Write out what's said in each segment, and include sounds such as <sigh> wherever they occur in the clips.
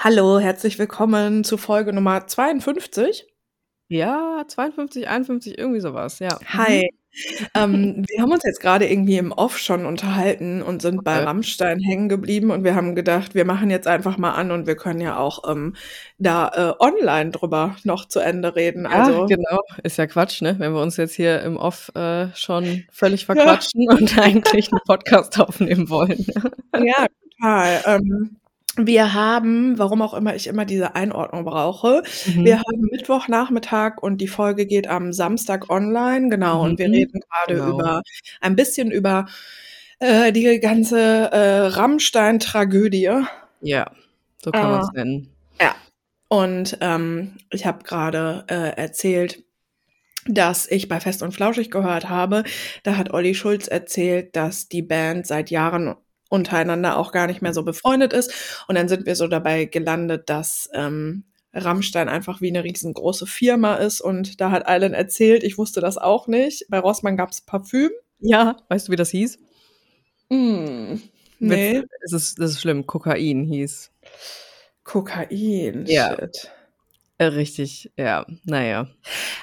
Hallo, herzlich willkommen zu Folge Nummer 52. Ja, 52, 51, irgendwie sowas, ja. Hi. Mhm. Ähm, wir haben uns jetzt gerade irgendwie im Off schon unterhalten und sind bei Okay. Rammstein hängen geblieben und wir haben gedacht, wir machen jetzt einfach mal an und wir können ja auch, ähm, da, äh, online drüber noch zu Ende reden. Ja, Also genau. Ist ja Quatsch, ne? Wenn wir uns jetzt hier im Off, äh, schon völlig Ja. <laughs> verquatschen und <laughs> eigentlich 'n Podcast aufnehmen wollen. Ja, total. Ähm, wir haben, warum auch immer ich immer diese Einordnung brauche wir Mhm. haben Mittwochnachmittag und die Folge geht am Samstag online, genau, und wir Mhm. reden grade Genau. über ein bisschen über, äh, die ganze, äh, Rammstein-Tragödie. Ja, so kann Äh, man's nennen. ja. Und, ähm, ich habe grade, äh, erzählt, dass ich bei Fest und Flauschig gehört habe. Da hat Olli Schulz erzählt, dass die Band seit Jahren untereinander auch gar nicht mehr so befreundet ist. Und dann sind wir so dabei gelandet, dass, ähm, Rammstein einfach wie 'ne riesengroße Firma ist und da hat Alan erzählt, ich wusste das auch nicht, bei Rossmann gab's Parfüm. Ja, weißt du, wie das hieß? Hm, Witz ne. es ist das ist schlimm, Kokain hieß. Kokain, Ja. shit. Äh, richtig, ja. Na ja.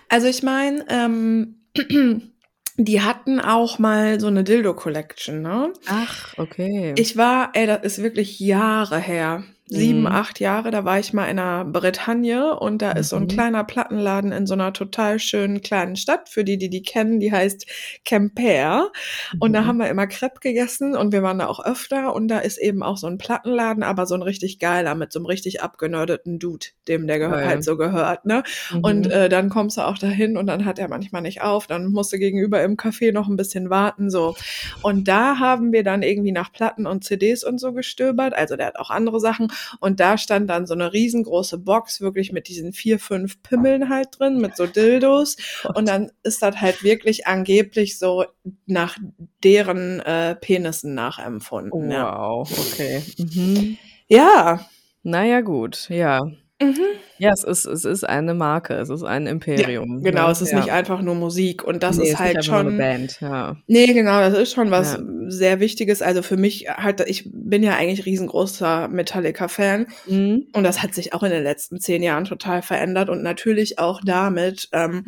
Also, ich meine, ähm, <clears throat> die hatten auch mal so 'ne Dildo-Collection, ne? Ach, okay. Ich war ey, das ist wirklich Jahre her, 7, Mhm. 8 Jahre, da war ich mal in 'ner Bretagne und da ist so 'n Mhm. kleiner Plattenladen in so 'ner total schönen kleinen Stadt, für die, die die kennen, die heißt Quimper. Und da Mhm. haben wir immer Crêpe gegessen und wir waren da auch öfter und da ist eben auch so 'n Plattenladen, aber so 'n richtig geiler mit so 'nem richtig abgenerdeten Dude, dem der gehö halt so gehört, ne? Und, Mhm. äh, dann kommst du auch dahin und dann hat er manchmal nicht auf, dann musst du gegenüber im Café noch 'n bisschen warten, so. Und da haben wir dann irgendwie nach Platten und CDs und so gestöbert, also der hat auch andere Sachen und da stand dann so 'ne riesengroße Box wirklich mit diesen 4, 5 Pimmeln halt drin, mit so Dildos und dann ist das halt wirklich angeblich so nach deren, äh, Penissen nachempfunden, ja. Wow, okay. Mhm. Ja. Na ja, gut, ja. Mhm. Ja, es ist es ist eine Marke, es ist ein Ja, Imperium, genau, ne? es ist Ja. nicht einfach nur Musik und das Ne, ist halt 'ne schon Band, ja. ne, genau, das ist schon was Ja. sehr Wichtiges. Also, für mich halt ich bin ja eigentlich riesengroßer Metallica-Fan Mhm. und das hat sich auch in den letzten 10 Jahren total verändert und natürlich auch damit, ähm,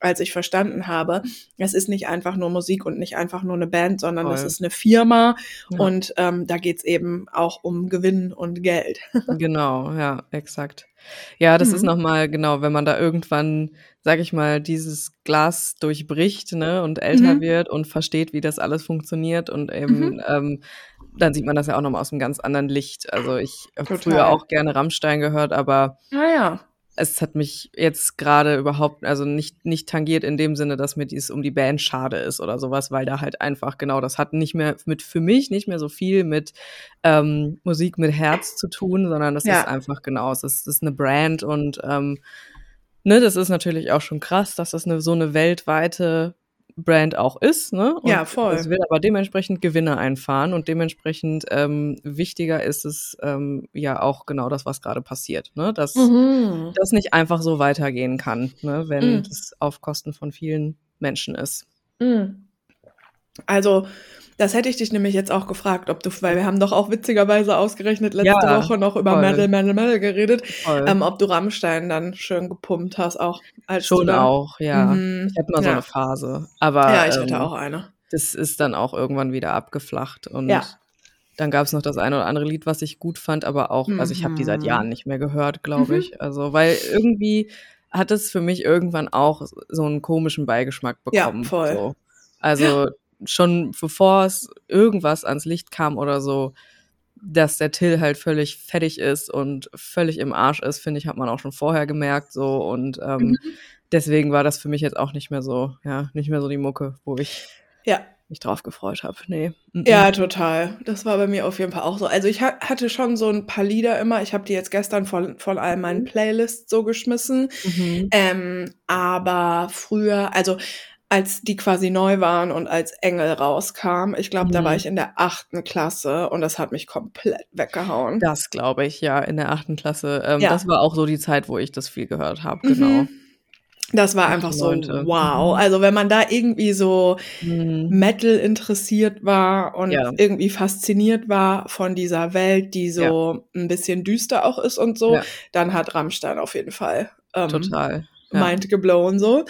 als ich verstanden habe, es ist nicht einfach nur Musik und nicht einfach nur 'ne Band, sondern Voll. ist 'ne Firma Ja. und, ähm, da geht's eben auch um Gewinn und Geld. <laughs> Genau, ja, exakt. Ja, das ist Mhm. noch mal genau, wenn man da irgendwann, sage ich mal, dieses Glas durchbricht, ne, und älter Mhm. wird und versteht, wie das alles funktioniert und Mhm. eben, ähm, dann sieht man das ja auch noch mal aus 'nem ganz anderen Licht. Also, ich habe früher Total. auch gerne Rammstein gehört, aber Ah ja. Es hat mich jetzt grade überhaupt also, nicht nicht tangiert in dem Sinne, dass mir dies um die Band schade ist oder so was, weil da halt einfach genau, das hat nicht mehr mit für mich nicht mehr so viel mit, ähm, Musik mit Herz zu tun, sondern das ist Ja. einfach genau, es ist ist 'ne Brand und, ähm, ne, das ist natürlich auch schon krass, dass das 'ne so 'ne weltweite Brand auch ist, ne? Und Ja, es voll. will aber dementsprechend Gewinne einfahren und dementsprechend, ähm, wichtiger ist es, ähm, ja auch genau das, was grade passiert, ne? Dass Mhm. das nicht einfach so weitergehen kann, ne, wenn Mhm. das auf Kosten von vielen Menschen ist. Mhm. Also, das hätte ich dich nämlich jetzt auch gefragt, ob du weil wir haben doch auch witzigerweise ausgerechnet letzte Ja, Woche noch über voll. Metal, Metal, Metal geredet, ähm, ob du Rammstein dann schön gepumpt hast, auch als Schon dann auch, ja. mhm, Ich hatte mal so 'ne ja. Phase, aber, Ja, ich hatte ähm, auch eine. das ist dann auch irgendwann wieder abgeflacht und Ja. dann gab's noch das eine oder andere Lied, was ich gut fand, aber auch also, ich habe die seit Jahren Mhm. nicht mehr gehört, glaube Mhm. ich. Also, weil irgendwie hat es für mich irgendwann auch so 'n komischen Beigeschmack Ja, bekommen, voll. so. Ja. Also, schon bevor es irgendwas ans Licht kam oder so, dass der Till halt völlig fertig ist und völlig im Arsch ist, finde ich, hat man auch schon vorher gemerkt so und, ähm, Mhm. deswegen war das für mich jetzt auch nicht mehr so ja, nicht mehr so die Mucke, wo ich Ja. mich drauf gefreut habe. Ne, mm. Ja, total. Das war bei mir auf jeden Fall auch so. Also, ich ha hatte schon so 'n paar Lieder immer. Ich habe die jetzt gestern von von all meinen Mhm. Playlists so geschmissen. Mhm. Ähm, aber früher also, als die quasi neu waren und als Engel rauskam, ich glaube, da war Mhm. ich in der 8. Klasse und das hat mich komplett weggehauen. Das glaube ich, ja, in der 8. Klasse. Ähm, Ja. das war auch so die Zeit, wo ich das viel gehört habe, genau. Mhm. Das war einfach so, 98. wow. Mhm. Also wenn man da irgendwie so Mhm. Metal interessiert war und Ja. irgendwie fasziniert war von dieser Welt, die so ein bisschen düster auch ist und so, Ja. dann hat Rammstein auf jeden Fall ähm, Total. Ja. mind geblown so.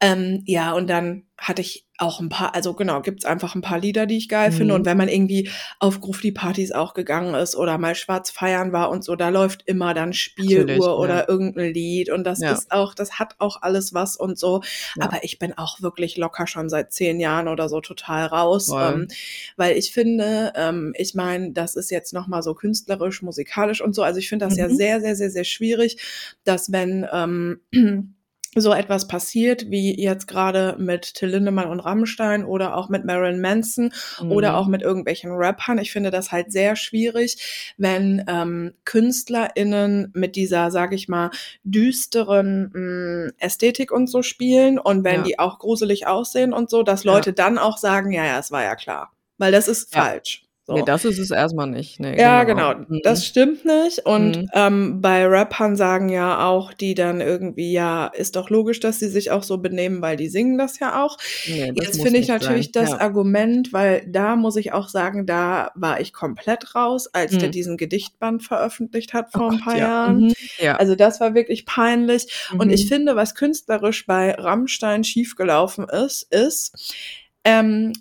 Ähm, ja, und dann hatte ich auch ein paar, also genau, gibt's einfach ein paar Lieder, die ich geil finde. Mhm. Und wenn man irgendwie auf Grufti-Partys auch gegangen ist oder mal schwarz feiern war und so, da läuft immer dann Spieluhr ja. oder irgendein Lied. Und das Ja. ist auch, das hat auch alles was und so. Ja. Aber ich bin auch wirklich locker schon seit zehn Jahren oder so total raus. Ähm, weil ich finde, ähm, ich meine, das ist jetzt nochmal so künstlerisch, musikalisch und so. Also ich finde das ja Mhm. sehr, sehr, sehr, sehr schwierig, dass wenn ähm, <clears throat> so etwas passiert, wie jetzt gerade mit Till Lindemann und Rammstein oder auch mit Marilyn Manson oder Mhm. auch mit irgendwelchen Rappern. Ich finde das halt sehr schwierig, wenn ähm, KünstlerInnen mit dieser, sag ich mal, düsteren mh, Ästhetik und so spielen und wenn Ja. die auch gruselig aussehen und so, dass Leute dann auch sagen, ja, ja, es war ja klar. Weil das ist Ja. falsch. So. Nee, das ist es erstmal nicht. Nee, Ja, genau. Mhm. Das stimmt nicht. Und Mhm. ähm, bei Rappern sagen ja auch, die dann irgendwie, ja, ist doch logisch, dass sie sich auch so benehmen, weil die singen das ja auch. Nee, das Jetzt finde ich natürlich sein. das Ja. Argument, weil da muss ich auch sagen, da war ich komplett raus, als der Mhm. diesen Gedichtband veröffentlicht hat Oh vor ein Gott, paar ja. Jahren. Mhm. Ja. Also das war wirklich peinlich. Und Mhm. ich finde, was künstlerisch bei Rammstein schiefgelaufen ist, ist ähm,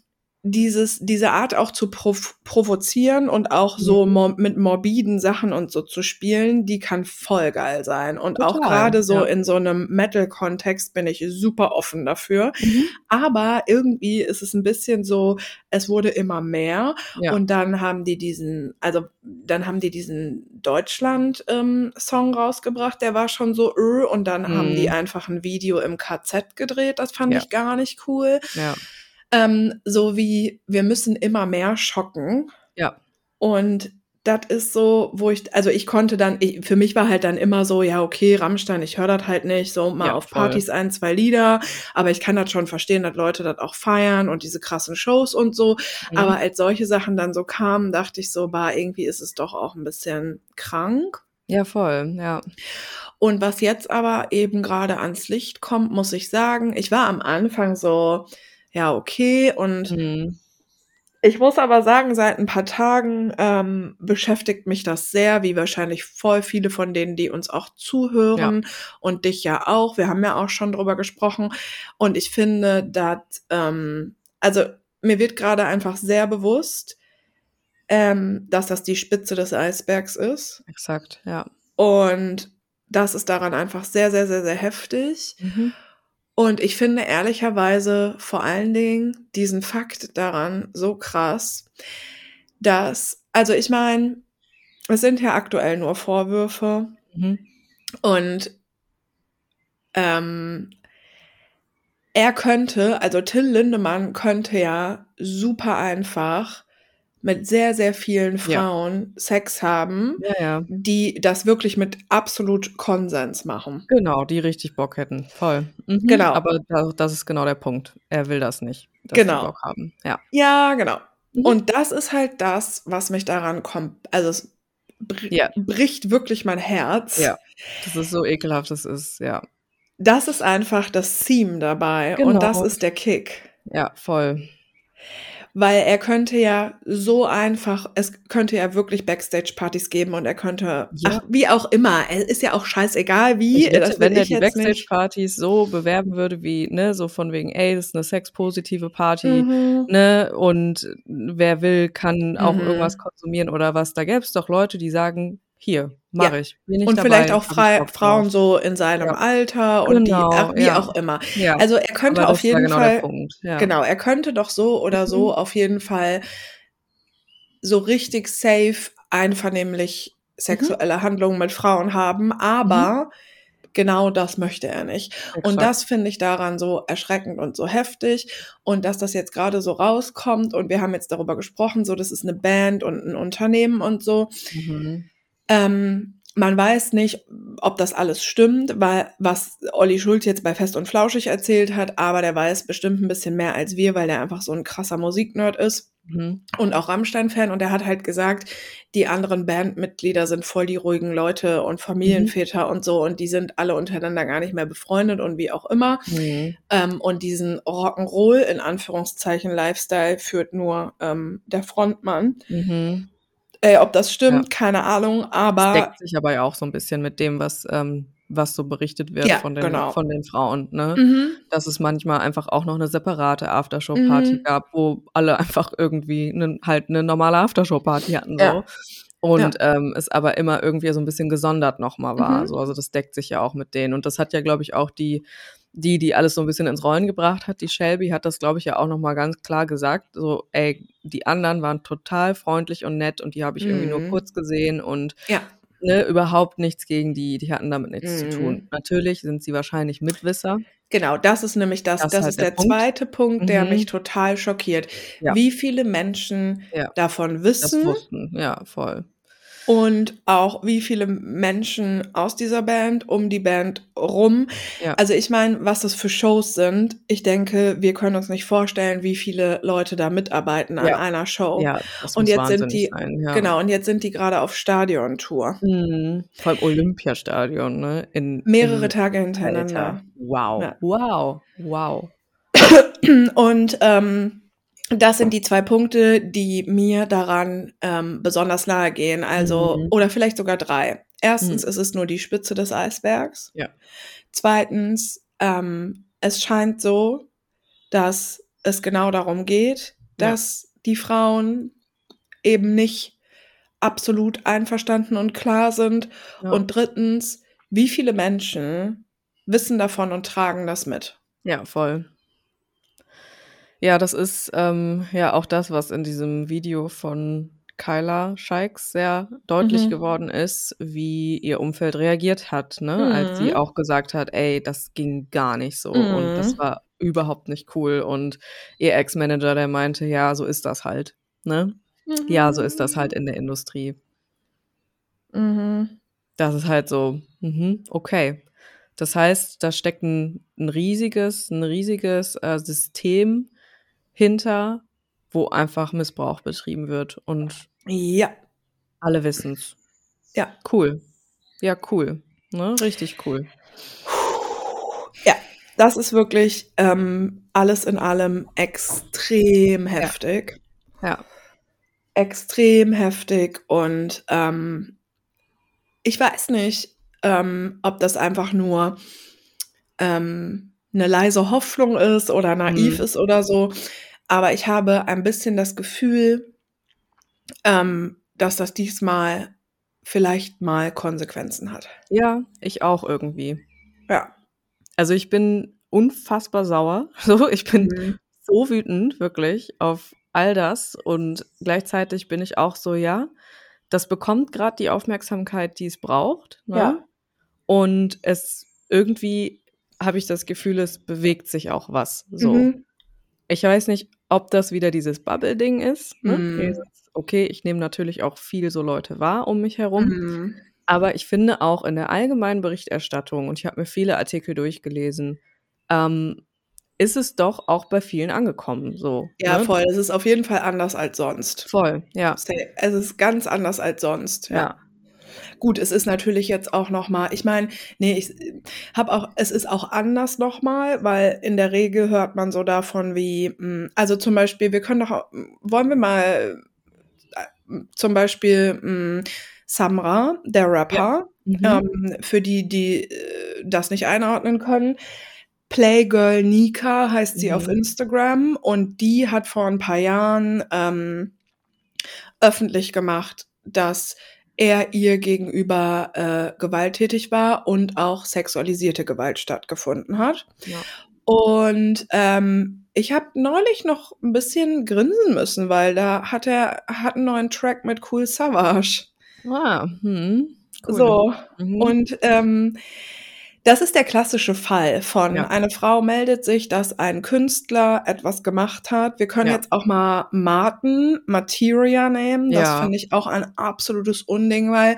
dieses, diese Art auch zu prov provozieren und auch so Mhm. mor mit morbiden Sachen und so zu spielen, die kann voll geil sein. Und auch Total, gerade so ja. in so einem Metal-Kontext bin ich super offen dafür. Mhm. Aber irgendwie ist es ein bisschen so, es wurde immer mehr. Ja. Und dann haben die diesen, also dann haben die diesen Deutschland-Song rausgebracht, der war schon so, öh, und dann haben die Mhm. einfach ein Video im KZ gedreht, das fand Ja. ich gar nicht cool. ja. Ähm, so wie, wir müssen immer mehr schocken. Ja. Und das ist so, wo ich, also ich konnte dann, ich, für mich war halt dann immer so, ja, okay, Rammstein, ich höre das halt nicht, so mal Ja, auf voll. Partys ein, zwei Lieder, aber ich kann das schon verstehen, dass Leute das auch feiern und diese krassen Shows und so. Mhm. Aber als solche Sachen dann so kamen, dachte ich so, bah, irgendwie ist es doch auch ein bisschen krank. ja, voll. Ja. Und was jetzt aber eben gerade ans Licht kommt, muss ich sagen, ich war am Anfang so, ja, okay, und Mhm. ich muss aber sagen, seit ein paar Tagen ähm, beschäftigt mich das sehr, wie wahrscheinlich voll viele von denen, die uns auch zuhören und dich ja auch. Wir haben ja auch schon drüber gesprochen. Und ich finde, dass, ähm, also mir wird gerade einfach sehr bewusst, ähm, dass das die Spitze des Eisbergs ist. Exakt, ja. Und das ist daran einfach sehr, sehr, sehr, sehr heftig. Mhm. Und ich finde ehrlicherweise vor allen Dingen diesen Fakt daran so krass, dass, also ich meine, es sind ja aktuell nur Vorwürfe Mhm. und ähm, er könnte, also Till Lindemann könnte ja super einfach mit sehr, sehr vielen Ja. Frauen Sex haben, Ja, ja. die das wirklich mit absolut Konsens machen. Genau, die richtig Bock hätten. Voll. Mhm. Genau. Aber da, das ist genau der Punkt. Er will das nicht. Genau. Die Bock haben. Ja. Ja, genau. Mhm. Und das ist halt das, was mich daran kommt. Also es br Ja. bricht wirklich mein Herz. Ja. Das ist so ekelhaft, das ist, ja. Das ist einfach das Theme dabei Genau. und das ist der Kick. Ja, voll. Weil er könnte ja so einfach, es könnte ja wirklich Backstage-Partys geben und er könnte, Ja. ach, wie auch immer, es ist ja auch scheißegal, wie. Ich wette, wenn er die. Backstage-Partys so bewerben würde, wie, ne, so von wegen, ey, das ist eine sexpositive Party, Mhm. ne, und wer will, kann auch Mhm. irgendwas konsumieren oder was. Da gäbe es doch Leute, die sagen, hier, mache Ja. ich. Und dabei, vielleicht auch Bock Frauen so in seinem Ja. Alter und Genau, die, ach, wie ja. auch immer. Also er könnte Aber auf jeden genau Fall. Genau, er könnte doch so oder Mhm. so auf jeden Fall so richtig safe, einvernehmlich sexuelle Handlungen mit Frauen haben, aber genau das möchte er nicht. Und Exakt. das finde ich daran so erschreckend und so heftig. Und dass das jetzt gerade so rauskommt und wir haben jetzt darüber gesprochen, so das ist eine Band und ein Unternehmen und so. Mhm. Ähm, man weiß nicht, ob das alles stimmt, weil was Olli Schulz jetzt bei Fest und Flauschig erzählt hat, aber der weiß bestimmt ein bisschen mehr als wir, weil der einfach so ein krasser Musiknerd ist. Mhm. und auch Rammstein-Fan und er hat halt gesagt, die anderen Bandmitglieder sind voll die ruhigen Leute und Familienväter und so und die sind alle untereinander gar nicht mehr befreundet und wie auch immer. Mhm. Ähm, und diesen Rock'n'Roll in Anführungszeichen Lifestyle führt nur ähm, der Frontmann. Äh, ob das stimmt, Ja. keine Ahnung, Das aber deckt sich aber ja auch so ein bisschen mit dem, was, ähm, was so berichtet wird Ja, von den, genau. von den Frauen, ne? mhm, Dass es manchmal einfach auch noch eine separate Aftershow-Party Mhm. gab, wo alle <laughs> einfach irgendwie ne, halt eine normale Aftershow-Party hatten, so. Ja. Und ähm, es aber immer irgendwie so ein bisschen gesondert nochmal war. Mhm. So, also das deckt sich ja auch mit denen. Und das hat ja, glaube ich, auch die, die, die alles so ein bisschen ins Rollen gebracht hat, die Shelby, hat das, glaube ich, ja auch nochmal ganz klar gesagt. So, ey, die anderen waren total freundlich und nett und die habe ich irgendwie nur Mhm. kurz gesehen und ja, ne, überhaupt nichts gegen die, die hatten damit nichts Mhm. zu tun. Natürlich sind sie wahrscheinlich Mitwisser. genau, das ist nämlich das, Das das, ist halt ist der der, Punkt. zweite Punkt, der Mhm. mich total schockiert. Ja. Wie viele Menschen Ja. davon Das wissen wussten, ja, voll. Und auch wie viele Menschen aus dieser Band um die Band rum. Ja. Also ich meine, was das für Shows sind, ich denke, wir können uns nicht vorstellen, wie viele Leute da mitarbeiten an Ja. einer Show. Ja, das Und jetzt sind die- sein, ja. Genau, und jetzt sind die gerade auf Stadiontour. Mhm. Vor allem Olympiastadion, ne? In, Mehrere in, Tage hintereinander. Alter. Wow, wow, wow. Und ähm, das sind die zwei Punkte, die mir daran ähm, besonders nahe gehen. Also, Mhm. oder vielleicht sogar drei. Erstens ist es nur die Spitze des Eisbergs. Ja. Zweitens, ähm, es scheint so, dass es genau darum geht, Ja. dass die Frauen eben nicht absolut einverstanden und klar sind. Ja. Und drittens, wie viele Menschen wissen davon und tragen das mit? Ja, voll. Ja, das ist ähm, ja auch das, was in diesem Video von Kyla Scheiks sehr deutlich Mhm. geworden ist, wie ihr Umfeld reagiert hat, ne? Als sie Mhm. auch gesagt hat, ey, das ging gar nicht so und das Mhm. war überhaupt nicht cool. Und ihr Ex-Manager, der meinte, ja, so ist das halt, ne? Ja, so ist das halt in der Industrie. Mhm. Das ist halt so, mhm, okay. Das heißt, da steckt ein, ein riesiges, ein riesiges äh, System hinter, wo einfach Missbrauch betrieben wird und Ja, alle wissen's. ja. Cool. Ja, cool. Ne? Richtig cool. Ja, das ist wirklich ähm, alles in allem extrem heftig. Ja. Extrem heftig und ähm, ich weiß nicht, ähm, ob das einfach nur ähm, eine leise Hoffnung ist oder naiv Mhm. ist oder so. Aber ich habe ein bisschen das Gefühl, ähm, dass das diesmal vielleicht mal Konsequenzen hat. Ja, ich auch irgendwie. Ja. Also ich bin unfassbar sauer. <laughs> So, ich bin Mhm. so wütend, wirklich, auf all das. Und gleichzeitig bin ich auch so, ja, das bekommt gerade die Aufmerksamkeit, die es braucht. Ne? Ja. Und es irgendwie habe ich das Gefühl, es bewegt sich auch was. So. Mhm. Ich weiß nicht, ob das wieder dieses Bubble-Ding ist. Ne? Dieses, Okay, ich nehme natürlich auch viel so Leute wahr um mich herum. Mhm. Aber ich finde auch in der allgemeinen Berichterstattung, und ich habe mir viele Artikel durchgelesen, ähm, ist es doch auch bei vielen angekommen. So, Ja, ne? voll. Es ist auf jeden Fall anders als sonst. Voll, ja. Es ist ganz anders als sonst. Ja. Ja. Gut, es ist natürlich jetzt auch noch mal. Ich meine, nee, ich habe auch. Es ist auch anders noch mal, weil in der Regel hört man so davon wie, mh, also zum Beispiel, wir können doch, wollen wir mal äh, zum Beispiel mh, Samra, der Rapper, Mhm. ähm, für die, die äh, das nicht einordnen können. Playgirl Nika heißt sie Mhm. auf Instagram und die hat vor ein paar Jahren ähm, öffentlich gemacht, dass er ihr gegenüber äh, gewalttätig war und auch sexualisierte Gewalt stattgefunden hat. Ja. Und ähm, ich habe neulich noch ein bisschen grinsen müssen, weil da hat er hat einen neuen Track mit Cool Savage. Ah, hm. Cool. So, Mhm. und ähm, das ist der klassische Fall von Ja. eine Frau meldet sich, dass ein Künstler etwas gemacht hat. Wir können Ja. jetzt auch mal Martin Materia nehmen. Das Ja. finde ich auch ein absolutes Unding, weil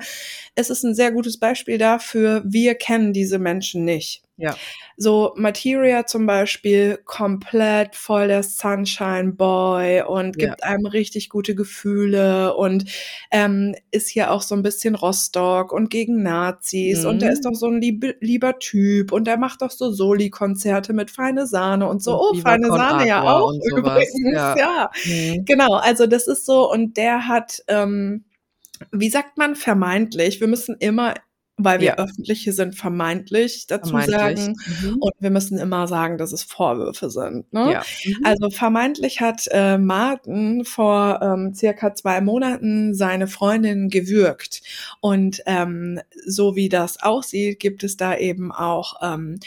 es ist ein sehr gutes Beispiel dafür, wir kennen diese Menschen nicht. Ja. So Materia zum Beispiel komplett voll der Sunshine Boy und Ja. gibt einem richtig gute Gefühle und ähm, ist hier auch so ein bisschen Rostock und gegen Nazis und der Mhm. ist doch so ein lieb, lieber Typ und der macht doch so Soli-Konzerte mit feine Sahne und so. Und Oh, feine Sahne ja auch <laughs> übrigens, ja. ja. Mhm. Genau, also das ist so und der hat, ähm, wie sagt man, vermeintlich, wir müssen immer, weil wir Ja. öffentliche sind, vermeintlich dazu Vermeintlich. sagen Mhm. und wir müssen immer sagen, dass es Vorwürfe sind. Ne? Ja. Mhm. Also vermeintlich hat äh, Martin vor ähm, circa zwei Monaten seine Freundin gewürgt. Und ähm, so wie das aussieht, gibt es da eben auch ähm,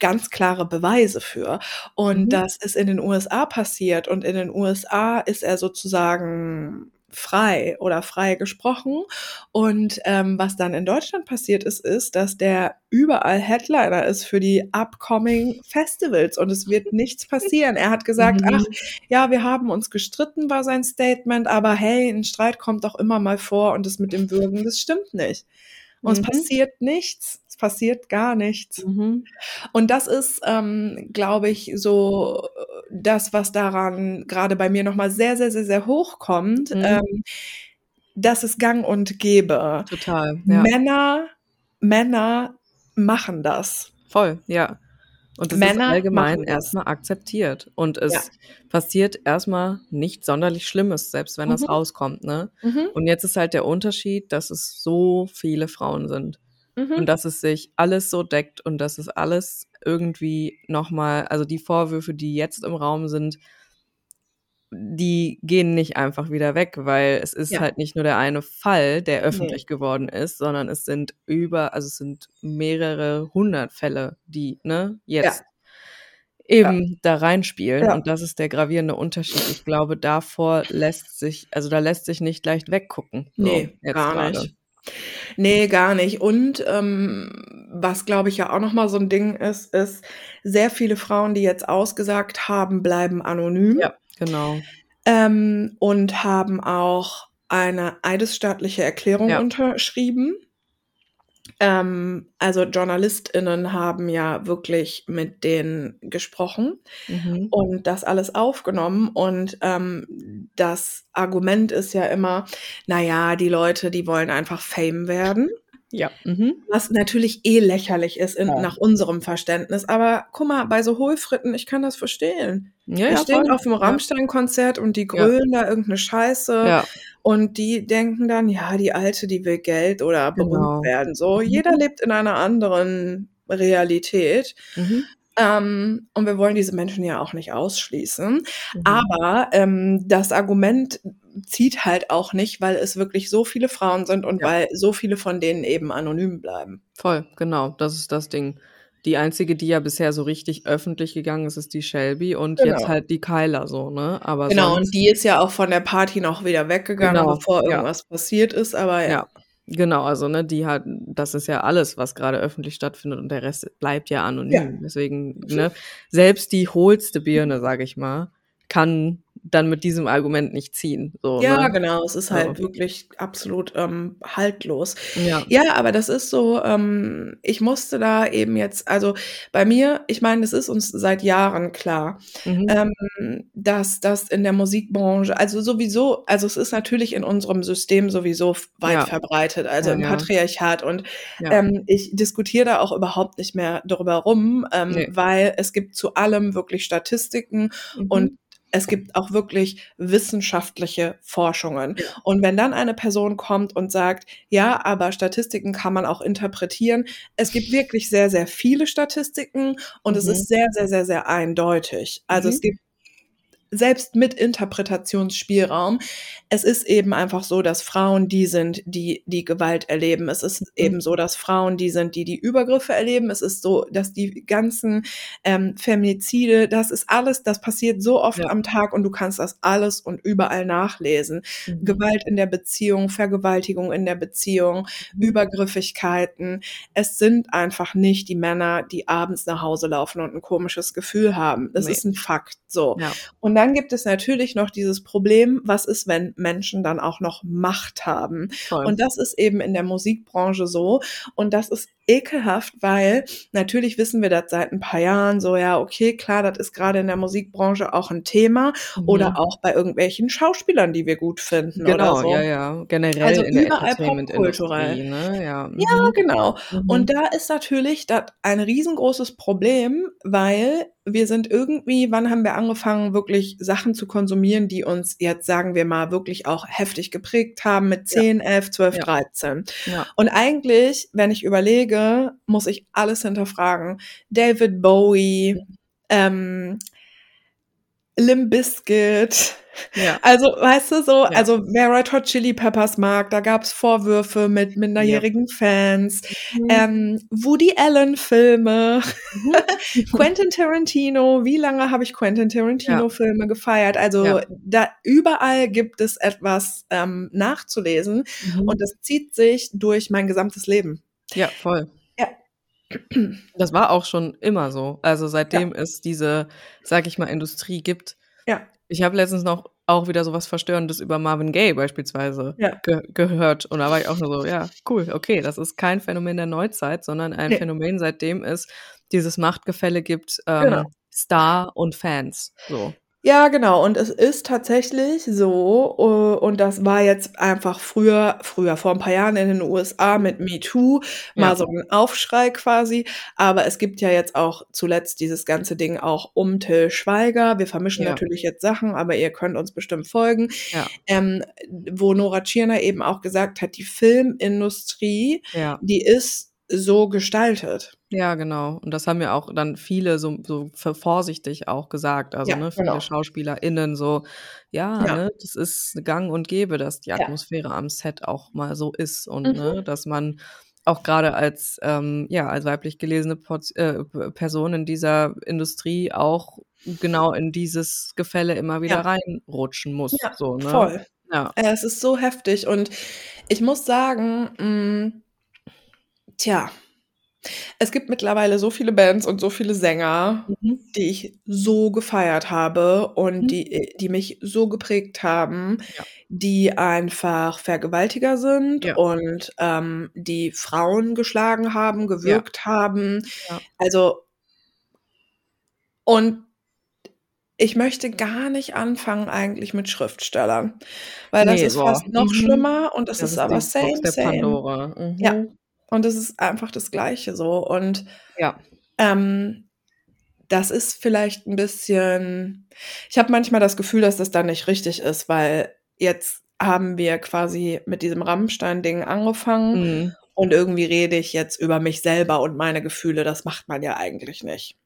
ganz klare Beweise für. Und Mhm. das ist in den USA passiert. Und in den USA ist er sozusagen frei oder frei gesprochen. Und ähm, was dann in Deutschland passiert ist, ist, dass der überall Headliner ist für die upcoming Festivals und es wird <laughs> nichts passieren. Er hat gesagt, Mhm. ach, ja, wir haben uns gestritten, war sein Statement, aber hey, ein Streit kommt doch immer mal vor und das mit dem Würgen, das stimmt nicht. Und es Mhm. passiert nichts. Es passiert gar nichts. Mhm. Und das ist, ähm, glaube ich, so äh, das, was daran gerade bei mir nochmal sehr, sehr, sehr, sehr hochkommt, Mhm. ähm, dass es gang und gäbe. Total. Ja. Männer, Männer machen das. Voll, ja. Und es Männer ist allgemein das. erstmal akzeptiert. Und es Ja. passiert erstmal nicht sonderlich Schlimmes, selbst wenn das Mhm. rauskommt, ne? Mhm. Und jetzt ist halt der Unterschied, dass es so viele Frauen sind. Mhm. Und dass es sich alles so deckt und dass es alles irgendwie nochmal, also die Vorwürfe, die jetzt im Raum sind, die gehen nicht einfach wieder weg, weil es ist Ja. halt nicht nur der eine Fall, der öffentlich geworden ist, sondern es sind über, also es sind mehrere hundert Fälle, die, ne, jetzt eben da reinspielen. Ja. Und das ist der gravierende Unterschied. Ich glaube, davor lässt sich, also da lässt sich nicht leicht weggucken. So, Nee, gar gerade. nicht. Nee, gar nicht. Und ähm, was, glaube ich, ja auch nochmal so ein Ding ist, ist, sehr viele Frauen, die jetzt ausgesagt haben, bleiben anonym. Ja, genau. ähm, und haben auch eine eidesstaatliche Erklärung Ja. unterschrieben. Ähm, also JournalistInnen haben ja wirklich mit denen gesprochen Mhm. und das alles aufgenommen. Und ähm, das Argument ist ja immer, naja, die Leute, die wollen einfach Fame werden. Ja. Mhm. Was natürlich eh lächerlich ist in, Ja. nach unserem Verständnis. Aber guck mal, bei so Hohlfritten, ich kann das verstehen. Ja, Wir ja, stehen voll. auf dem. Rammstein-Konzert und die grölen da irgendeine Scheiße. Und die denken dann, ja, die Alte, die will Geld oder berühmt Genau. werden. So, Mhm. jeder lebt in einer anderen Realität. mhm. Ähm, und wir wollen diese Menschen ja auch nicht ausschließen. Mhm. Aber ähm, das Argument zieht halt auch nicht, weil es wirklich so viele Frauen sind und Ja. weil so viele von denen eben anonym bleiben. Voll, genau, das ist das Ding. Die einzige, die ja bisher so richtig öffentlich gegangen ist, ist die Shelby und Genau. jetzt halt die Kyla so, ne? Aber Genau, und die ist ja auch von der Party noch wieder weggegangen, Genau, bevor ja. irgendwas passiert ist. Aber ja. ja, genau, also ne, die hat, das ist ja alles, was gerade öffentlich stattfindet und der Rest bleibt ja anonym. Ja. Deswegen, ne, selbst die hohlste Birne, sag ich mal, kann dann mit diesem Argument nicht ziehen. So, Ja, ne? genau. Es ist halt So. wirklich absolut ähm, haltlos. Ja. Ja, aber das ist so, ähm, ich musste da eben jetzt, also bei mir, ich meine, es ist uns seit Jahren klar, Mhm. ähm, dass das in der Musikbranche, also sowieso, also es ist natürlich in unserem System sowieso weit Ja. verbreitet, also Ja, im. Patriarchat und ähm, ich diskutiere da auch überhaupt nicht mehr darüber rum, ähm, Nee. weil es gibt zu allem wirklich Statistiken Mhm. und es gibt auch wirklich wissenschaftliche Forschungen. Und wenn dann eine Person kommt und sagt, ja, aber Statistiken kann man auch interpretieren, es gibt wirklich sehr, sehr viele Statistiken und es Mhm. ist sehr, sehr, sehr, sehr eindeutig. Also Mhm. es gibt selbst mit Interpretationsspielraum, es ist eben einfach so, dass Frauen die sind, die die Gewalt erleben. Es ist eben so, dass Frauen die sind, die die Übergriffe erleben. Es ist so, dass die ganzen ähm, Feminizide, das ist alles, das passiert so oft Ja. am Tag und du kannst das alles und überall nachlesen. Mhm. Gewalt in der Beziehung, Vergewaltigung in der Beziehung, Mhm. Übergriffigkeiten. Es sind einfach nicht die Männer, die abends nach Hause laufen und ein komisches Gefühl haben. Das Nee. ist ein Fakt. So. Ja. Und dann gibt es natürlich noch dieses Problem, was ist, wenn Menschen dann auch noch Macht haben? Voll. Und das ist eben in der Musikbranche so. Und das ist ekelhaft, weil natürlich wissen wir das seit ein paar Jahren so, ja, okay, klar, das ist gerade in der Musikbranche auch ein Thema Mhm. oder auch bei irgendwelchen Schauspielern, die wir gut finden Genau, oder so. ja, ja. Generell Also in der überall Entertainment-Industrie, popkulturell. ne? Ja. Ja, Mhm. genau. Mhm. Und da ist natürlich das ein riesengroßes Problem, weil wir sind irgendwie, wann haben wir angefangen, wirklich Sachen zu konsumieren, die uns jetzt, sagen wir mal, wirklich auch heftig geprägt haben mit Ja. 10, 11, 12, Ja. 13. Ja. Und eigentlich, wenn ich überlege, muss ich alles hinterfragen. David Bowie, ähm, Limp Bizkit. Ja. Also, weißt du, so, Ja. also wer Red Hot Chili Peppers mag, da gab's Vorwürfe mit minderjährigen Fans. Mhm. Ähm, Woody Allen Filme, Mhm. <laughs> Quentin Tarantino, wie lange habe ich Quentin Tarantino Ja. Filme gefeiert? Also Ja. da überall gibt es etwas ähm, nachzulesen Mhm. und das zieht sich durch mein gesamtes Leben. Ja, voll. Ja. Das war auch schon immer so. Also seitdem es diese, sag ich mal, Industrie gibt. Ja. Ich habe letztens noch auch wieder sowas Verstörendes über Marvin Gaye beispielsweise Ja. ge gehört. Und da war ich auch nur so, ja, cool, okay, das ist kein Phänomen der Neuzeit, sondern ein Nee. Phänomen, seitdem es dieses Machtgefälle gibt, ähm, Genau. Star und Fans. So. Ja, genau. Und es ist tatsächlich so, äh, und das war jetzt einfach früher, früher, vor ein paar Jahren in den USA mit MeToo, mal Ja. so ein Aufschrei quasi. Aber es gibt ja jetzt auch zuletzt dieses ganze Ding auch um Till Schweiger. Wir vermischen Ja. natürlich jetzt Sachen, aber ihr könnt uns bestimmt folgen. Ja. Ähm, wo Nora Tschirner eben auch gesagt hat, die Filmindustrie, die ist so gestaltet. Ja, genau. Und das haben ja auch dann viele so, so vorsichtig auch gesagt. Also, Ja, ne, viele genau. SchauspielerInnen so, ja, Ja. ne, das ist gang und gäbe, dass die Ja. Atmosphäre am Set auch mal so ist und Mhm. ne, dass man auch gerade als, ähm, ja, als weiblich gelesene Porz äh, Person in dieser Industrie auch genau in dieses Gefälle immer wieder Ja. reinrutschen muss. Ja, so, ne? voll. Ja. Äh, Es ist so heftig und ich muss sagen, mh, tja, es gibt mittlerweile so viele Bands und so viele Sänger, Mhm. die ich so gefeiert habe und Mhm. die, die mich so geprägt haben, Ja. die einfach Vergewaltiger sind Ja. und ähm, die Frauen geschlagen haben, gewürgt haben. Ja. Also, und ich möchte gar nicht anfangen eigentlich mit Schriftstellern, weil das Nee, ist boah. fast noch Mhm. schlimmer und das, Das ist ist aber same, Box der same. Pandora. Mhm. Ja. Und es ist einfach das Gleiche so. Und Ja. ähm, das ist vielleicht ein bisschen. Ich habe manchmal das Gefühl, dass das dann nicht richtig ist, weil jetzt haben wir quasi mit diesem Rammstein-Ding angefangen Mhm. und irgendwie rede ich jetzt über mich selber und meine Gefühle. Das macht man ja eigentlich nicht.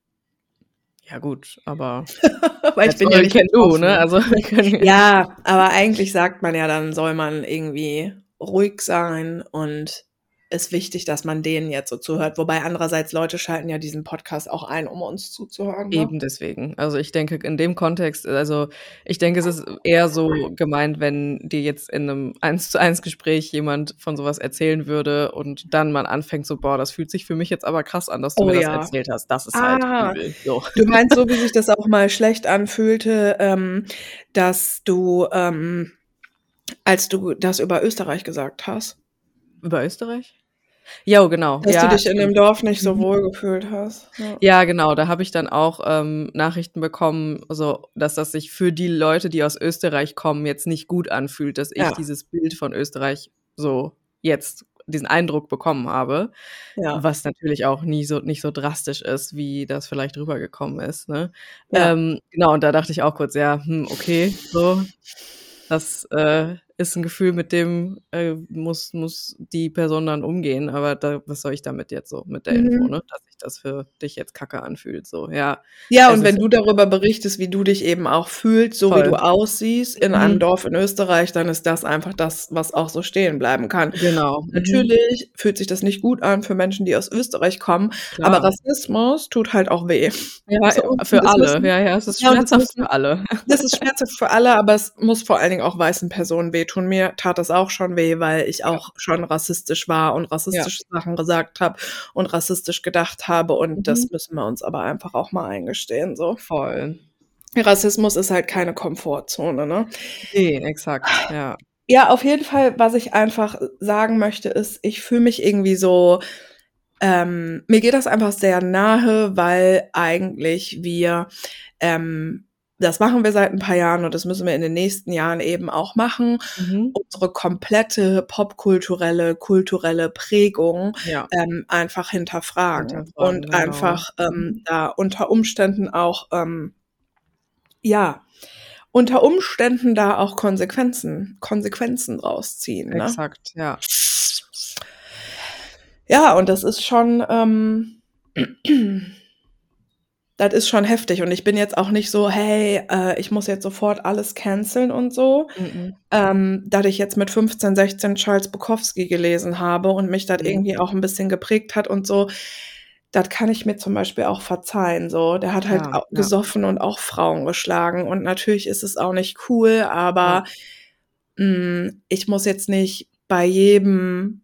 Ja, gut, aber <laughs> weil ich bin ja nicht betroffen. ne? Also <laughs> Ja, aber eigentlich sagt man ja, dann soll man irgendwie ruhig sein und ist wichtig, dass man denen jetzt so zuhört. Wobei andererseits Leute schalten ja diesen Podcast auch ein, um uns zuzuhören. Ne? Eben deswegen. Also ich denke, in dem Kontext, also ich denke, es ist eher so gemeint, wenn dir jetzt in einem eins zu eins Gespräch jemand von sowas erzählen würde und dann man anfängt so, boah, das fühlt sich für mich jetzt aber krass an, dass du Oh mir das ja. erzählt hast. Das ist Ah. halt übel. So. Du meinst so, wie sich das auch mal schlecht anfühlte, ähm, dass du, ähm, als du das über Österreich gesagt hast, Über Österreich? Ja, genau. dass ja, du dich in dem. Dorf nicht so Mhm. wohl gefühlt hast. Ja. Ja, genau. Da habe ich dann auch ähm, Nachrichten bekommen, so dass das sich für die Leute, die aus Österreich kommen, jetzt nicht gut anfühlt, dass ich Ja. dieses Bild von Österreich so jetzt diesen Eindruck bekommen habe, ja. was natürlich auch nie so nicht so drastisch ist, wie das vielleicht rübergekommen ist. Ne? Ja. Ähm, genau. Und da dachte ich auch kurz, ja, hm, okay, so das äh, ist ein Gefühl, mit dem äh, muss, muss die Person dann umgehen. Aber da, was soll ich damit jetzt so mit der Mhm. Info, ne? Dass sich das für dich jetzt kacke anfühlt. So, ja. Ja, und wenn du darüber berichtest, wie du dich eben auch fühlst, so Voll. wie du aussiehst in Mhm. einem Dorf in Österreich, dann ist das einfach das, was auch so stehen bleiben kann. Genau. Natürlich fühlt sich das nicht gut an für Menschen, die aus Österreich kommen, Klar. aber Rassismus tut halt auch weh. ja, so, für alle. müssen- ja, ja, es ist Ja, schmerzhaft müssen- für alle. Das ist schmerzhaft für alle, aber es muss vor allen Dingen auch weißen Personen wehtun. Mir tat das auch schon weh, weil ich auch schon rassistisch war und rassistische Sachen gesagt habe und rassistisch gedacht habe und Mhm. das müssen wir uns aber einfach auch mal eingestehen, so. Voll. Rassismus ist halt keine Komfortzone, ne? Ne, exakt, ja. Ja, auf jeden Fall, was ich einfach sagen möchte, ist, ich fühle mich irgendwie so ähm, mir geht das einfach sehr nahe, weil eigentlich wir ähm, das machen wir seit ein paar Jahren und das müssen wir in den nächsten Jahren eben auch machen. Mhm. Unsere komplette popkulturelle, kulturelle Prägung Ja. ähm, einfach hinterfragen und genau. einfach ähm, da unter Umständen auch ähm, ja unter Umständen da auch Konsequenzen Konsequenzen rausziehen. Ne? Exakt, ja. Ja, und das ist schon, ähm, das ist schon heftig. Und ich bin jetzt auch nicht so, hey, äh, ich muss jetzt sofort alles canceln und so. Mhm. Ähm, dass ich jetzt mit 15, 16 Charles Bukowski gelesen habe und mich das Mhm. irgendwie auch ein bisschen geprägt hat und so. Das kann ich mir zum Beispiel auch verzeihen. So, der hat halt Ja, auch ja. gesoffen und auch Frauen geschlagen. Und natürlich ist es auch nicht cool, aber mh, ich muss jetzt nicht bei jedem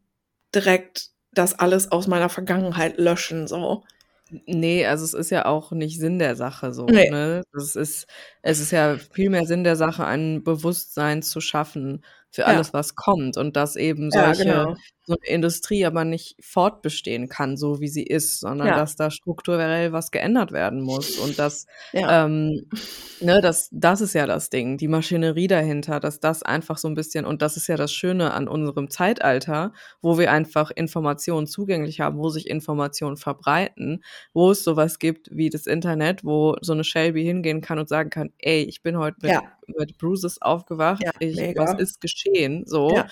direkt das alles aus meiner Vergangenheit löschen. So. Nee, also es ist ja auch nicht Sinn der Sache so, Nee. ne? Das ist es ist ja vielmehr Sinn der Sache, ein Bewusstsein zu schaffen für Ja. alles, was kommt und dass eben Ja, solche genau. So 'ne Industrie aber nicht fortbestehen kann, so wie sie ist, sondern Ja. dass da strukturell was geändert werden muss und dass, Ja. ähm, ne, das das ist ja das Ding, die Maschinerie dahinter, dass das einfach so 'n bisschen und das ist ja das Schöne an unserem Zeitalter, wo wir einfach Informationen zugänglich haben, wo sich Informationen verbreiten, wo es so was gibt wie das Internet, wo so 'ne Shelby hingehen kann und sagen kann: „Ey, ich bin heute mit Ja. mit Bruises aufgewacht. Ich was ist geschehen?“ So.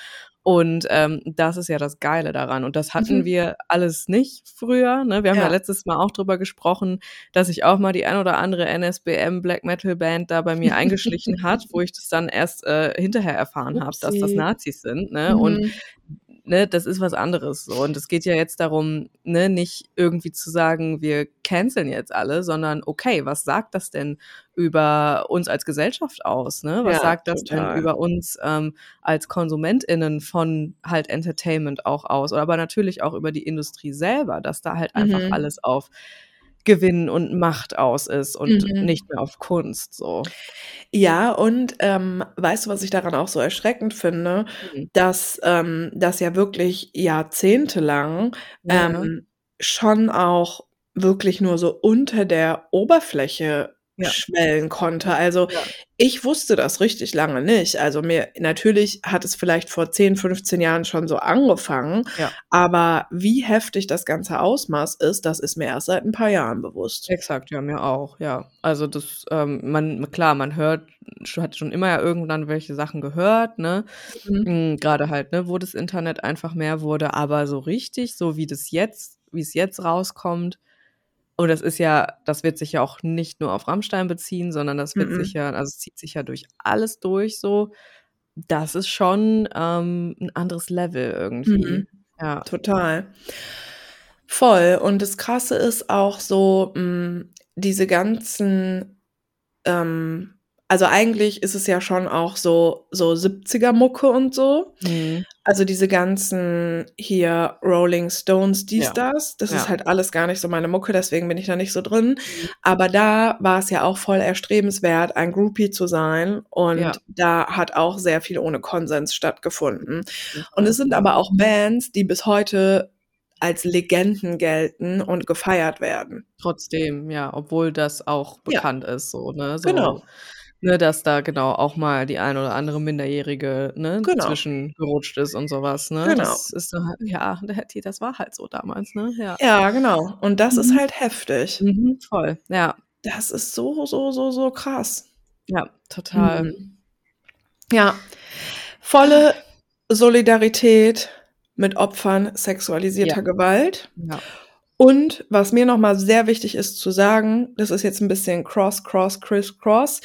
Und, ähm, das ist ja das Geile daran. Und das hatten Mhm. wir alles nicht früher, ne? Wir haben ja Ja. letztes Mal auch drüber gesprochen, dass sich auch mal die ein oder andere NSBM Black Metal Band da bei mir eingeschlichen hat, wo ich das dann erst, äh, hinterher erfahren habe, dass das. Nazis sind, ne? Und Mhm. Ne, das ist was anderes so. Und es geht ja jetzt darum, ne, nicht irgendwie zu sagen, wir canceln jetzt alle, sondern okay, was sagt das denn über uns als Gesellschaft aus, ne? Was Ja, sagt das total. denn über uns, ähm, als KonsumentInnen von halt Entertainment auch aus? Oder aber natürlich auch über die Industrie selber, dass da halt einfach Mhm. alles auf Gewinn und Macht aus ist und Mhm. nicht mehr auf Kunst so. Ja, und, ähm, weißt du, was ich daran auch so erschreckend finde? Mhm. Dass, ähm, das ja wirklich jahrzehntelang, Ja. ähm, schon auch wirklich nur so unter der Oberfläche Ja. schwellen konnte. Also, Ja. ich wusste das richtig lange nicht. Also, mir natürlich hat es vielleicht vor 10, 15 Jahren schon so angefangen, Ja. aber wie heftig das ganze Ausmaß ist, das ist mir erst seit 'n paar Jahren bewusst. Exakt, ja, mir auch, ja. Also, das, ähm man klar, man hört hat schon immer ja irgendwann welche Sachen gehört, ne? Mhm. Hm, grade halt, ne, wo das Internet einfach mehr wurde, aber so richtig, so wie das jetzt wie's jetzt rauskommt und das ist ja das wird sich ja auch nicht nur auf Rammstein beziehen, sondern das wird sich Mhm. ja also, es zieht sich ja durch alles durch so. Das ist schon, ähm, 'n anderes Level irgendwie. Mhm. Ja. Total. Voll. Und das Krasse ist auch so, hm, diese ganzen, ähm also, eigentlich ist es ja schon auch so so 70er Mucke und so. Mhm. Also, diese ganzen hier Rolling Stones, dies, Ja. das. Das ist Ja. halt alles gar nicht so meine Mucke, deswegen bin ich da nicht so drin. Mhm. Aber da war's ja auch voll erstrebenswert, ein Groupie zu sein und Ja. da hat auch sehr viel ohne Konsens stattgefunden. Jeden Und es sind aber auch Bands, die bis heute als Legenden gelten und gefeiert werden. Trotzdem, ja, obwohl das auch bekannt ist so, ne? So, Genau. Ne, dass da genau auch mal die ein oder andere Minderjährige, ne, Genau. zwischengerutscht ist und so was, ne? Genau. Das ist halt ja, das war halt so damals, ne? Ja. Ja, genau. Und das ist Mhm. halt heftig. Mhm, voll, ja. Das ist so, so, so, so krass. Ja, total. Mhm. Ja. Volle Solidarität mit Opfern sexualisierter Ja. Gewalt. Ja. Und was mir noch mal sehr wichtig ist zu sagen, das ist jetzt 'n bisschen cross, cross, criss, cross.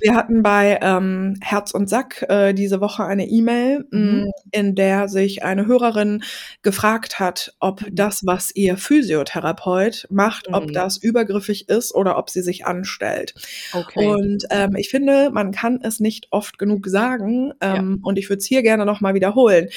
Wir hatten bei, ähm, Herz und Sack, äh, diese Woche eine E-Mail, Mhm. hm, in der sich eine Hörerin gefragt hat, ob Mhm. das, was ihr Physiotherapeut macht, ob Mhm. das übergriffig ist oder ob sie sich anstellt. Okay. Und, ähm, ich finde, man kann es nicht oft genug sagen, Ja. ähm, und ich würde es hier gerne noch mal wiederholen.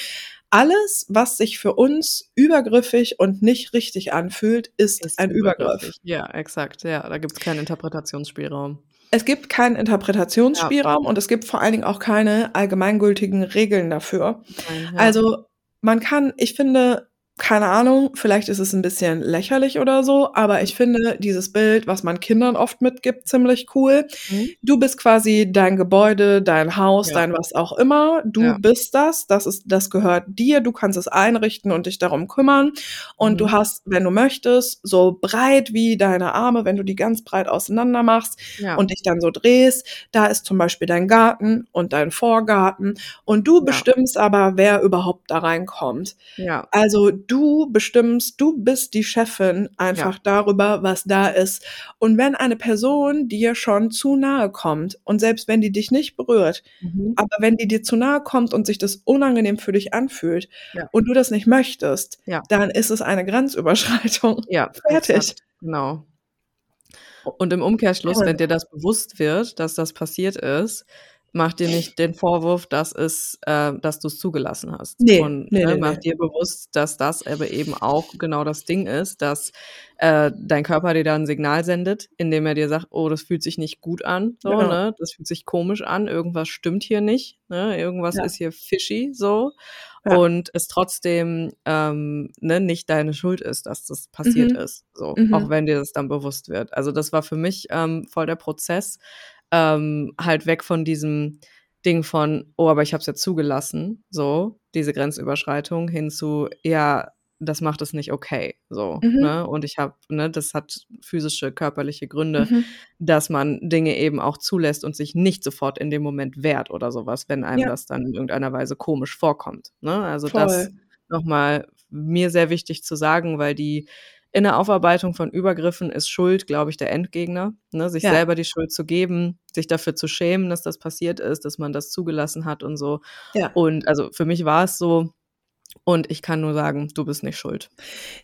Alles, was sich für uns übergriffig und nicht richtig anfühlt, ist Ist ein Übergriff. Ja, exakt, ja, da gibt's keinen Interpretationsspielraum. es gibt keinen Interpretationsspielraum ja. und es gibt vor allen Dingen auch keine allgemeingültigen Regeln dafür. Nein, ja. Also man kann, ich finde, keine Ahnung, vielleicht ist es ein bisschen lächerlich oder so, aber ich finde dieses Bild, was man Kindern oft mitgibt, ziemlich cool. Mhm. Du bist quasi dein Gebäude, dein Haus, ja. dein was auch immer. Du ja. bist das, das ist, das gehört dir. Du kannst es einrichten und dich darum kümmern. Und mhm. du hast, wenn du möchtest, so breit wie deine Arme, wenn du die ganz breit auseinander machst ja. und dich dann so drehst, da ist zum Beispiel dein Garten und dein Vorgarten. Und du bestimmst aber, wer überhaupt da reinkommt. Ja. Also du bestimmst, du bist die Chefin einfach ja. darüber, was da ist. Und wenn eine Person dir schon zu nahe kommt und selbst wenn die dich nicht berührt, mhm. aber wenn die dir zu nahe kommt und sich das unangenehm für dich anfühlt ja. und du das nicht möchtest, ja. dann ist es eine Grenzüberschreitung. Ja, <laughs> fertig. Exakt. Genau. Und im Umkehrschluss, wenn dir das bewusst wird, dass das passiert ist, mach dir nicht den Vorwurf, dass es, äh, dass du es zugelassen hast. Nee, und nee, ne, mach nee. dir bewusst, dass das aber eben auch genau das Ding ist, dass äh, dein Körper dir da ein Signal sendet, indem er dir sagt, oh, das fühlt sich nicht gut an, so, genau. ne? Das fühlt sich komisch an, irgendwas stimmt hier nicht, ne? Irgendwas ja. ist hier fishy, so. Ja. Und es trotzdem ähm, ne, nicht deine Schuld ist, dass das passiert mhm. ist. So, mhm. auch wenn dir das dann bewusst wird. Also das war für mich ähm, voll der Prozess, ähm, halt weg von diesem Ding von, oh, aber ich habe es ja zugelassen, so, diese Grenzüberschreitung, hin zu, ja, das macht es nicht okay, so, mhm. ne? Und ich habe, ne, das hat physische, körperliche Gründe, mhm. dass man Dinge eben auch zulässt und sich nicht sofort in dem Moment wehrt oder sowas, wenn einem ja. das dann in irgendeiner Weise komisch vorkommt, ne? Also Voll. das nochmal mir sehr wichtig zu sagen, weil die in der Aufarbeitung von Übergriffen ist Schuld, glaube ich, der Endgegner. Ne? Sich ja. selber die Schuld zu geben, sich dafür zu schämen, dass das passiert ist, dass man das zugelassen hat und so. Ja. Und also für mich war es so, und ich kann nur sagen, du bist nicht schuld.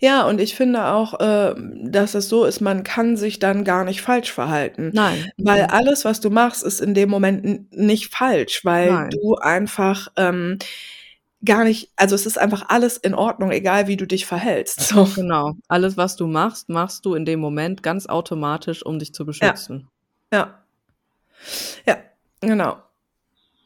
Ja, und ich finde auch, äh, dass es so ist, man kann sich dann gar nicht falsch verhalten. Nein. Weil alles, was du machst, ist in dem Moment nicht falsch, weil Nein. du einfach ähm, gar nicht, also es ist einfach alles in Ordnung, egal wie du dich verhältst. So. <laughs> Genau. Alles, was du machst, machst du in dem Moment ganz automatisch, um dich zu beschützen. Ja. Ja, ja genau.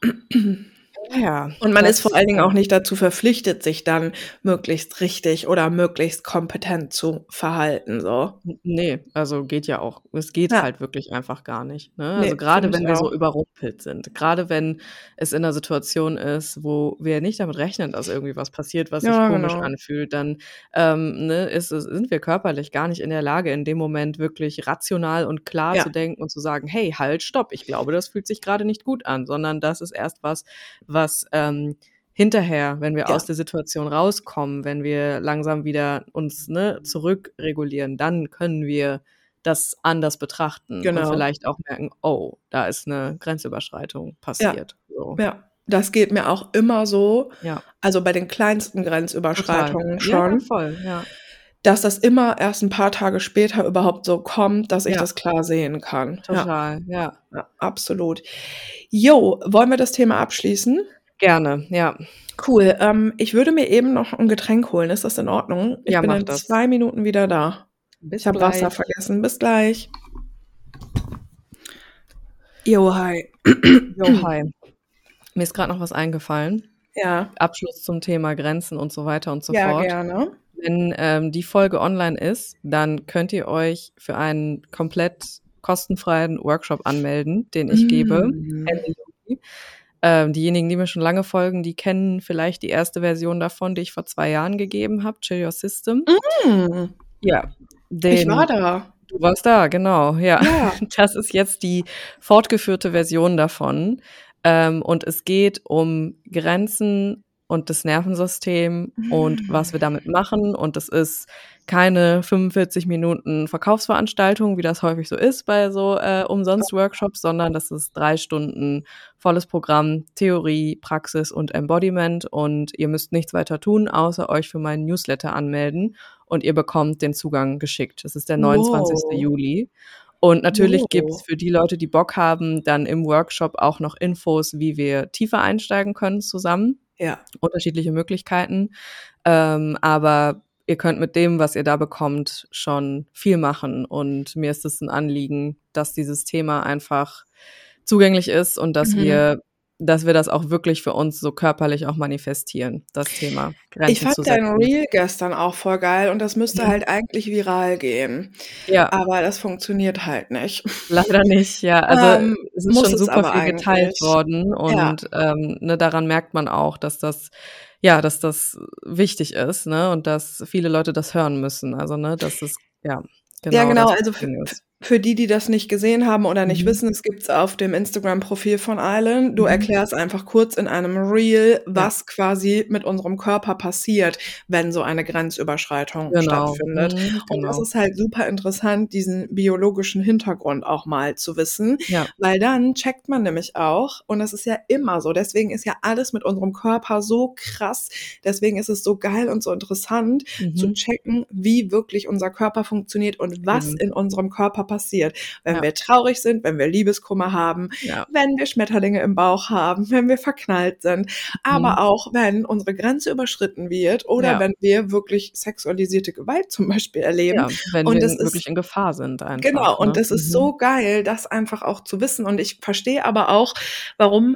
<clears throat> Ja. Und man ist vor allen Dingen auch nicht dazu verpflichtet, sich dann möglichst richtig oder möglichst kompetent zu verhalten, so. Nee, also geht ja auch. Es geht ja. halt wirklich einfach gar nicht. Ne? Also nee, gerade wenn wir auch. so überrumpelt sind, gerade wenn es in einer Situation ist, wo wir nicht damit rechnen, dass irgendwie was passiert, was ja, sich komisch genau. anfühlt, dann ähm, ne, ist, sind wir körperlich gar nicht in der Lage, in dem Moment wirklich rational und klar ja. zu denken und zu sagen, hey, halt, stopp, ich glaube, das fühlt sich gerade nicht gut an, sondern das ist erst was, was ähm, hinterher, wenn wir ja. aus der Situation rauskommen, wenn wir langsam wieder uns ne, zurückregulieren, dann können wir das anders betrachten genau. und vielleicht auch merken, oh, da ist eine Grenzüberschreitung passiert. Ja. So. ja. Das geht mir auch immer so. Ja. Also bei den kleinsten Grenzüberschreitungen Total. schon. Ja, voll, ja. Dass das immer erst ein paar Tage später überhaupt so kommt, dass ich ja. das klar sehen kann. Total, ja. ja. Absolut. Jo, wollen wir das Thema abschließen? Gerne, ja. Cool. Ähm, ich würde mir eben noch ein Getränk holen. Ist das in Ordnung? Ich ja, bin in das. zwei Minuten wieder da. Bis ich habe Wasser vergessen. Bis gleich. Jo, hi. <clears throat> Jo, hi. Mir ist gerade noch was eingefallen. Ja. Abschluss zum Thema Grenzen und so weiter und so ja, fort. Ja, gerne. Wenn ähm, die Folge online ist, dann könnt ihr euch für einen komplett kostenfreien Workshop anmelden, den ich mm. gebe. Ähm, diejenigen, die mir schon lange folgen, die kennen vielleicht die erste Version davon, die ich vor zwei Jahren gegeben habe, Chill Your System. Mm. Ja. Den, ich war da. Du warst da, genau, ja. ja. <laughs> Das ist jetzt die fortgeführte Version davon. Ähm, und es geht um Grenzen und das Nervensystem und was wir damit machen. Und es ist keine 45 Minuten Verkaufsveranstaltung, wie das häufig so ist bei so äh, Umsonst-Workshops, sondern das ist drei Stunden volles Programm, Theorie, Praxis und Embodiment. Und ihr müsst nichts weiter tun, außer euch für meinen Newsletter anmelden. Und ihr bekommt den Zugang geschickt. Das ist der 29. Wow. Juli. Und natürlich oh. gibt's für die Leute, die Bock haben, dann im Workshop auch noch Infos, wie wir tiefer einsteigen können zusammen. Ja. Unterschiedliche Möglichkeiten. Ähm, aber ihr könnt mit dem, was ihr da bekommt, schon viel machen. Und mir ist es ein Anliegen, dass dieses Thema einfach zugänglich ist und dass Mhm. wir, dass wir das auch wirklich für uns so körperlich auch manifestieren, das Thema. Grenzen Ich fand dein. Reel gestern auch voll geil und das müsste Mhm. halt eigentlich viral gehen. Ja, Aber das funktioniert halt nicht. leider nicht, ja. Also Ähm, es ist schon super viel geteilt eigentlich. worden Ja. und ähm, ne, daran merkt man auch, dass das ja, dass das wichtig ist, ne, und dass viele Leute das hören müssen. Also ne, dass es ja genau, Ja, genau. Also für. Für die, die das nicht gesehen haben oder nicht Mhm. wissen, es gibt's auf dem Instagram-Profil von Island. Du Mhm. erklärst einfach kurz in einem Reel, was quasi mit unserem Körper passiert, wenn so eine Grenzüberschreitung Genau, stattfindet. mhm, Und das genau. ist halt super interessant, diesen biologischen Hintergrund auch mal zu wissen, Ja, weil dann checkt man nämlich auch, und das ist ja immer so, deswegen ist ja alles mit unserem Körper so krass, deswegen ist es so geil und so interessant, zu mhm. checken, wie wirklich unser Körper funktioniert und was Eben. in unserem Körper passiert. Wenn Ja. wir traurig sind, wenn wir Liebeskummer haben, Ja. wenn wir Schmetterlinge im Bauch haben, wenn wir verknallt sind, aber Mhm. auch wenn unsere Grenze überschritten wird oder Ja. wenn wir wirklich sexualisierte Gewalt zum Beispiel erleben. Wenn Und wir das ist wirklich in Gefahr sind einfach. Genau, und ne? das ist Mhm. so geil, das einfach auch zu wissen. Und ich verstehe aber auch, warum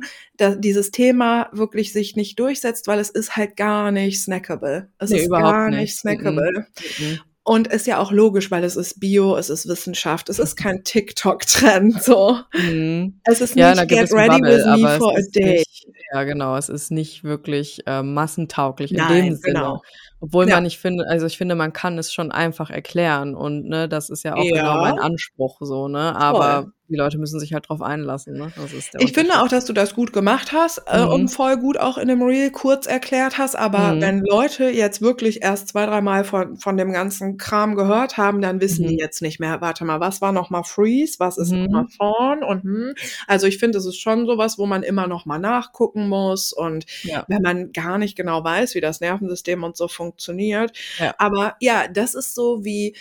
dieses Thema wirklich sich nicht durchsetzt, weil es ist halt gar nicht snackable. Es Nee, ist überhaupt gar nicht nicht. snackable. Mhm. Und ist ja auch logisch, weil es ist Bio, es ist Wissenschaft, es ist kein TikTok-Trend, so. Mhm. Es ist Ja, nicht get ready Bubble, with me aber for a day. nicht ja genau, es ist nicht wirklich, äh, massentauglich in dem Nein, Sinne. genau. Obwohl Ja. man ich finde also, ich finde, man kann es schon einfach erklären und, ne, das ist ja auch genau mein Ja. Anspruch so, ne? Voll. Die Leute müssen sich halt drauf einlassen, ne? Ich finde auch, dass du das gut gemacht hast äh, und Mhm. voll gut auch in dem Reel kurz erklärt hast. Aber Mhm. wenn Leute jetzt wirklich erst zwei, dreimal von, von dem ganzen Kram gehört haben, dann wissen die Mhm. jetzt nicht mehr, warte mal, was war nochmal Freeze, was ist Mhm. nochmal Fawn und hm. Also ich finde, es ist schon sowas, wo man immer nochmal nachgucken muss und Ja. wenn man gar nicht genau weiß, wie das Nervensystem und so funktioniert. Ja. Aber ja, das ist so wie,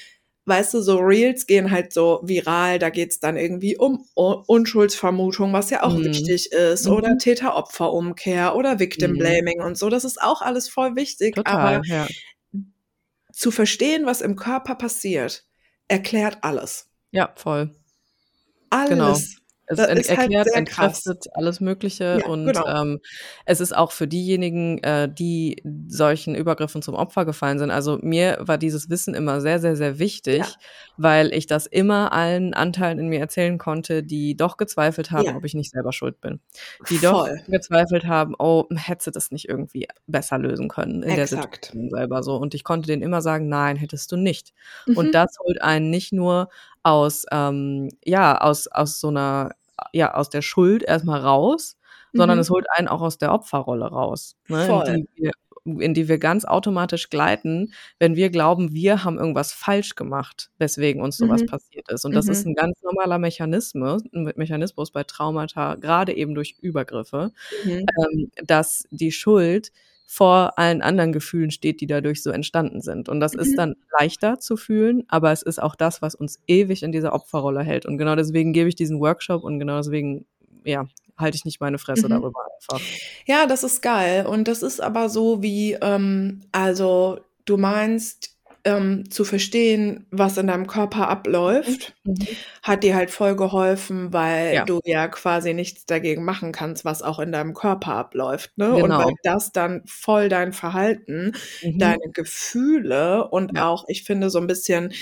weißt du, so Reels gehen halt so viral, da geht's dann irgendwie um Unschuldsvermutung, was ja auch Mhm. wichtig ist, oder Mhm. Täter-Opfer-Umkehr oder Victim Mhm. Blaming und so. Das ist auch alles voll wichtig, aber Total, ja. zu verstehen, was im Körper passiert, erklärt alles. Ja, voll. Alles. Genau. Es ent halt erklärt, krass. entkräftet alles Mögliche Ja, und, genau. ähm, es ist auch für diejenigen, äh, die solchen Übergriffen zum Opfer gefallen sind also, mir war dieses Wissen immer sehr, sehr, sehr wichtig, Ja. weil ich das immer allen Anteilen in mir erzählen konnte, die doch gezweifelt haben, Ja. ob ich nicht selber schuld bin. Die doch Voll. gezweifelt haben: „Oh, hättest du das nicht irgendwie besser lösen können in der Exakt. Situation selber so?“ Und ich konnte denen immer sagen: „Nein, hättest du nicht.“ Mhm. Und das holt einen nicht nur aus, ähm ja, aus aus so 'ner ja, aus der Schuld erst mal raus, sondern Mhm. es holt einen auch aus der Opferrolle raus, ne, in Voll. die wir in die wir ganz automatisch gleiten, wenn wir glauben, wir haben irgendwas falsch gemacht, weswegen uns so was Mhm. passiert ist. Und das ist Mhm. 'n ganz normaler Mechanismus 'n Mechanismus bei Traumata, grade eben durch Übergriffe, Mhm. ähm, dass die Schuld vor allen anderen Gefühlen steht, die dadurch so entstanden sind. Und das ist Mhm. dann leichter zu fühlen, aber es ist auch das, was uns ewig in dieser Opferrolle hält. Und genau deswegen gebe ich diesen Workshop und genau deswegen, ja, halte ich nicht meine Fresse Mhm. darüber einfach. Ja, das ist geil. Und das ist aber so wie, ähm, also du meinst, ähm, zu verstehen, was in deinem Körper abläuft, Mhm. Mhm. hat dir halt voll geholfen, weil Ja. du ja quasi nichts dagegen machen kannst, was auch in deinem Körper abläuft, ne? Und weil Genau. das dann voll dein Verhalten, Mhm. deine Gefühle und Ja. auch, ich finde, so ein bisschen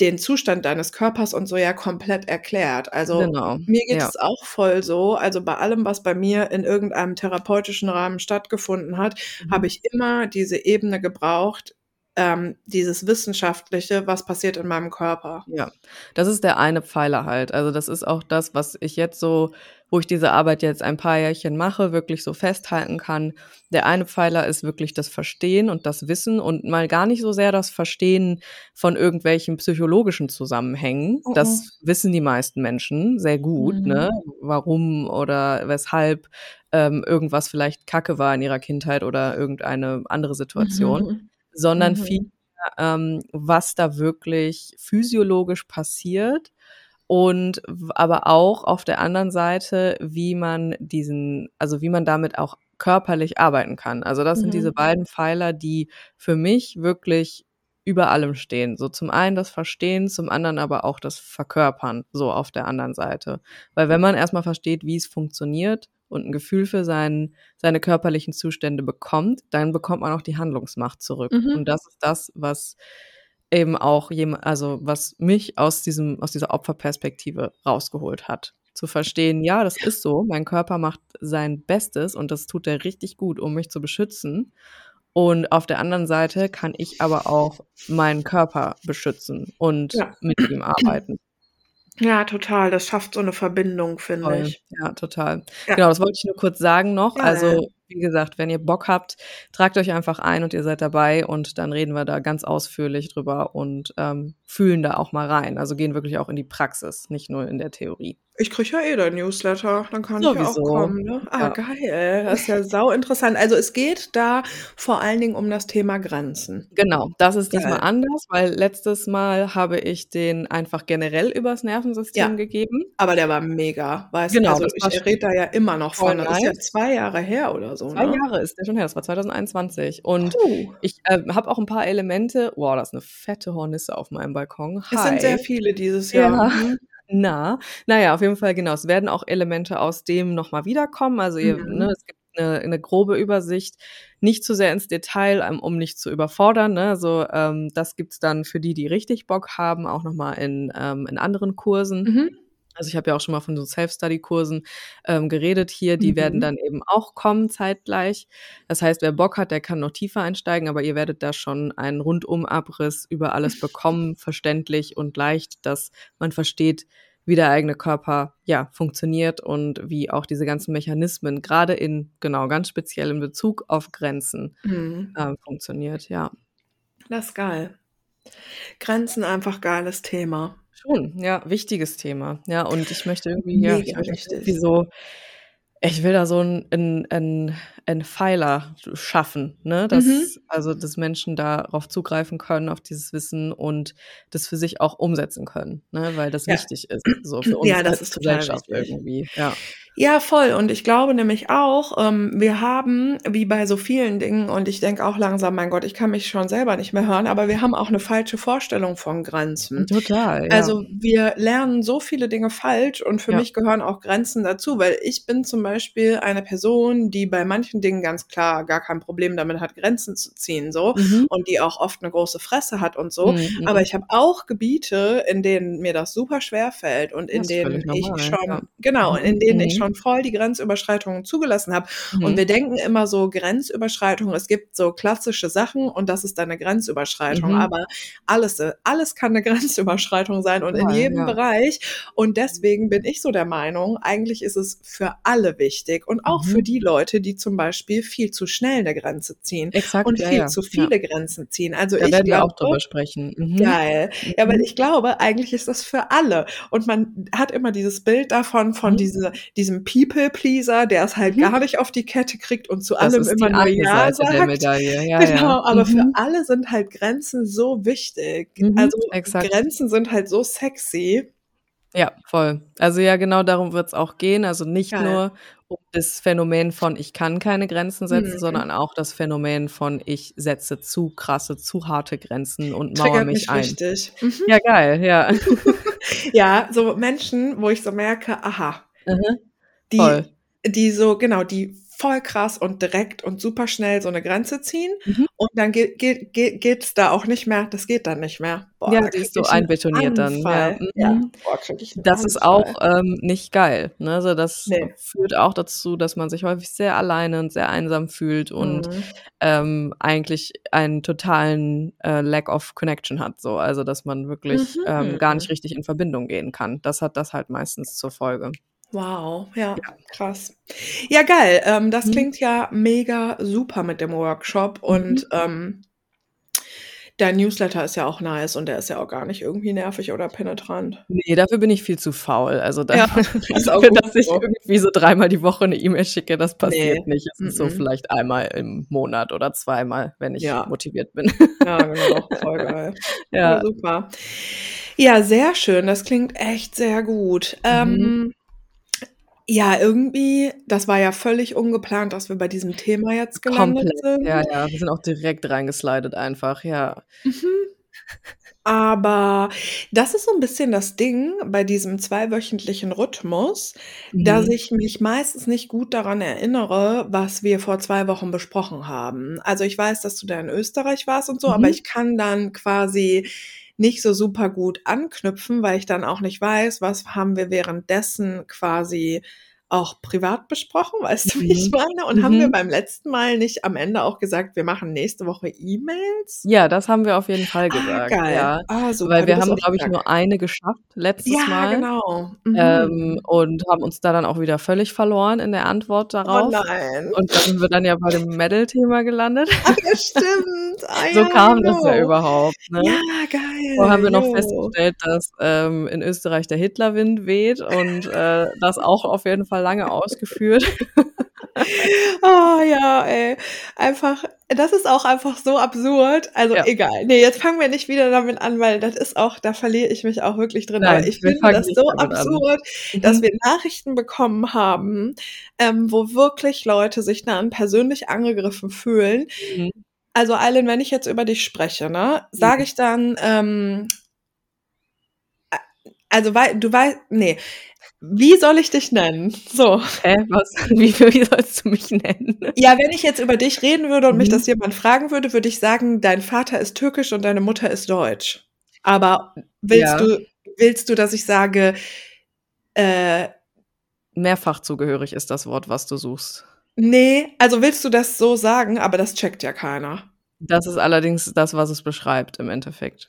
den Zustand deines Körpers und so ja komplett erklärt. Also Genau, mir geht ja. es auch voll so, also bei allem, was bei mir in irgendeinem therapeutischen Rahmen stattgefunden hat, Mhm. habe ich immer diese Ebene gebraucht, ähm, dieses Wissenschaftliche, was passiert in meinem Körper. Ja, das ist der eine Pfeiler halt. Also, das ist auch das, was ich jetzt so wo ich diese Arbeit jetzt ein paar Jährchen mache, wirklich so festhalten kann. Der eine Pfeiler ist wirklich das Verstehen und das Wissen und mal gar nicht so sehr das Verstehen von irgendwelchen psychologischen Zusammenhängen. Mhm. Das wissen die meisten Menschen sehr gut, Mhm. ne, warum oder weshalb, ähm, irgendwas vielleicht Kacke war in ihrer Kindheit oder irgendeine andere Situation, Mhm. Sondern Mhm. viel mehr, ähm, was da wirklich physiologisch passiert und aber auch auf der anderen Seite, wie man diesen also, wie man damit auch körperlich arbeiten kann. Also, das sind diese Mhm. beiden Pfeiler, die für mich wirklich über allem stehen. So zum einen das Verstehen, zum anderen aber auch das Verkörpern, so auf der anderen Seite. Weil wenn man erstmal versteht, wie es funktioniert und ein Gefühl für seinen, seine körperlichen Zustände bekommt, dann bekommt man auch die Handlungsmacht zurück. Mhm. Und das ist das, was eben auch jemand, also was mich aus diesem, aus dieser Opferperspektive rausgeholt hat. Zu verstehen, ja, das ist so, mein Körper macht sein Bestes und das tut er richtig gut, um mich zu beschützen. Und auf der anderen Seite kann ich aber auch meinen Körper beschützen und Ja. mit ihm arbeiten. Ja, total. Das schafft so eine Verbindung, finde ich. Ja, total. Ja. Genau, das wollte ich nur kurz sagen noch. Ja, Also, wie gesagt, wenn ihr Bock habt, tragt euch einfach ein und ihr seid dabei und dann reden wir da ganz ausführlich drüber und ähm, fühlen da auch mal rein. Also gehen wirklich auch in die Praxis, nicht nur in der Theorie. Ich kriege ja eh dein Newsletter, dann kann ich ja auch Sowieso. kommen. Ne? Ah, Ja. geil. Das ist ja sau interessant. Also es geht da vor allen Dingen um das Thema Grenzen. Genau, das ist diesmal Geil. anders, weil letztes Mal habe ich den einfach generell übers Nervensystem Ja. gegeben. Aber der war mega, weißt Genau, Also das war ich rede da ja immer noch von. Das ist ja zwei Jahre her oder so. Zwei ne? Jahre ist der schon her, das war 2021. Und Puh. ich äh, habe auch ein paar Elemente. Wow, das ist eine fette Hornisse auf meinem Balkon. Hi. Es sind sehr viele dieses Jahr. Ja. Na, naja, auf jeden Fall, genau. Es werden auch Elemente aus dem nochmal wiederkommen. Also ihr, Mhm. ne, es gibt eine, eine grobe Übersicht, nicht zu sehr ins Detail, ähm, um nicht zu überfordern. Ne? Also ähm, das gibt's dann für die, die richtig Bock haben, auch nochmal in, ähm, in anderen Kursen. Mhm. Also ich habe ja auch schon mal von so Self-Study-Kursen ähm, geredet hier, die Mhm. werden dann eben auch kommen zeitgleich. Das heißt, wer Bock hat, der kann noch tiefer einsteigen, aber ihr werdet da schon einen Rundumabriss über alles bekommen, <laughs> verständlich und leicht, dass man versteht, wie der eigene Körper ja funktioniert und wie auch diese ganzen Mechanismen gerade in genau ganz speziell in Bezug auf Grenzen Mhm. ähm, funktioniert. Ja, Das ist geil. Grenzen einfach geiles Thema. Schon, ja, wichtiges Thema. Ja, und ich möchte irgendwie, ja, ich möchte irgendwie so, ich will da so ein, ein, ein, ein Pfeiler schaffen, ne? Dass, Mhm. also, dass Menschen darauf zugreifen können, auf dieses Wissen und das für sich auch umsetzen können, ne? Weil das Ja. wichtig ist, so für uns Ja, das ist total Gesellschaft wichtig. irgendwie. Ja. Ja, voll. Und ich glaube nämlich auch, ähm, wir haben, wie bei so vielen Dingen, und ich denke auch langsam, mein Gott, ich kann mich schon selber nicht mehr hören, aber wir haben auch eine falsche Vorstellung von Grenzen. Total, ja. Also wir lernen so viele Dinge falsch und für Ja. mich gehören auch Grenzen dazu, weil ich bin zum Beispiel eine Person, die bei manchen Dingen ganz klar gar kein Problem damit hat, Grenzen zu ziehen, so Mhm. und die auch oft eine große Fresse hat und so. Mhm. Aber ich habe auch Gebiete, in denen mir das super schwer fällt und in denen ich normal, schon, ja. genau, in denen ich Mhm. schon voll die Grenzüberschreitungen zugelassen habe. Und Mhm. wir denken immer so Grenzüberschreitungen, es gibt so klassische Sachen und das ist dann eine Grenzüberschreitung. Mhm. Aber alles, alles kann eine <laughs> Grenzüberschreitung sein und in Voll, jedem ja. Bereich. Und deswegen bin ich so der Meinung, eigentlich ist es für alle wichtig und auch Mhm. für die Leute, die zum Beispiel viel zu schnell eine Grenze ziehen Exakt, und ja, viel ja. zu Ja. viele Grenzen ziehen. Also Da ich werden wir glaube, auch drüber sprechen. Mhm. Geil. Ja, weil Mhm. ich glaube, eigentlich ist das für alle. Und man hat immer dieses Bild davon, von Mhm. diese, diesem People-Pleaser, der es halt Mhm. gar nicht auf die Kette kriegt und zu Das allem immer nur Ja sagt. Medaille. Ja, Genau, ja. aber für Mhm. alle sind halt Grenzen so wichtig. Also exakt. Grenzen sind halt so sexy. Ja, voll. Also ja, genau darum wird's auch gehen. Also nicht Geil. nur um das Phänomen von ich kann keine Grenzen setzen, Mhm. sondern auch das Phänomen von ich setze zu krasse, zu harte Grenzen und mauere mich mich ein. richtig. Mhm. Ja, geil, ja. <laughs> Ja, so Menschen, wo ich so merke, aha, Mhm. die, die so, genau, die voll krass und direkt und super schnell so eine Grenze ziehen Mhm. und dann geht, geht, geht, geht's da auch nicht mehr, das geht dann nicht mehr. Boah, Ja, da ist so einbetoniert dann. Ja. Ja, Mhm. boah, Das ist auch ähm, nicht geil. Ne? Also das Nee. führt auch dazu, dass man sich häufig sehr alleine und sehr einsam fühlt und Mhm. ähm, eigentlich einen totalen äh, Lack of Connection hat. So. Also dass man wirklich Mhm. ähm, gar nicht richtig in Verbindung gehen kann. Das hat das halt meistens zur Folge. Wow, ja, krass. Ja, geil. Ähm, das Mhm. klingt ja mega super mit dem Workshop Mhm. und ähm, dein Newsletter ist ja auch nice und der ist ja auch gar nicht irgendwie nervig oder penetrant. Nee, dafür bin ich viel zu faul. Also da, Ja, <laughs> ist <laughs> auch dafür, gut dass ich so. irgendwie so dreimal die Woche eine E-Mail schicke, das passiert Nee. nicht. Es ist so Mhm. vielleicht einmal im Monat oder zweimal, wenn ich Ja. motiviert bin. Ja, <laughs> genau, voll geil. Ja, ja. super. Ja, sehr schön. Das klingt echt sehr gut. Mhm. Ähm, ja, irgendwie, das war ja völlig ungeplant, dass wir bei diesem Thema jetzt gelandet Komplett. sind. Ja, ja. Wir sind auch direkt reingeslidet einfach, ja. Mhm. Aber das ist so ein bisschen das Ding bei diesem zweiwöchentlichen Rhythmus, dass Mhm. ich mich meistens nicht gut daran erinnere, was wir vor 2 Wochen besprochen haben. Also, ich weiß, dass du da in Österreich warst und so, aber Mhm. ich kann dann quasi nicht so super gut anknüpfen, weil ich dann auch nicht weiß, was haben wir währenddessen quasi auch privat besprochen, weißt du, wie ich Mhm. meine? Und haben wir Mhm. beim letzten Mal nicht am Ende auch gesagt, wir machen nächste Woche E-Mails? Ja, das haben wir auf jeden Fall Ah, gesagt, geil. ja. Ah, super, Weil wir haben, glaube ich, nur eine geschafft letztes Ja, Mal. genau. Mhm. Ähm, und haben uns da dann auch wieder völlig verloren in der Antwort Oh darauf. nein. Und da sind wir dann ja bei dem Metal-Thema gelandet. Ach <laughs> ja, stimmt. <laughs> Ah So ja, kam das ja genau. überhaupt, ne? Ja, So haben wir geil, noch festgestellt, dass, ähm, in Österreich der Hitlerwind weht und, äh, das auch auf jeden Fall lange ausgeführt. Oh <laughs> ja, ey. Einfach das ist auch einfach so absurd. Also, Ja. egal. Ne, jetzt fangen wir nicht wieder damit an, weil das ist auch da verliere ich mich auch wirklich drin. Aber Nein, ich wir finde das so damit an. absurd, dass Mhm. wir Nachrichten bekommen haben, ähm, wo wirklich Leute sich dann persönlich angegriffen fühlen. Mhm. Also, Aylin, wenn ich jetzt über dich spreche, ne, sage Mhm. ich dann, ähm also, wei du wei ne, wie soll ich dich nennen? So. Hä, was? <laughs> Wie wie sollst du mich nennen? Ja, wenn ich jetzt über dich reden würde und mich Mhm. das jemand fragen würde, würde ich sagen, dein Vater ist türkisch und deine Mutter ist deutsch. Aber willst Ja. du willst du, dass ich sage, äh Mehrfach zugehörig ist das Wort, was du suchst. Ne, also, willst du das so sagen, aber das checkt ja keiner. Das ist allerdings das, was es beschreibt im Endeffekt.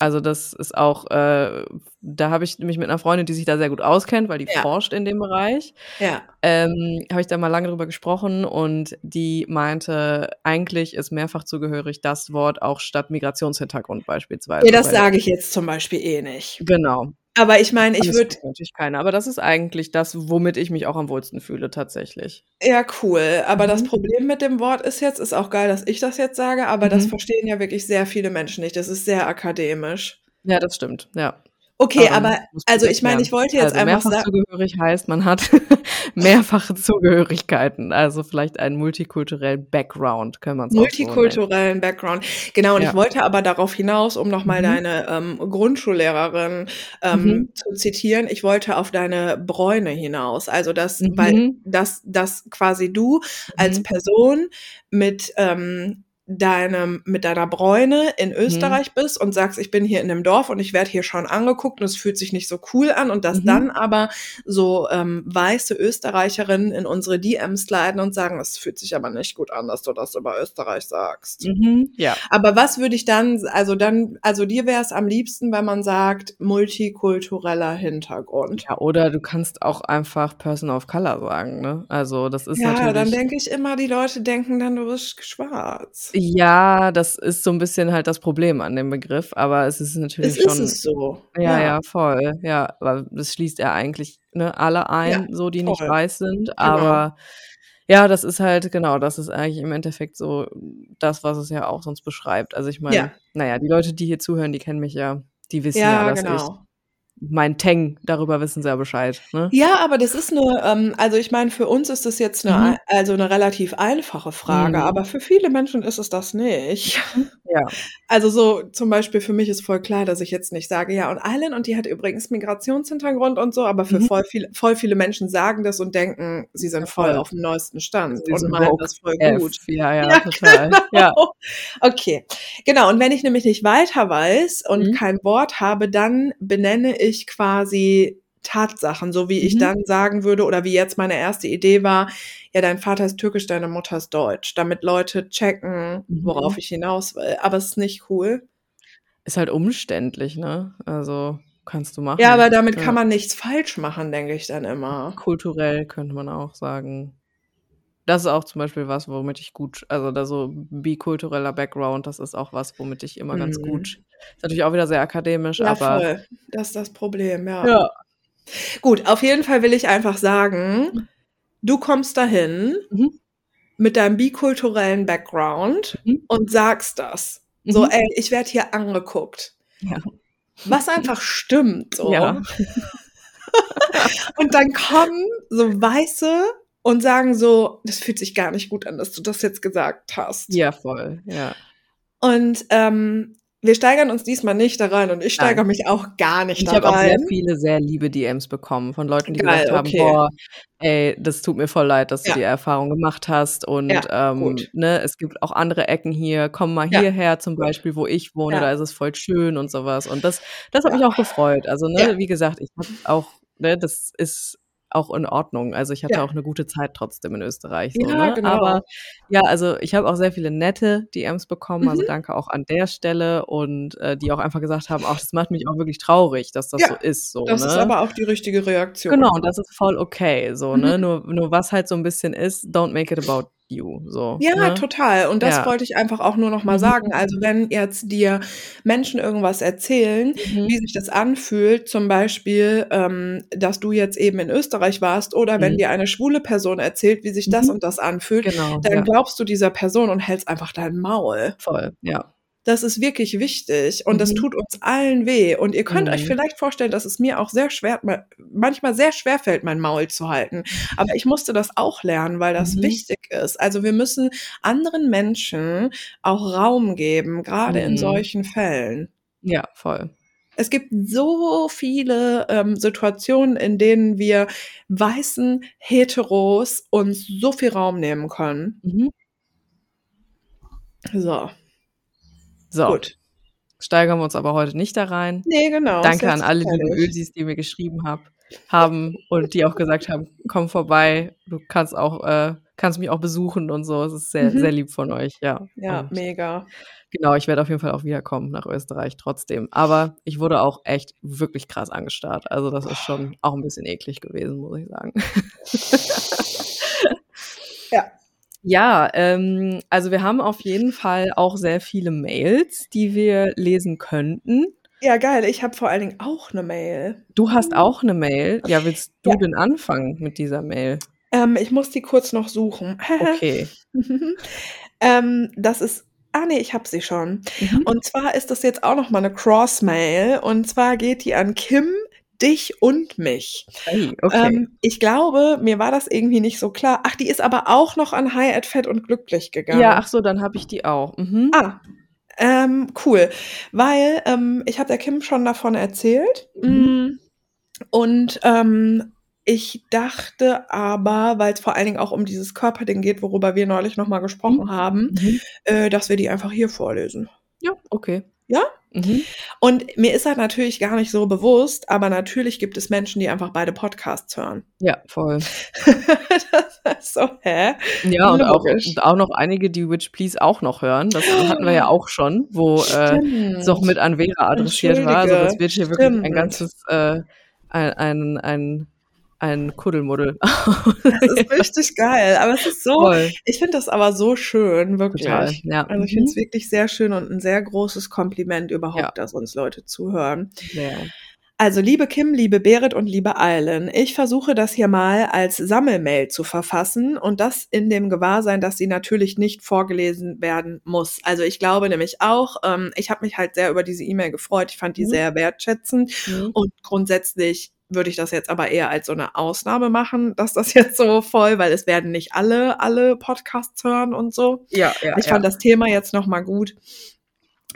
Also, das ist auch, äh da habe ich mich mit 'ner Freundin, die sich da sehr gut auskennt, weil die Ja. forscht in dem Bereich Ja. ähm, habe ich da mal lange drüber gesprochen und die meinte, eigentlich ist mehrfach zugehörig das Wort auch statt Migrationshintergrund beispielsweise, Ja, das sage ich jetzt zum Beispiel eh nicht. Genau. Aber ich meine, ich Das würde natürlich keiner, aber das ist eigentlich das, womit ich mich auch am wohlsten fühle tatsächlich. Ja, cool. Aber das Mhm. Problem mit dem Wort ist jetzt ist auch geil, dass ich das jetzt sage, aber das Mhm. verstehen ja wirklich sehr viele Menschen nicht. Das ist sehr akademisch. Ja, das stimmt, ja. Okay, Daran aber man also, ich meine, ich wollte jetzt Also, einfach mehrfach sa zugehörig heißt, man hat <laughs> mehrfache Zugehörigkeiten, also vielleicht einen multikulturellen Background, auch so nennen. multikulturellen Background. Genau, und Ja. ich wollte aber darauf hinaus, um noch mal Mhm. deine, ähm, Grundschullehrerin, ähm, Mhm. zu zitieren, ich wollte auf deine Bräune hinaus. Also, dass weil Mhm. dass dass quasi du als Mhm. Person mit, ähm, deinem mit deiner Bräune in Mhm. Österreich bist und sagst: „Ich bin hier in 'nem Dorf und ich werde hier schon angeguckt und es fühlt sich nicht so cool an.“ Und dass Mhm. dann aber so, ähm, weiße Österreicherinnen in unsere DMs sliden und sagen: „Es fühlt sich aber nicht gut an, dass du das über Österreich sagst.“ Mhm, ja. Aber was würde ich dann also, dann also, dir wäre es am liebsten, wenn man sagt, multikultureller Hintergrund. Ja, oder du kannst auch einfach Person of Color sagen, ne? Also, das ist Ja, dann natürlich denke ich immer, die Leute denken dann, du bist schwarz. Ja, das ist so 'n bisschen halt das Problem an dem Begriff, aber es ist Es natürlich ist schon es so, ja, ja. ja, voll, ja, weil das schließt ja eigentlich, ne, alle Ja, ein, so die nicht voll. weiß sind, Genau. aber ja, das ist halt genau, das ist eigentlich im Endeffekt so das, was es ja auch sonst beschreibt. Also, ich meine, Ja. na ja, die Leute, die hier zuhören, die kennen mich ja, die wissen ja, Ja, dass ich genau. Mein Teng, darüber wissen sie ja Bescheid, ne? Ja, aber das ist 'ne ähm, also, ich meine, für uns ist das jetzt 'ne Mhm. also, 'ne relativ einfache Frage, Mhm. aber für viele Menschen ist es das nicht. Ja. Also, so zum Beispiel für mich ist voll klar, dass ich jetzt nicht sage: „Ja, und Aylin und die hat übrigens Migrationshintergrund und so“, aber für Mhm. voll viele voll viele Menschen sagen das und denken, sie sind Ja, voll voll. auf'm neuesten Stand Sie und meinen das voll AF. gut. Ja, ja, Ja, total. Ja. genau. Okay. Genau, und wenn ich nämlich nicht weiter weiß und Mhm. kein Wort habe, dann benenne ich quasi Tatsachen, so wie ich Mhm. dann sagen würde oder wie jetzt meine erste Idee war: „Ja, dein Vater ist türkisch, deine Mutter ist deutsch“, damit Leute checken, worauf Mhm. ich hinaus will. Aber es ist nicht cool. Ist halt umständlich, ne? Also, kannst du machen. Ja, aber damit Ja. kann man nichts falsch machen, denke ich dann immer. Kulturell könnte man auch sagen. Das ist auch zum Beispiel was, womit ich gut also, da so bikultureller Background, das ist auch was, womit ich immer ganz Mhm. gut ist natürlich auch wieder sehr akademisch, Ja, aber voll. Das ist das Problem, ja. Ja. Gut, auf jeden Fall will ich einfach sagen, du kommst dahin Mhm. mit deinem bikulturellen Background Mhm. und sagst das. So: Mhm. „Ey, ich werde hier angeguckt.“ Ja. Was einfach stimmt so. Ja. <laughs> Und dann kommen so Weiße und sagen so: „Das fühlt sich gar nicht gut an, dass du das jetzt gesagt hast.“ Ja, voll, ja. Und, ähm, wir steigern uns diesmal nicht da rein und ich steigere mich auch gar nicht ich da rein. Ich habe auch sehr viele sehr liebe DMs bekommen von Leuten, die Geil, gesagt okay. haben, boah, ey, das tut mir voll leid, dass ja. du die Erfahrung gemacht hast und ja, ähm, ne, es gibt auch andere Ecken hier, komm mal ja. hierher zum Beispiel, wo ich wohne, da ist es voll schön und sowas und das, das hat mich auch gefreut. Also ne, wie gesagt, ich habe auch, ne, das ist auch in Ordnung. Also ich hatte ja. auch eine gute Zeit trotzdem in Österreich. So, ja, ne? genau. Aber ja, also ich habe auch sehr viele nette DMs bekommen. Also mhm. Also danke auch an der Stelle und äh, die auch einfach gesagt haben, auch das macht mich auch wirklich traurig, dass das ja, so ist. So, das ne? ist aber auch die richtige Reaktion. Genau, und das ist voll okay. So, ne? mhm. ne? Nur, nur was halt so ein bisschen ist, don't make it about you. So, ja, ne? total. Und das ja. wollte ich einfach auch nur noch mal mhm. sagen. Also wenn jetzt dir Menschen irgendwas erzählen, mhm. wie sich das anfühlt, zum Beispiel, ähm, dass du jetzt eben in Österreich warst, oder wenn mhm. dir eine schwule Person erzählt, wie sich das mhm. und das anfühlt, genau, dann ja. glaubst du dieser Person und hältst einfach dein Maul. Voll, ja. Das ist wirklich wichtig und mhm. das tut uns allen weh. Und ihr könnt mhm. euch vielleicht vorstellen, dass es mir auch sehr schwer, manchmal sehr schwer fällt, mein Maul zu halten. Aber ich musste das auch lernen, weil das mhm. wichtig ist. Also wir müssen anderen Menschen auch Raum geben, gerade in mhm. solchen Fällen. Ja, voll. Es gibt so viele ähm, Situationen, in denen wir weißen Heteros uns so viel Raum nehmen können. Mhm. So. So. Gut. Steigern wir uns aber heute nicht da rein. Nee, genau. Danke an alle lieben Ölsis, die mir geschrieben hab, haben und die auch gesagt haben, komm vorbei, du kannst auch, äh, kannst mich auch besuchen und so. Es ist sehr, mhm. sehr lieb von euch, ja. Ja, und mega. Genau, ich werde auf jeden Fall auch wiederkommen nach Österreich trotzdem. Aber ich wurde auch echt wirklich krass angestarrt. Also das ist schon auch ein bisschen eklig gewesen, muss ich sagen. ja, <laughs> ja, ähm, also wir haben auf jeden Fall auch sehr viele Mails, die wir lesen könnten. Ja, geil. Ich habe vor allen Dingen auch eine Mail. Du hast auch eine Mail. Ja, willst du ja. denn anfangen mit dieser Mail? Ähm, ich muss die kurz noch suchen. Okay. <laughs> ähm, das ist Ah nee, ich habe sie schon. Mhm. Und zwar ist das jetzt auch noch mal eine Cross-Mail. Und zwar geht die an Kim dich und mich. Hey, okay. Ähm, ich glaube, mir war das irgendwie nicht so klar. Ach, die ist aber auch noch an High at Fett und Glücklich gegangen. Ja, ach so, dann habe ich die auch. Mhm. Ah, ähm, cool. Weil ähm, ich habe der Kim schon davon erzählt. Mhm. Und ähm, ich dachte aber, weil es vor allen Dingen auch um dieses Körperding geht, worüber wir neulich nochmal gesprochen mhm. haben, mhm. Äh, dass wir die einfach hier vorlesen. Ja, okay. Ja? Mhm. Und mir ist halt natürlich gar nicht so bewusst, aber natürlich gibt es Menschen, die einfach beide Podcasts hören. Ja, voll. <laughs> das ist so, hä? Ja, und auch, und auch, noch einige, die Witch Please auch noch hören. Das hatten wir ja auch schon, wo äh, es auch mit an Vera adressiert war. Also das wird hier Stimmt. wirklich ein ganzes, äh, ein, ein, ein ein Kuddelmuddel. <laughs> das ist richtig geil. Aber es ist so, Voll. ich finde das aber so schön, wirklich. Total, ja. Also ich finde es mhm. wirklich sehr schön und ein sehr großes Kompliment überhaupt, ja. dass uns Leute zuhören. Ja. Also liebe Kim, liebe Berit und liebe Eilen, ich versuche das hier mal als Sammelmail zu verfassen und das in dem Gewahrsein, dass sie natürlich nicht vorgelesen werden muss. Also ich glaube nämlich auch, ähm, ich habe mich halt sehr über diese E-Mail gefreut, ich fand die mhm. sehr wertschätzend mhm. und grundsätzlich würde ich das jetzt aber eher als so eine Ausnahme machen, dass das <laughs> jetzt so voll, weil es werden nicht alle alle Podcasts hören und so. Ja, ja. Ich fand das Thema jetzt noch mal gut.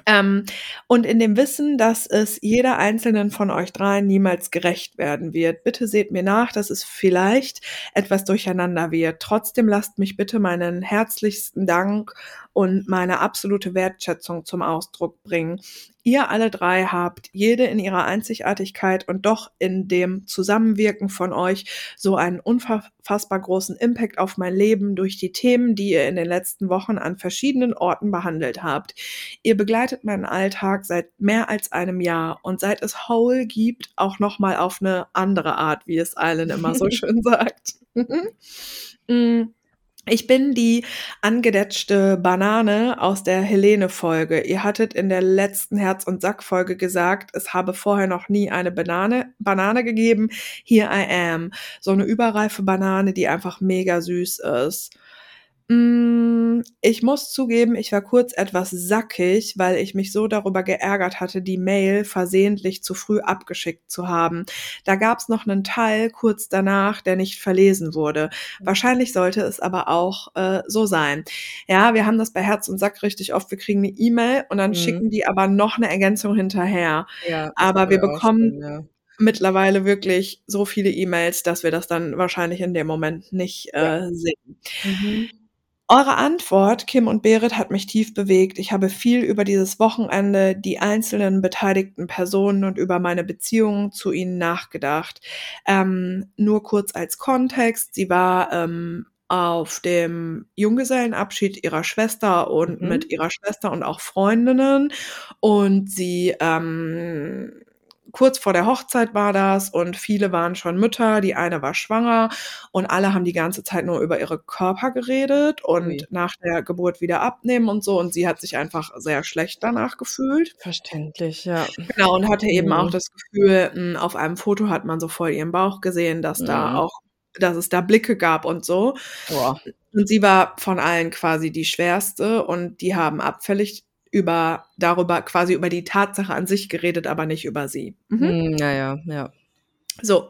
Ähm, und in dem Wissen, dass es jeder einzelnen von euch dreien niemals gerecht werden wird. Bitte seht mir nach, dass es vielleicht etwas durcheinander wird. Trotzdem lasst mich bitte meinen herzlichsten Dank und meine absolute Wertschätzung zum Ausdruck bringen. Ihr alle drei habt jede in ihrer Einzigartigkeit und doch in dem Zusammenwirken von euch so einen unfassbar großen Impact auf mein Leben durch die Themen, die ihr in den letzten Wochen an verschiedenen Orten behandelt habt. Ihr begleitet meinen Alltag seit mehr als einem Jahr und seit es Whole gibt, auch nochmal auf eine andere Art, wie es Eilen immer so <laughs> schön sagt. mm. Ich bin die angedetschte Banane aus der Helene-Folge. Ihr hattet in der letzten Herz- und Sack-Folge gesagt, es habe vorher noch nie eine Banane, Banane gegeben. Here I am. So eine überreife Banane, die einfach mega süß ist. Mm, ich muss zugeben, ich war kurz etwas sackig, weil ich mich so darüber geärgert hatte, die Mail versehentlich zu früh abgeschickt zu haben. Da gab es noch einen Teil kurz danach, der nicht verlesen wurde. Wahrscheinlich sollte es aber auch äh, so sein. Ja, wir haben das bei Herz und Sack richtig oft. Wir kriegen eine E-Mail und dann Mhm. schicken die aber noch eine Ergänzung hinterher. Ja, Aber wir bekommen schon, ja. mittlerweile wirklich so viele E-Mails, dass wir das dann wahrscheinlich in dem Moment nicht Ja. äh, sehen. Mhm. Eure Antwort, Kim und Berit, hat mich tief bewegt. Ich habe viel über dieses Wochenende, die einzelnen beteiligten Personen und über meine Beziehungen zu ihnen nachgedacht. Ähm, nur kurz als Kontext, sie war ähm, auf dem Junggesellenabschied ihrer Schwester und Mhm. mit ihrer Schwester und auch Freundinnen und sie ähm, kurz vor der Hochzeit war das und viele waren schon Mütter, die eine war schwanger und alle haben die ganze Zeit nur über ihre Körper geredet und Ui. nach der Geburt wieder abnehmen und so und sie hat sich einfach sehr schlecht danach gefühlt. Verständlich, ja. Genau, und hatte eben auch Mhm. das Gefühl, mh, auf einem Foto hat man so voll ihren Bauch gesehen, dass da Mhm. auch, dass es da Blicke gab und so. Boah. Und sie war von allen quasi die schwerste und die haben abfällig über darüber quasi über die Tatsache an sich geredet, aber nicht über sie. Mhm. Mhm, ja, ja, ja. So.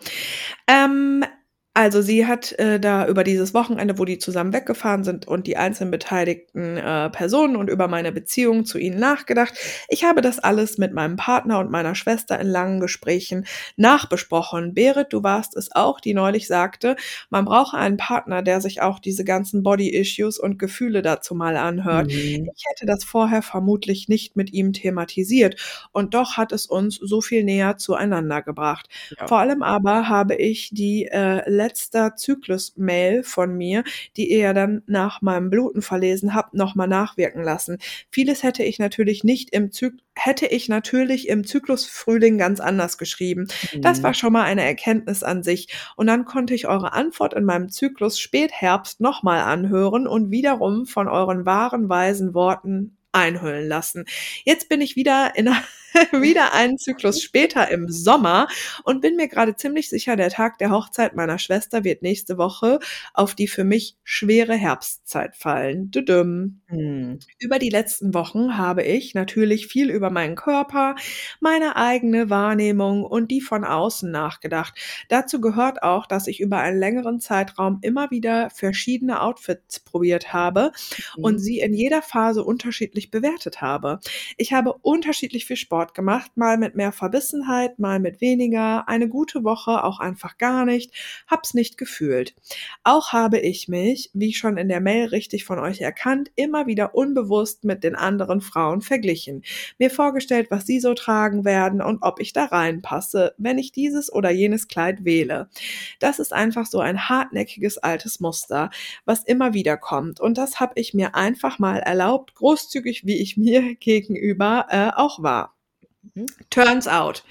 Ähm, also sie hat äh, da über dieses Wochenende, wo die zusammen weggefahren sind und die einzelnen beteiligten äh, Personen und über meine Beziehung zu ihnen nachgedacht. Ich habe das alles mit meinem Partner und meiner Schwester in langen Gesprächen nachbesprochen. Berit, du warst es auch, die neulich sagte, man brauche einen Partner, der sich auch diese ganzen Body-Issues und Gefühle dazu mal anhört. Mhm. Ich hätte das vorher vermutlich nicht mit ihm thematisiert und doch hat es uns so viel näher zueinander gebracht. Ja. Vor allem aber habe ich die äh, letzte Zyklus-Mail von mir, die ihr ja dann nach meinem Bluten verlesen habt, nochmal nachwirken lassen. Vieles hätte ich natürlich nicht im Zyklus hätte ich natürlich im Zyklusfrühling ganz anders geschrieben. Das Mhm. war schon mal eine Erkenntnis an sich. Und dann konnte ich eure Antwort in meinem Zyklus Spätherbst nochmal anhören und wiederum von euren wahren, weisen Worten einhüllen lassen. Jetzt bin ich wieder in <laughs> wieder einen Zyklus später im Sommer und bin mir gerade ziemlich sicher, der Tag der Hochzeit meiner Schwester wird nächste Woche auf die für mich schwere Herbstzeit fallen. Düdüm. Mhm. Über die letzten Wochen habe ich natürlich viel über meinen Körper, meine eigene Wahrnehmung und die von außen nachgedacht. Dazu gehört auch, dass ich über einen längeren Zeitraum immer wieder verschiedene Outfits probiert habe und Mhm. sie in jeder Phase unterschiedlich bewertet habe. Ich habe unterschiedlich viel Sport gemacht, mal mit mehr Verbissenheit, mal mit weniger, eine gute Woche auch einfach gar nicht, hab's nicht gefühlt. Auch habe ich mich, wie schon in der Mail richtig von euch erkannt, immer wieder unbewusst mit den anderen Frauen verglichen, mir vorgestellt, was sie so tragen werden und ob ich da reinpasse, wenn ich dieses oder jenes Kleid wähle. Das ist einfach so ein hartnäckiges altes Muster, was immer wieder kommt und das habe ich mir einfach mal erlaubt, großzügig wie ich mir <laughs> gegenüber äh, auch war. Mhm. Turns out.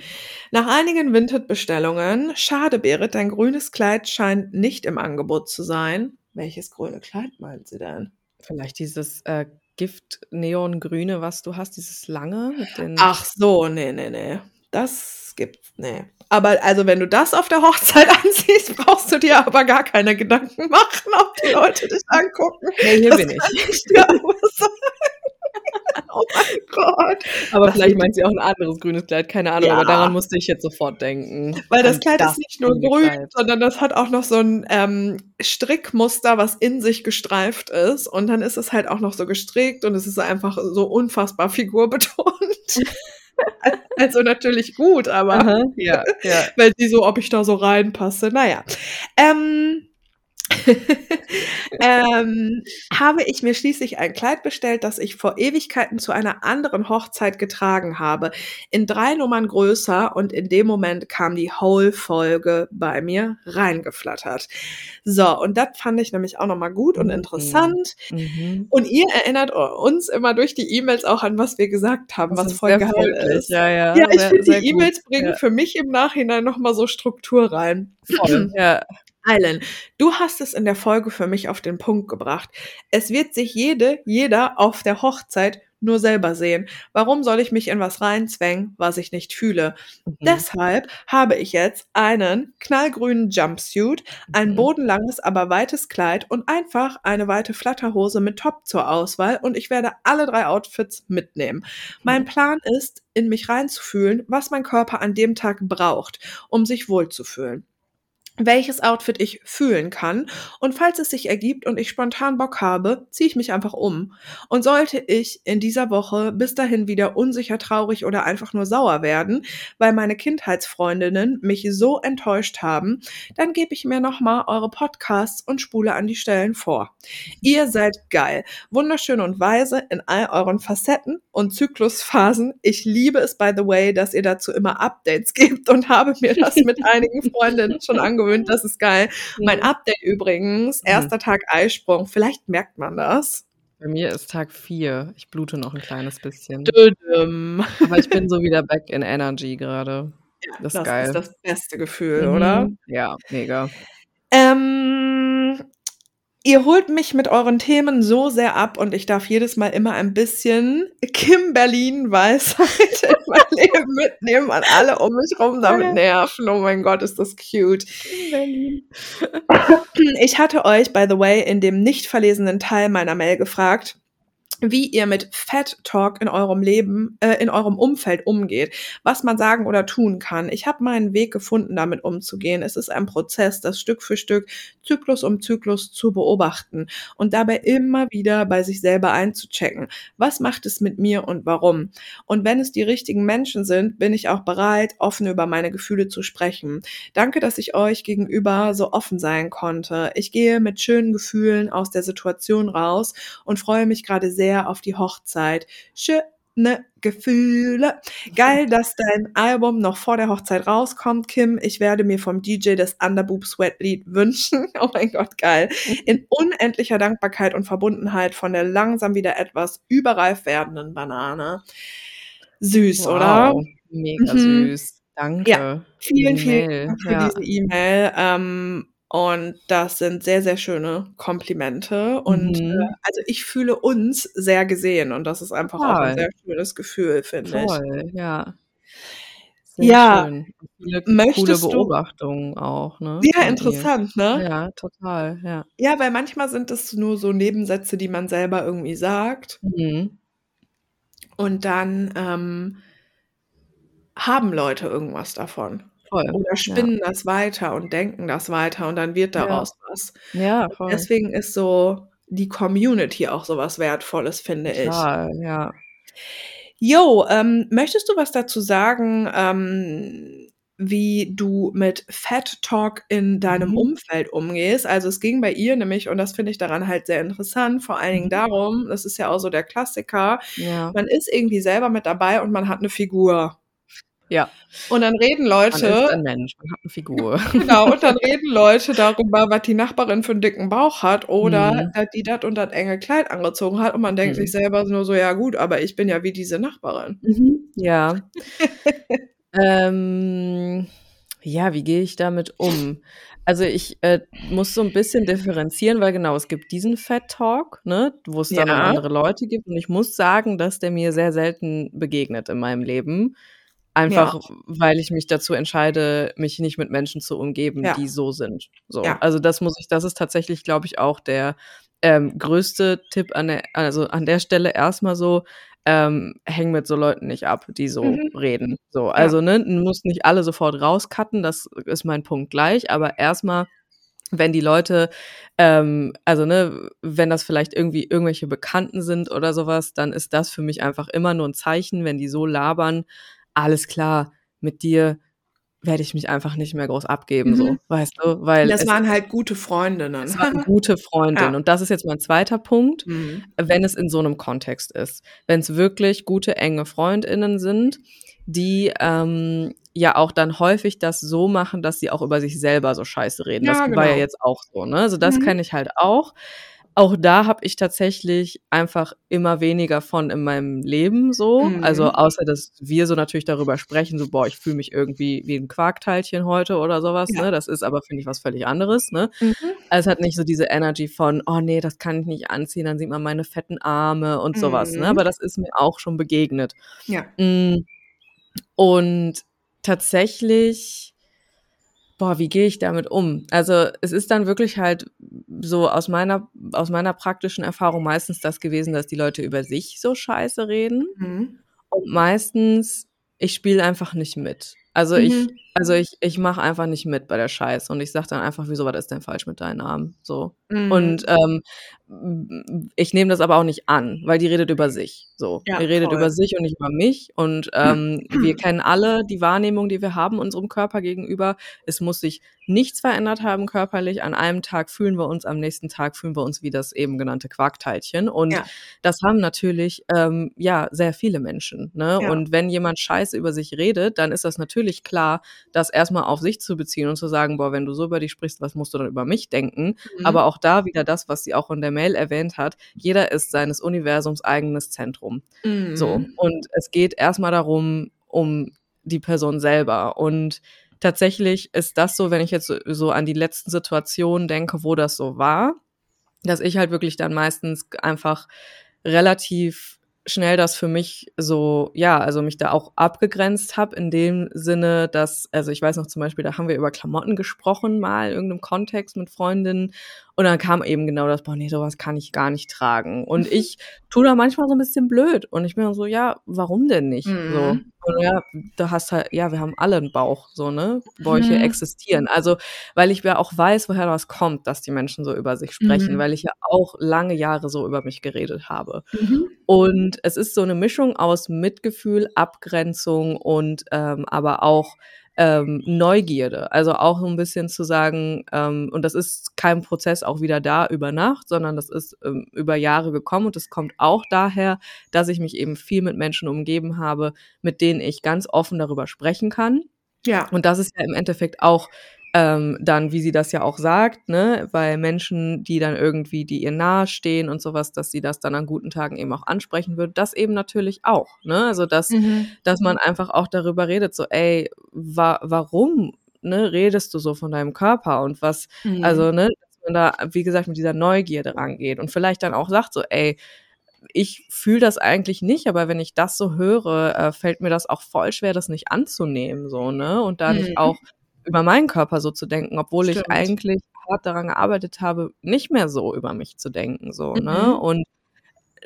Nach einigen Vinted-Bestellungen, schade Berit, dein grünes Kleid scheint nicht im Angebot zu sein. Welches grüne Kleid meint sie denn? Vielleicht dieses äh, Gift-Neongrüne, was du hast, dieses lange. Ach so, nee, nee, nee. Das gibt's, nee. Aber also, wenn du das auf der Hochzeit <laughs> anziehst, brauchst du dir aber gar keine Gedanken <laughs> machen, ob die Leute dich angucken. Nee, hier Das bin ich. ich. <laughs> Oh mein Gott. Aber Das vielleicht meint sie auch ein anderes grünes Kleid, keine Ahnung, Ja. aber daran musste ich jetzt sofort denken. Weil das Kleid ist nicht nur grün, Kleid. sondern das hat auch noch so ein ähm, Strickmuster, was in sich gestreift ist. Und dann ist es halt auch noch so gestrickt und es ist einfach so unfassbar <laughs> figurbetont. <laughs> also natürlich gut, aber Aha, ja, ja. weil sie so, ob ich da so reinpasse. Naja. Ähm, <laughs> ähm, habe ich mir schließlich ein Kleid bestellt, das ich vor Ewigkeiten zu einer anderen Hochzeit getragen habe. In drei Nummern größer und in dem Moment kam die Whole-Folge bei mir reingeflattert. So, und das fand ich nämlich auch nochmal gut und Mhm. interessant. Mhm. Und ihr erinnert uns immer durch die E-Mails auch an, was wir gesagt haben, Das was voll geil freundlich, ist. Ja, ja. Ja, ich finde, die. E-Mails bringen Ja, für mich im Nachhinein nochmal so Struktur rein. voll. <clears throat> Ja. Eilen, du hast es in der Folge für mich auf den Punkt gebracht. Es wird sich jede, jeder auf der Hochzeit nur selber sehen. Warum soll ich mich in was reinzwängen, was ich nicht fühle? Mhm. Deshalb habe ich jetzt einen knallgrünen Jumpsuit, ein mhm. bodenlanges, aber weites Kleid und einfach eine weite Flatterhose mit Top zur Auswahl und ich werde alle drei Outfits mitnehmen. Mein Plan ist, in mich reinzufühlen, was mein Körper an dem Tag braucht, um sich wohlzufühlen welches Outfit ich fühlen kann. Und falls es sich ergibt und ich spontan Bock habe, ziehe ich mich einfach um. Und sollte ich in dieser Woche bis dahin wieder unsicher, traurig oder einfach nur sauer werden, weil meine Kindheitsfreundinnen mich so enttäuscht haben, dann gebe ich mir nochmal eure Podcasts und spule an die Stellen vor. Ihr seid geil, wunderschön und weise in all euren Facetten und Zyklusphasen. Ich liebe es, by the way, dass ihr dazu immer Updates <laughs> gebt und habe mir das mit einigen Freundinnen schon angewöhnt <laughs> gewöhnt, das ist geil. Mhm. Mein Update übrigens, mhm. erster. Tag Eisprung, vielleicht merkt man das. Bei mir ist Tag 4. Ich blute noch ein kleines bisschen. Dödüm. Aber ich bin so wieder back in Energy gerade. Ja, das, ist. Das ist das beste Gefühl, mhm. oder? Ja, mega. Ähm, Ihr holt mich mit euren Themen so sehr ab und ich darf jedes Mal immer ein bisschen Kim Berlin Weisheit in <laughs> mein Leben mitnehmen an alle um mich rum damit nerven. Oh mein Gott, ist das cute. Berlin. Ich hatte euch, by the way, in dem nicht verlesenen Teil meiner Mail gefragt, wie ihr mit Fat Talk in eurem Leben, äh, in eurem Umfeld umgeht, was man sagen oder tun kann. Ich habe meinen Weg gefunden, damit umzugehen. Es ist ein Prozess, das Stück für Stück, Zyklus um Zyklus zu beobachten und dabei immer wieder bei sich selber einzuchecken. Was macht es mit mir und warum? Und wenn es die richtigen Menschen sind, bin ich auch bereit, offen über meine Gefühle zu sprechen. Danke, dass ich euch gegenüber so offen sein konnte. Ich gehe mit schönen Gefühlen aus der Situation raus und freue mich gerade sehr sehr auf die Hochzeit. Schöne Gefühle. Geil, dass dein Album noch vor der Hochzeit rauskommt, Kim. Ich werde mir vom DJ das Underboob Sweat Lied wünschen. <laughs> Oh mein Gott, geil. In unendlicher Dankbarkeit und Verbundenheit von der langsam wieder etwas überreif werdenden Banane. Süß, wow, oder? Mega mhm. süß. Danke. Ja, vielen, vielen Dank für ja. diese E-Mail. Ähm, und das sind sehr, sehr schöne Komplimente. Und mhm. äh, also ich fühle uns sehr gesehen und das ist einfach Voll. auch ein sehr schönes Gefühl, finde ich. Ja. Sehr ja, schön. Viele Möchtest coole Beobachtungen du, auch, ne? Ja, interessant, ne? Ja, total, ja. Ja, weil manchmal sind es nur so Nebensätze, die man selber irgendwie sagt. Mhm. Und dann ähm, haben Leute irgendwas davon. Voll. Oder spinnen ja. das weiter und denken das weiter und dann wird daraus ja. was. Ja, voll. Deswegen ist so die Community auch so was Wertvolles, finde Total, ich. ja. Jo, ähm, möchtest du was dazu sagen, ähm, wie du mit Fat Talk in deinem mhm. Umfeld umgehst? Also es ging bei ihr nämlich, und das finde ich daran halt sehr interessant, vor allen Dingen mhm. darum, das ist ja auch so der Klassiker, ja. man ist irgendwie selber mit dabei und man hat eine Figur. Ja. Und dann reden Leute. Man ist ein Mensch, man hat eine Figur. <laughs> genau, und dann reden Leute darüber, was die Nachbarin für einen dicken Bauch hat oder mhm. dass die das und das enge Kleid angezogen hat und man denkt mhm. sich selber nur so, ja gut, aber ich bin ja wie diese Nachbarin. Mhm. Ja. <laughs> ähm, ja, wie gehe ich damit um? Also ich äh, muss so ein bisschen differenzieren, weil genau, es gibt diesen Fat Talk, ne, wo es dann ja. andere Leute gibt. Und ich muss sagen, dass der mir sehr selten begegnet in meinem Leben. Einfach, ja. weil ich mich dazu entscheide, mich nicht mit Menschen zu umgeben, ja. die so sind. So. Ja. Also das muss ich, das ist tatsächlich, glaube ich, auch der ähm, größte Tipp an der, also an der Stelle erstmal so, ähm, häng mit so Leuten nicht ab, die so mhm. reden. So, also ne, muss nicht alle sofort rauscutten, das ist mein Punkt gleich, aber erstmal wenn die Leute, ähm, also ne, wenn das vielleicht irgendwie irgendwelche Bekannten sind oder sowas, dann ist das für mich einfach immer nur ein Zeichen, wenn die so labern, alles klar, mit dir werde ich mich einfach nicht mehr groß abgeben, mhm. so, weißt du, weil das waren halt gute Freundinnen. Das waren gute Freundinnen <laughs> ja. und das ist jetzt mein zweiter Punkt, mhm. wenn es in so einem Kontext ist, wenn es wirklich gute enge Freundinnen sind, die ähm, ja auch dann häufig das so machen, dass sie auch über sich selber so scheiße reden. Ja, das genau. war ja genau. jetzt auch so, ne? Also das mhm. kenne ich halt auch. Auch da habe ich tatsächlich einfach immer weniger von in meinem Leben so. Mhm. Also außer, dass wir so natürlich darüber sprechen, so, boah, ich fühle mich irgendwie wie ein Quarkteilchen heute oder sowas. Ja. Ne? Das ist aber, finde ich, was völlig anderes. Ne? Mhm. Also es hat nicht so diese Energy von, oh nee, das kann ich nicht anziehen, dann sieht man meine fetten Arme und sowas. Mhm. Ne? Aber das ist mir auch schon begegnet. Ja. Mm. Und tatsächlich, boah, wie gehe ich damit um? Also es ist dann wirklich halt so aus meiner, aus meiner praktischen Erfahrung meistens das gewesen, dass die Leute über sich so scheiße reden. Mhm. Und meistens, ich spiele einfach nicht mit. Also ich, Mhm. Also ich, ich mache einfach nicht mit bei der Scheiße. Und ich sage dann einfach, wieso, was ist denn falsch mit deinen Armen? So. Mhm. Und ähm, ich nehme das aber auch nicht an, weil die redet über sich. So, Ja, die redet voll. über sich und nicht über mich. Und ähm, wir kennen alle die Wahrnehmung, die wir haben unserem Körper gegenüber. Es muss sich nichts verändert haben körperlich. An einem Tag fühlen wir uns, am nächsten Tag fühlen wir uns wie das eben genannte Quarkteilchen. Und Ja. das haben natürlich ähm, ja sehr viele Menschen. Ne? Ja. Und wenn jemand Scheiße über sich redet, dann ist das natürlich klar, das erstmal auf sich zu beziehen und zu sagen, boah, wenn du so über dich sprichst, was musst du dann über mich denken? Mhm. Aber auch da wieder das, was sie auch in der Mail erwähnt hat, jeder ist seines Universums eigenes Zentrum. Mhm. So. Und es geht erstmal darum, um die Person selber. Und tatsächlich ist das so, wenn ich jetzt so, so an die letzten Situationen denke, wo das so war, dass ich halt wirklich dann meistens einfach relativ schnell das für mich so, ja, also mich da auch abgegrenzt habe in dem Sinne, dass, also ich weiß noch zum Beispiel, da haben wir über Klamotten gesprochen, mal in irgendeinem Kontext mit Freundinnen und dann kam eben genau das, boah, nee, sowas kann ich gar nicht tragen. Und ich tue da manchmal so ein bisschen blöd und ich bin dann so, ja, warum denn nicht? Mhm. So. Und ja, da hast halt, ja, wir haben alle einen Bauch, so, ne? Bäuche Mhm. existieren. Also, weil ich ja auch weiß, woher das kommt, dass die Menschen so über sich sprechen, Mhm. weil ich ja auch lange Jahre so über mich geredet habe. Mhm. Und es ist so eine Mischung aus Mitgefühl, Abgrenzung und ähm, aber auch ähm, Neugierde. Also auch so ein bisschen zu sagen, ähm, und das ist kein Prozess auch wieder da über Nacht, sondern das ist ähm, über Jahre gekommen und es kommt auch daher, dass ich mich eben viel mit Menschen umgeben habe, mit denen ich ganz offen darüber sprechen kann. Ja. Und das ist ja im Endeffekt auch ähm, dann, wie sie das ja auch sagt, ne, bei Menschen, die dann irgendwie, die ihr nahestehen und sowas, dass sie das dann an guten Tagen eben auch ansprechen würde, das eben natürlich auch, ne, also dass, Mhm. dass man einfach auch darüber redet, so, ey, wa warum, ne, redest du so von deinem Körper und was, Mhm. also, ne, dass man da, wie gesagt, mit dieser Neugierde rangeht und vielleicht dann auch sagt so, ey, ich fühle das eigentlich nicht, aber wenn ich das so höre, äh, fällt mir das auch voll schwer, das nicht anzunehmen, so, ne? Und da Mhm. nicht auch über meinen Körper so zu denken, obwohl ich Stimmt. eigentlich hart daran gearbeitet habe, nicht mehr so über mich zu denken, so, Mhm. ne? Und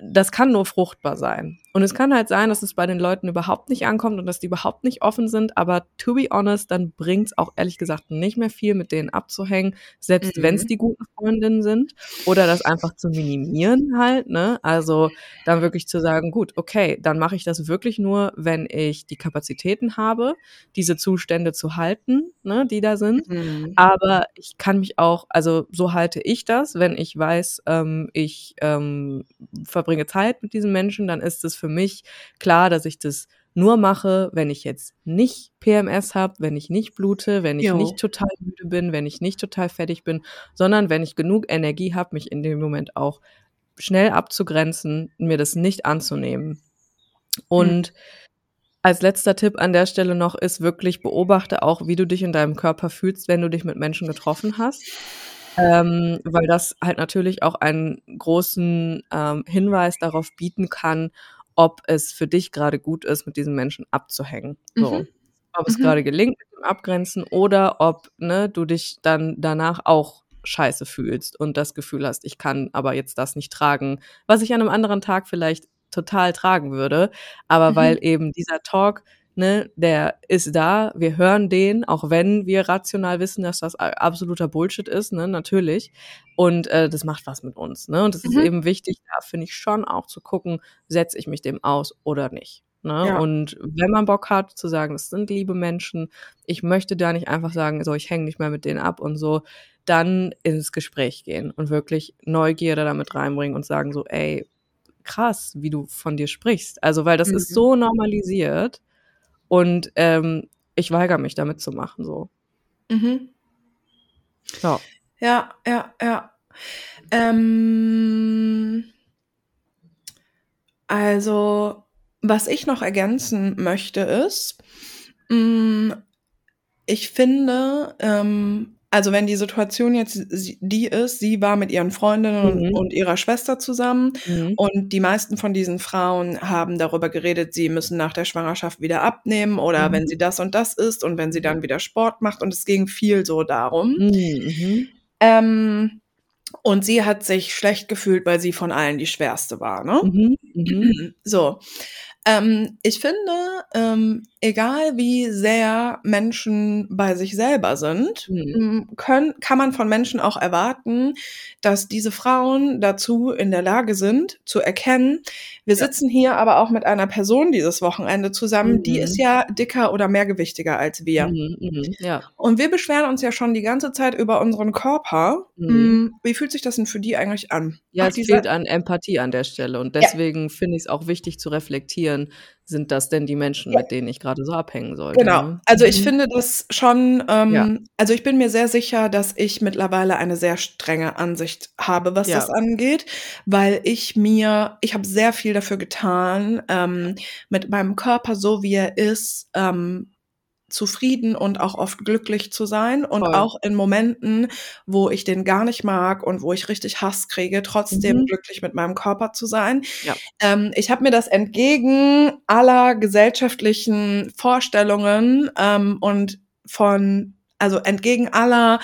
das kann nur fruchtbar sein. Und es kann halt sein, dass es bei den Leuten überhaupt nicht ankommt und dass die überhaupt nicht offen sind, aber to be honest, dann bringt's auch ehrlich gesagt nicht mehr viel, mit denen abzuhängen, selbst Mhm. wenn's die guten Freundinnen sind oder das einfach zu minimieren halt, ne? Also dann wirklich zu sagen, gut, okay, dann mache ich das wirklich nur, wenn ich die Kapazitäten habe, diese Zustände zu halten, ne, die da sind. Mhm. Aber ich kann mich auch, also so halte ich das, wenn ich weiß, ähm, ich ähm, verbringe Zeit mit diesen Menschen, dann ist es für mich klar, dass ich das nur mache, wenn ich jetzt nicht PMS habe, wenn ich nicht blute, wenn ich Jo. nicht total müde bin, wenn ich nicht total fertig bin, sondern wenn ich genug Energie habe, mich in dem Moment auch schnell abzugrenzen, mir das nicht anzunehmen. Und als letzter Tipp an der Stelle noch ist wirklich beobachte auch, wie du dich in deinem Körper fühlst, wenn du dich mit Menschen getroffen hast. Ähm, weil das halt natürlich auch einen großen ähm, Hinweis darauf bieten kann, ob es für dich gerade gut ist, mit diesen Menschen abzuhängen. So. Mhm. Ob es Mhm. gerade gelingt mit dem Abgrenzen oder ob ne, du dich dann danach auch scheiße fühlst und das Gefühl hast, ich kann aber jetzt das nicht tragen, was ich an einem anderen Tag vielleicht total tragen würde. Aber Mhm. weil eben dieser Talk, ne, der ist da, wir hören den, auch wenn wir rational wissen, dass das absoluter Bullshit ist, ne, natürlich. Und äh, das macht was mit uns, ne? Und es ist Mhm. eben wichtig, da finde ich schon auch zu gucken, setze ich mich dem aus oder nicht. Ne? Ja. Und wenn man Bock hat zu sagen, das sind liebe Menschen, ich möchte da nicht einfach sagen, so ich hänge nicht mehr mit denen ab und so, dann ins Gespräch gehen und wirklich Neugierde damit reinbringen und sagen so, ey, krass, wie du von dir sprichst. Also, weil das ist Mhm. so normalisiert und ähm, ich weigere mich damit zu machen, so. Mhm. Ja. Ja, ja, ja. Ähm, also, was ich noch ergänzen möchte, ist, mh, ich finde, ähm, also wenn die Situation jetzt die ist, sie war mit ihren Freundinnen Mhm. und ihrer Schwester zusammen Mhm. und die meisten von diesen Frauen haben darüber geredet, sie müssen nach der Schwangerschaft wieder abnehmen oder Mhm. wenn sie das und das isst und wenn sie dann wieder Sport macht und es ging viel so darum. Mhm. Mhm. Ähm, und sie hat sich schlecht gefühlt, weil sie von allen die schwerste war, ne? Mhm. So. Ähm, ich finde, ähm, egal wie sehr Menschen bei sich selber sind, Mhm. m, können, kann man von Menschen auch erwarten, dass diese Frauen dazu in der Lage sind, zu erkennen, wir Ja. sitzen hier aber auch mit einer Person dieses Wochenende zusammen, die ist Mhm. ja dicker oder mehrgewichtiger als wir. Mhm. Mhm. Ja. Und wir beschweren uns ja schon die ganze Zeit über unseren Körper. Mhm. Mm, Wie fühlt sich das denn für die eigentlich an? Ja, Ach, es fehlt an Empathie an der Stelle und Ja. deswegen finde ich es auch wichtig zu reflektieren, sind das denn die Menschen, Ja. mit denen ich gerade so abhängen sollte, Genau. ne? Also ich Mhm. finde das schon, Ja. ähm, also ich bin mir sehr sicher, dass ich mittlerweile eine sehr strenge Ansicht habe, was Ja. das angeht, weil ich mir, ich habe sehr viel dafür getan, ähm, mit meinem Körper so wie er ist, ähm, zufrieden und auch oft glücklich zu sein und Voll. auch in Momenten, wo ich den gar nicht mag und wo ich richtig Hass kriege, trotzdem Mhm. glücklich mit meinem Körper zu sein. Ja. Ähm, ich habe mir das entgegen aller gesellschaftlichen Vorstellungen ähm, und von, also entgegen aller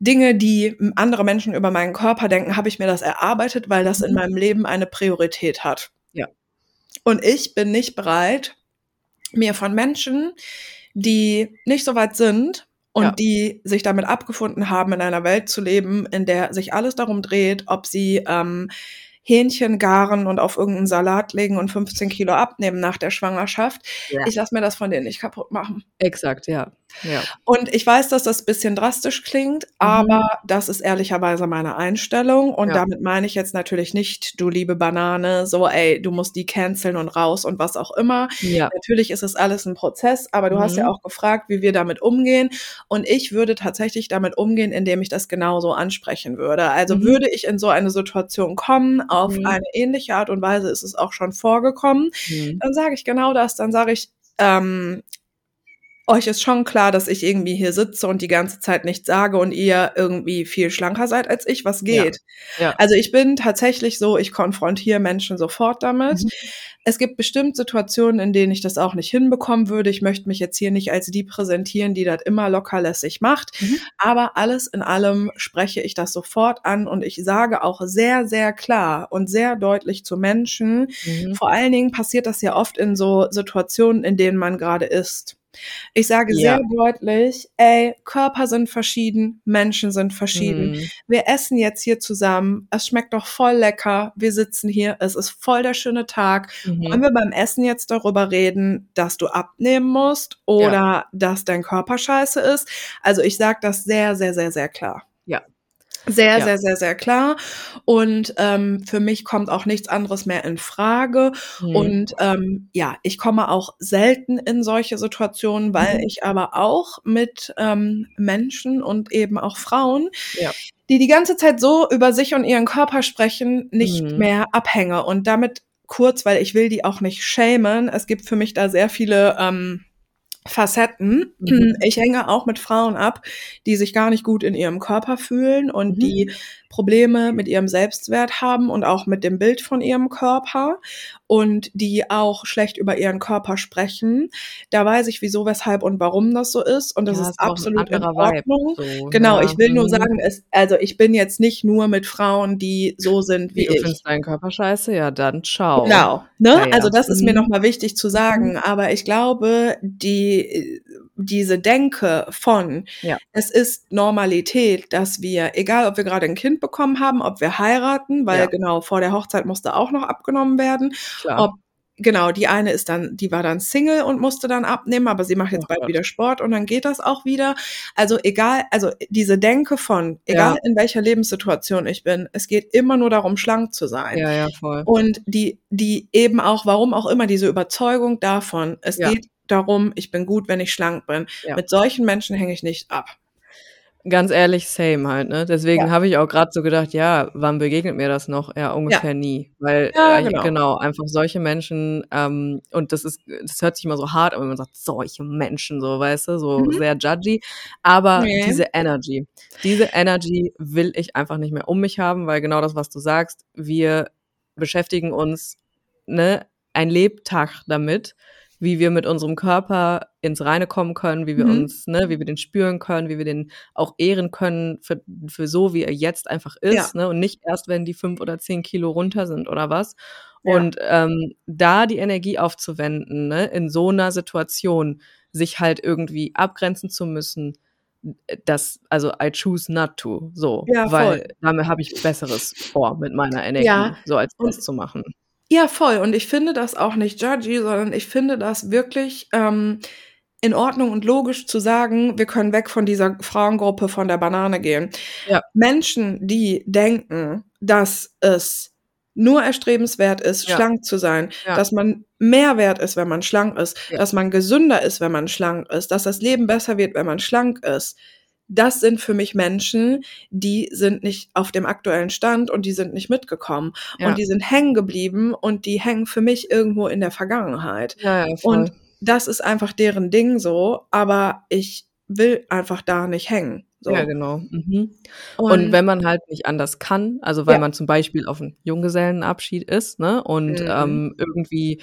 Dinge, die andere Menschen über meinen Körper denken, habe ich mir das erarbeitet, weil das in Mhm. meinem Leben eine Priorität hat. Ja. Und ich bin nicht bereit, mir von Menschen, die nicht so weit sind und Ja. die sich damit abgefunden haben, in einer Welt zu leben, in der sich alles darum dreht, ob sie ähm, Hähnchen garen und auf irgendeinen Salat legen und 15 Kilo abnehmen nach der Schwangerschaft. Ja. Ich lasse mir das von denen nicht kaputt machen. Exakt, ja. Ja. Und ich weiß, dass das bisschen drastisch klingt, Mhm. aber das ist ehrlicherweise meine Einstellung. Und Ja. damit meine ich jetzt natürlich nicht, du liebe Banane, so, ey, du musst die canceln und raus und was auch immer. Ja. Natürlich ist es alles ein Prozess, aber du hast ja Mhm. auch gefragt, wie wir damit umgehen. Und ich würde tatsächlich damit umgehen, indem ich das genauso ansprechen würde. Also Mhm. würde ich in so eine Situation kommen, auf Mhm. eine ähnliche Art und Weise ist es auch schon vorgekommen, Mhm. dann sage ich genau das. Dann sage ich, ähm, euch ist schon klar, dass ich irgendwie hier sitze und die ganze Zeit nichts sage und ihr irgendwie viel schlanker seid als ich. Was Ja. geht? Ja. Also ich bin tatsächlich so, ich konfrontiere Menschen sofort damit. Mhm. Es gibt bestimmt Situationen, in denen ich das auch nicht hinbekommen würde. Ich möchte mich jetzt hier nicht als die präsentieren, die das immer lockerlässig macht. Mhm. Aber alles in allem spreche ich das sofort an und ich sage auch sehr, sehr klar und sehr deutlich zu Menschen. Mhm. Vor allen Dingen passiert das ja oft in so Situationen, in denen man gerade ist. Ich sage Ja. sehr deutlich, ey, Körper sind verschieden, Menschen sind verschieden. Mhm. Wir essen jetzt hier zusammen, es schmeckt doch voll lecker, wir sitzen hier, es ist voll der schöne Tag. Wollen Mhm. wir beim Essen jetzt darüber reden, dass du abnehmen musst oder dass dein Körper scheiße ist? Also ich sage das sehr, sehr, sehr, sehr klar. Ja. Sehr, Ja. sehr, sehr, sehr klar. Und ähm, für mich kommt auch nichts anderes mehr in Frage. Mhm. Und ähm, ja, ich komme auch selten in solche Situationen, weil Mhm. ich aber auch mit ähm, Menschen und eben auch Frauen, Ja. die die ganze Zeit so über sich und ihren Körper sprechen, nicht Mhm. mehr abhänge. Und damit kurz, weil ich will die auch nicht schämen. Es gibt für mich da sehr viele ähm, Facetten. Mhm. Ich hänge auch mit Frauen ab, die sich gar nicht gut in ihrem Körper fühlen und Mhm. die Probleme mit ihrem Selbstwert haben und auch mit dem Bild von ihrem Körper und die auch schlecht über ihren Körper sprechen. Da weiß ich, wieso, weshalb und warum das so ist und das Ja, ist ist absolut in Ordnung. so, Genau, ja. ich will nur Mhm. sagen, es, also ich bin jetzt nicht nur mit Frauen, die so sind Wie wie du ich. findest deinen Körper scheiße? Ja, dann ciao. Genau, ne? Ja. Also das ist mir Mhm. nochmal wichtig zu sagen. Aber ich glaube, die, diese Denke von, Ja. es ist Normalität, dass wir, egal ob wir gerade ein Kind bekommen haben, ob wir heiraten, weil Ja. genau vor der Hochzeit musste auch noch abgenommen werden, Klar. ob Genau, die eine ist dann, die war dann Single und musste dann abnehmen, aber sie macht jetzt Oh bald Gott. wieder Sport und dann geht das auch wieder. Also egal, also diese Denke von, egal Ja. in welcher Lebenssituation ich bin, es geht immer nur darum, schlank zu sein. Ja, ja, voll. Und die, die eben auch, warum auch immer, diese Überzeugung davon, es Ja. geht darum, ich bin gut, wenn ich schlank bin. Ja. Mit solchen Menschen hänge ich nicht ab. Ganz ehrlich, same halt, ne? Deswegen Ja. habe ich auch gerade so gedacht, ja, wann begegnet mir das noch? Ja, ungefähr nie. Weil Ja, äh, genau. genau, einfach solche Menschen, ähm, und das ist, das hört sich immer so hart, an, wenn man sagt, solche Menschen, so, weißt du, so Mhm. sehr judgy. Aber Ne. diese Energy, diese Energy will ich einfach nicht mehr um mich haben, weil genau das, was du sagst, wir beschäftigen uns, ne, ein Lebtag damit, wie wir mit unserem Körper ins Reine kommen können, wie wir Mhm. uns, ne, wie wir den spüren können, wie wir den auch ehren können für, für so, wie er jetzt einfach ist, ne, und nicht erst, wenn die fünf oder zehn Kilo runter sind oder was. Ja. Und ähm, da die Energie aufzuwenden, ne, in so einer Situation, sich halt irgendwie abgrenzen zu müssen, das, also I choose not to, so, Ja, weil damit habe ich Besseres vor mit meiner Energie, Ja, so als das zu machen. Ja, voll. Und ich finde das auch nicht judgy, sondern ich finde das wirklich ähm, in Ordnung und logisch zu sagen, wir können weg von dieser Frauengruppe von der Banane gehen. Ja. Menschen, die denken, dass es nur erstrebenswert ist, Ja. schlank zu sein, Ja. dass man mehr wert ist, wenn man schlank ist, dass man gesünder ist, wenn man schlank ist, dass das Leben besser wird, wenn man schlank ist. Das sind für mich Menschen, die sind nicht auf dem aktuellen Stand und die sind nicht mitgekommen. Ja. Und die sind hängen geblieben und die hängen für mich irgendwo in der Vergangenheit. Ja, ja. Und das ist einfach deren Ding so, aber ich will einfach da nicht hängen. So. Ja, genau. Mhm. Und, Und wenn man halt nicht anders kann, also weil man zum Beispiel auf einem Junggesellenabschied ist, ne, und Mhm. ähm, irgendwie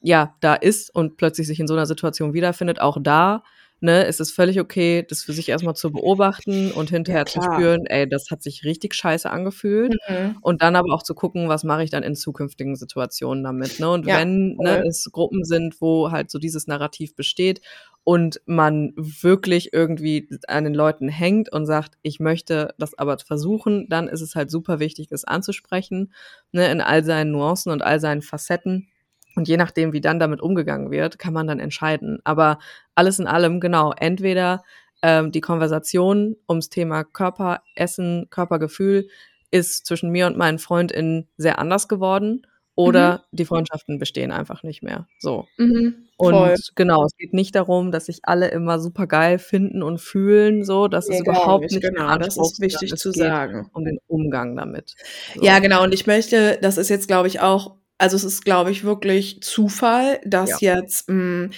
ja da ist und plötzlich sich in so einer Situation wiederfindet, auch da, ne, ist es völlig okay, das für sich erstmal zu beobachten und hinterher zu klar. spüren, ey, das hat sich richtig scheiße angefühlt. Mhm. Und dann aber auch zu gucken, was mache ich dann in zukünftigen Situationen damit. Ne? Und Ja, wenn ne, voll. es Gruppen sind, wo halt so dieses Narrativ besteht und man wirklich irgendwie an den Leuten hängt und sagt, ich möchte das aber versuchen, dann ist es halt super wichtig, das anzusprechen, ne, in all seinen Nuancen und all seinen Facetten. Und je nachdem, wie dann damit umgegangen wird, kann man dann entscheiden. Aber alles in allem, genau, entweder ähm, die Konversation ums Thema Körper, Essen, Körpergefühl ist zwischen mir und meinen FreundInnen sehr anders geworden oder die Freundschaften bestehen einfach nicht mehr. So. Mhm. Und Voll. genau, es geht nicht darum, dass sich alle immer super geil finden und fühlen, so. Das Nee, ist überhaupt nicht, genau, das Anspruch, ist wichtig zu sagen. Um den Umgang damit. So. Ja, genau. Und ich möchte, das ist jetzt, glaube ich, auch, also es ist, glaube ich, wirklich Zufall, dass jetzt mh,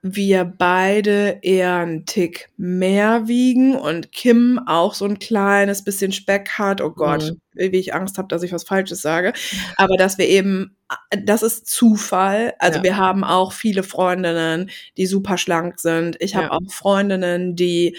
wir beide eher einen Tick mehr wiegen und Kim auch so ein kleines bisschen Speck hat. Oh Gott, wie ich Angst habe, dass ich was Falsches sage. Aber dass wir eben, das ist Zufall. Also Ja. wir haben auch viele Freundinnen, die super schlank sind. Ich habe Ja. auch Freundinnen, die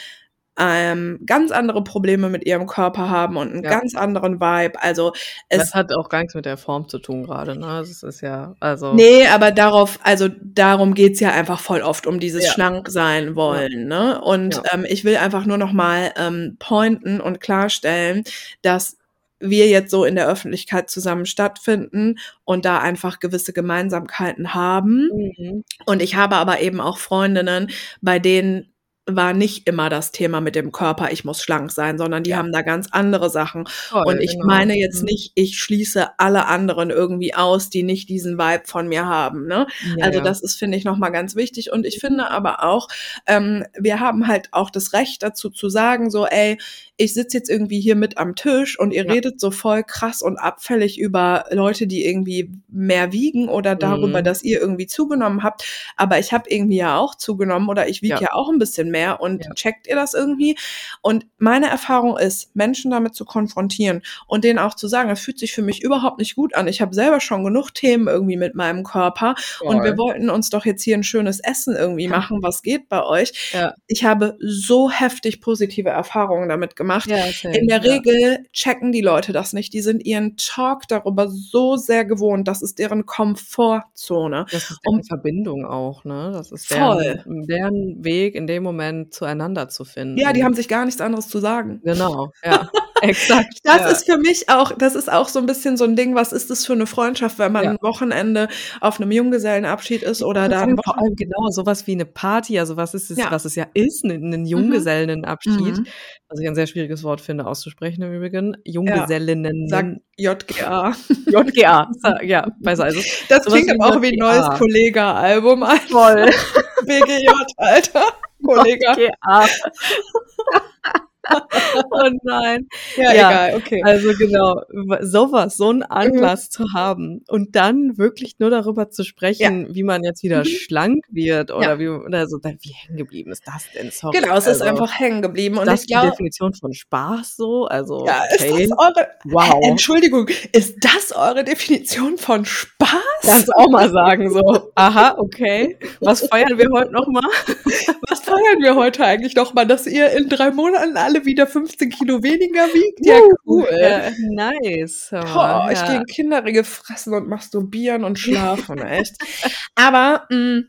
ähm, ganz andere Probleme mit ihrem Körper haben und einen Ja. ganz anderen Vibe. Also es Das hat auch gar nichts mit der Form zu tun gerade, ne? Das ist ja, also. Nee, aber darauf, also darum geht's ja einfach voll oft um dieses Ja. schlank sein wollen, ne? Und Ja. ähm, ich will einfach nur noch mal ähm, pointen und klarstellen, dass wir jetzt so in der Öffentlichkeit zusammen stattfinden und da einfach gewisse Gemeinsamkeiten haben. Mhm. Und ich habe aber eben auch Freundinnen, bei denen war nicht immer das Thema mit dem Körper, ich muss schlank sein, sondern die Ja. haben da ganz andere Sachen. Voll, Und ich genau. meine jetzt Mhm. nicht, ich schließe alle anderen irgendwie aus, die nicht diesen Vibe von mir haben. Ne? Ja, also ja. das ist, finde ich, nochmal ganz wichtig. Und ich finde aber auch, ähm, wir haben halt auch das Recht dazu zu sagen, so, ey, ich sitze jetzt irgendwie hier mit am Tisch und ihr Ja. redet so voll krass und abfällig über Leute, die irgendwie mehr wiegen oder darüber, Mhm. dass ihr irgendwie zugenommen habt. Aber ich habe irgendwie ja auch zugenommen oder ich wiege Ja. ja. auch ein bisschen mehr und Ja. checkt ihr das irgendwie? Und meine Erfahrung ist, Menschen damit zu konfrontieren und denen auch zu sagen, das fühlt sich für mich überhaupt nicht gut an. Ich habe selber schon genug Themen irgendwie mit meinem Körper und wir Voll. wollten uns doch jetzt hier ein schönes Essen irgendwie machen. Was geht bei euch? Ja. Ich habe so heftig positive Erfahrungen damit gemacht. Ja, In der. Regel checken die Leute das nicht. Die sind ihren Talk darüber so sehr gewohnt. Das ist deren Komfortzone. Das ist Um- deren Verbindung auch, ne? Das ist Voll. deren, deren Weg, in dem Moment zueinander zu finden. Ja, die haben sich gar nichts anderes zu sagen. Genau, <laughs> ja. Exakt. Das ja. ist für mich auch, das ist auch so ein bisschen so ein Ding, was ist das für eine Freundschaft, wenn man Ja. ein Wochenende auf einem Junggesellenabschied ist oder da ein vor allem genau sowas wie eine Party, also was ist es, Ja. was es ja ist, ein, ein Junggesellenabschied, Mhm. was ich ein sehr schwieriges Wort finde auszusprechen im Übrigen. Junggesellinnen. Sag JGA. JGA. <laughs> Ja, es. Das Sowas klingt aber auch wie ein neues. Kollega-Album. Voll. <laughs> BGJ, Alter. Kollega. JGA. <laughs> <laughs> oh nein. Ja, Ja, egal, okay. Also genau, sowas, so einen Mhm. Anlass zu haben und dann wirklich nur darüber zu sprechen, wie man jetzt wieder Mhm. schlank wird oder Ja. wie, oder so, wie hängen geblieben ist das denn? Sorry. Genau, es ist also, einfach hängen geblieben. Ist Und das ich die Definition von Spaß so? Also, ja, okay. ist das eure, wow. Entschuldigung, ist das eure Definition von Spaß? Kannst auch mal sagen, so, aha, okay. Was feiern wir heute nochmal? <laughs> Was feiern wir heute eigentlich noch mal, dass ihr in drei Monaten alle wieder 15 Kilo weniger wiegt? Ja, cool. Ja, nice. hör Boah, mal, ich ja. gehe in Kinderriegel fressen und masturbieren und <laughs> schlafen, echt. Aber mh,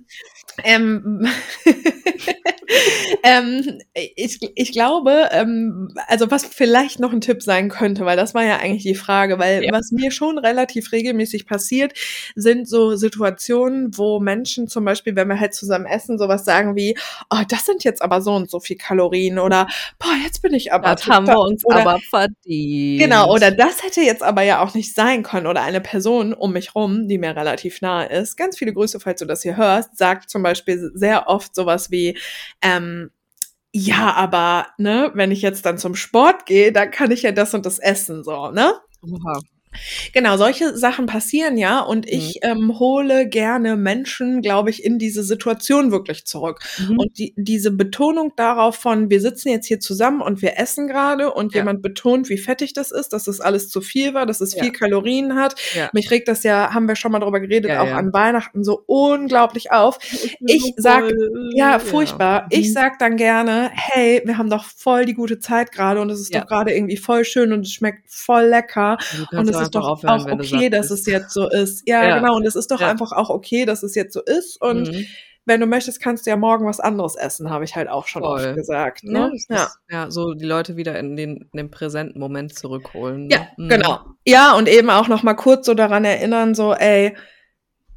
ähm, <laughs> ähm, ich, ich glaube, ähm, also was vielleicht noch ein Tipp sein könnte, weil das war ja eigentlich die Frage, weil Ja. was mir schon relativ regelmäßig passiert, sind so Situationen, wo Menschen zum Beispiel, wenn wir halt zusammen essen, sowas sagen wie, oh, das sind jetzt aber so und so viel Kalorien oder boah, jetzt bin ich aber Das haben wir uns oder, aber verdient. Genau, oder das hätte jetzt aber ja auch nicht sein können. Oder eine Person um mich rum, die mir relativ nahe ist, ganz viele Grüße, falls du das hier hörst, sagt zum Beispiel sehr oft sowas wie, ähm, ja, aber, ne, wenn ich jetzt dann zum Sport gehe, dann kann ich ja das und das essen, so, ne? Oha. Genau, solche Sachen passieren ja und ich ähm, hole gerne Menschen, glaube ich, in diese Situation wirklich zurück. Mhm. Und die, diese Betonung darauf von, wir sitzen jetzt hier zusammen und wir essen gerade und Ja. jemand betont, wie fettig das ist, dass das alles zu viel war, dass es Ja. viel Kalorien hat. Ja. Mich regt das ja, haben wir schon mal drüber geredet, auch an Weihnachten so unglaublich auf. Ich sag, Ja, furchtbar. Ich Mhm. sag dann gerne, hey, wir haben doch voll die gute Zeit gerade und es ist doch gerade irgendwie voll schön und es schmeckt voll lecker. Und es ist doch aufhören, auch okay, dass es jetzt so ist. Ja, Ja. genau. Und es ist doch Ja. einfach auch okay, dass es jetzt so ist. Und Mhm. wenn du möchtest, kannst du ja morgen was anderes essen, habe ich halt auch schon Voll. oft gesagt. Ja, Ne? das Ja. Ist, ja, so die Leute wieder in den, in den präsenten Moment zurückholen. ne? Ja, Mhm. genau. Ja, und eben auch noch mal kurz so daran erinnern, so, ey,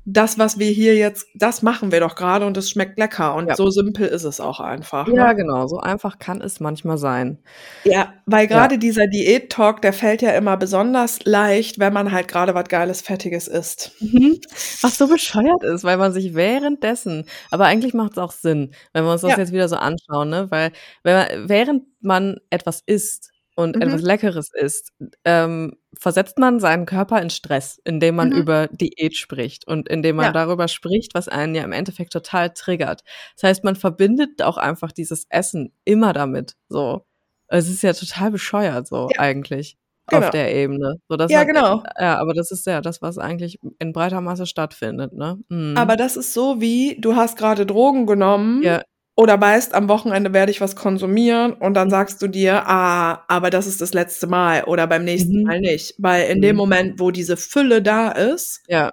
das, was wir hier jetzt, das machen wir doch gerade und es schmeckt lecker. Und Ja. so simpel ist es auch einfach. Ja, ne? genau. So einfach kann es manchmal sein. Ja, weil gerade dieser Diät-Talk, der fällt ja immer besonders leicht, wenn man halt gerade was Geiles, Fettiges isst. Mhm. Was so bescheuert ist, weil man sich währenddessen, aber eigentlich macht es auch Sinn, wenn wir uns das Ja. jetzt wieder so anschauen, ne? Weil wenn man, während man etwas isst und Mhm. etwas Leckeres isst, ähm, versetzt man seinen Körper in Stress, indem man Mhm. über Diät spricht und indem man Ja. darüber spricht, was einen ja im Endeffekt total triggert. Das heißt, man verbindet auch einfach dieses Essen immer damit. So. Es ist ja total bescheuert so Ja. eigentlich. Genau. Auf der Ebene. So, dass Ja, man, genau. Ja, aber das ist ja das, was eigentlich in breiter Masse stattfindet, ne? Mhm. Aber das ist so wie, du hast gerade Drogen genommen ja, oder weißt, am Wochenende werde ich was konsumieren und dann sagst du dir, ah, aber das ist das letzte Mal oder beim nächsten Mhm. Mal nicht. Weil in dem Mhm. Moment, wo diese Fülle da ist, ja,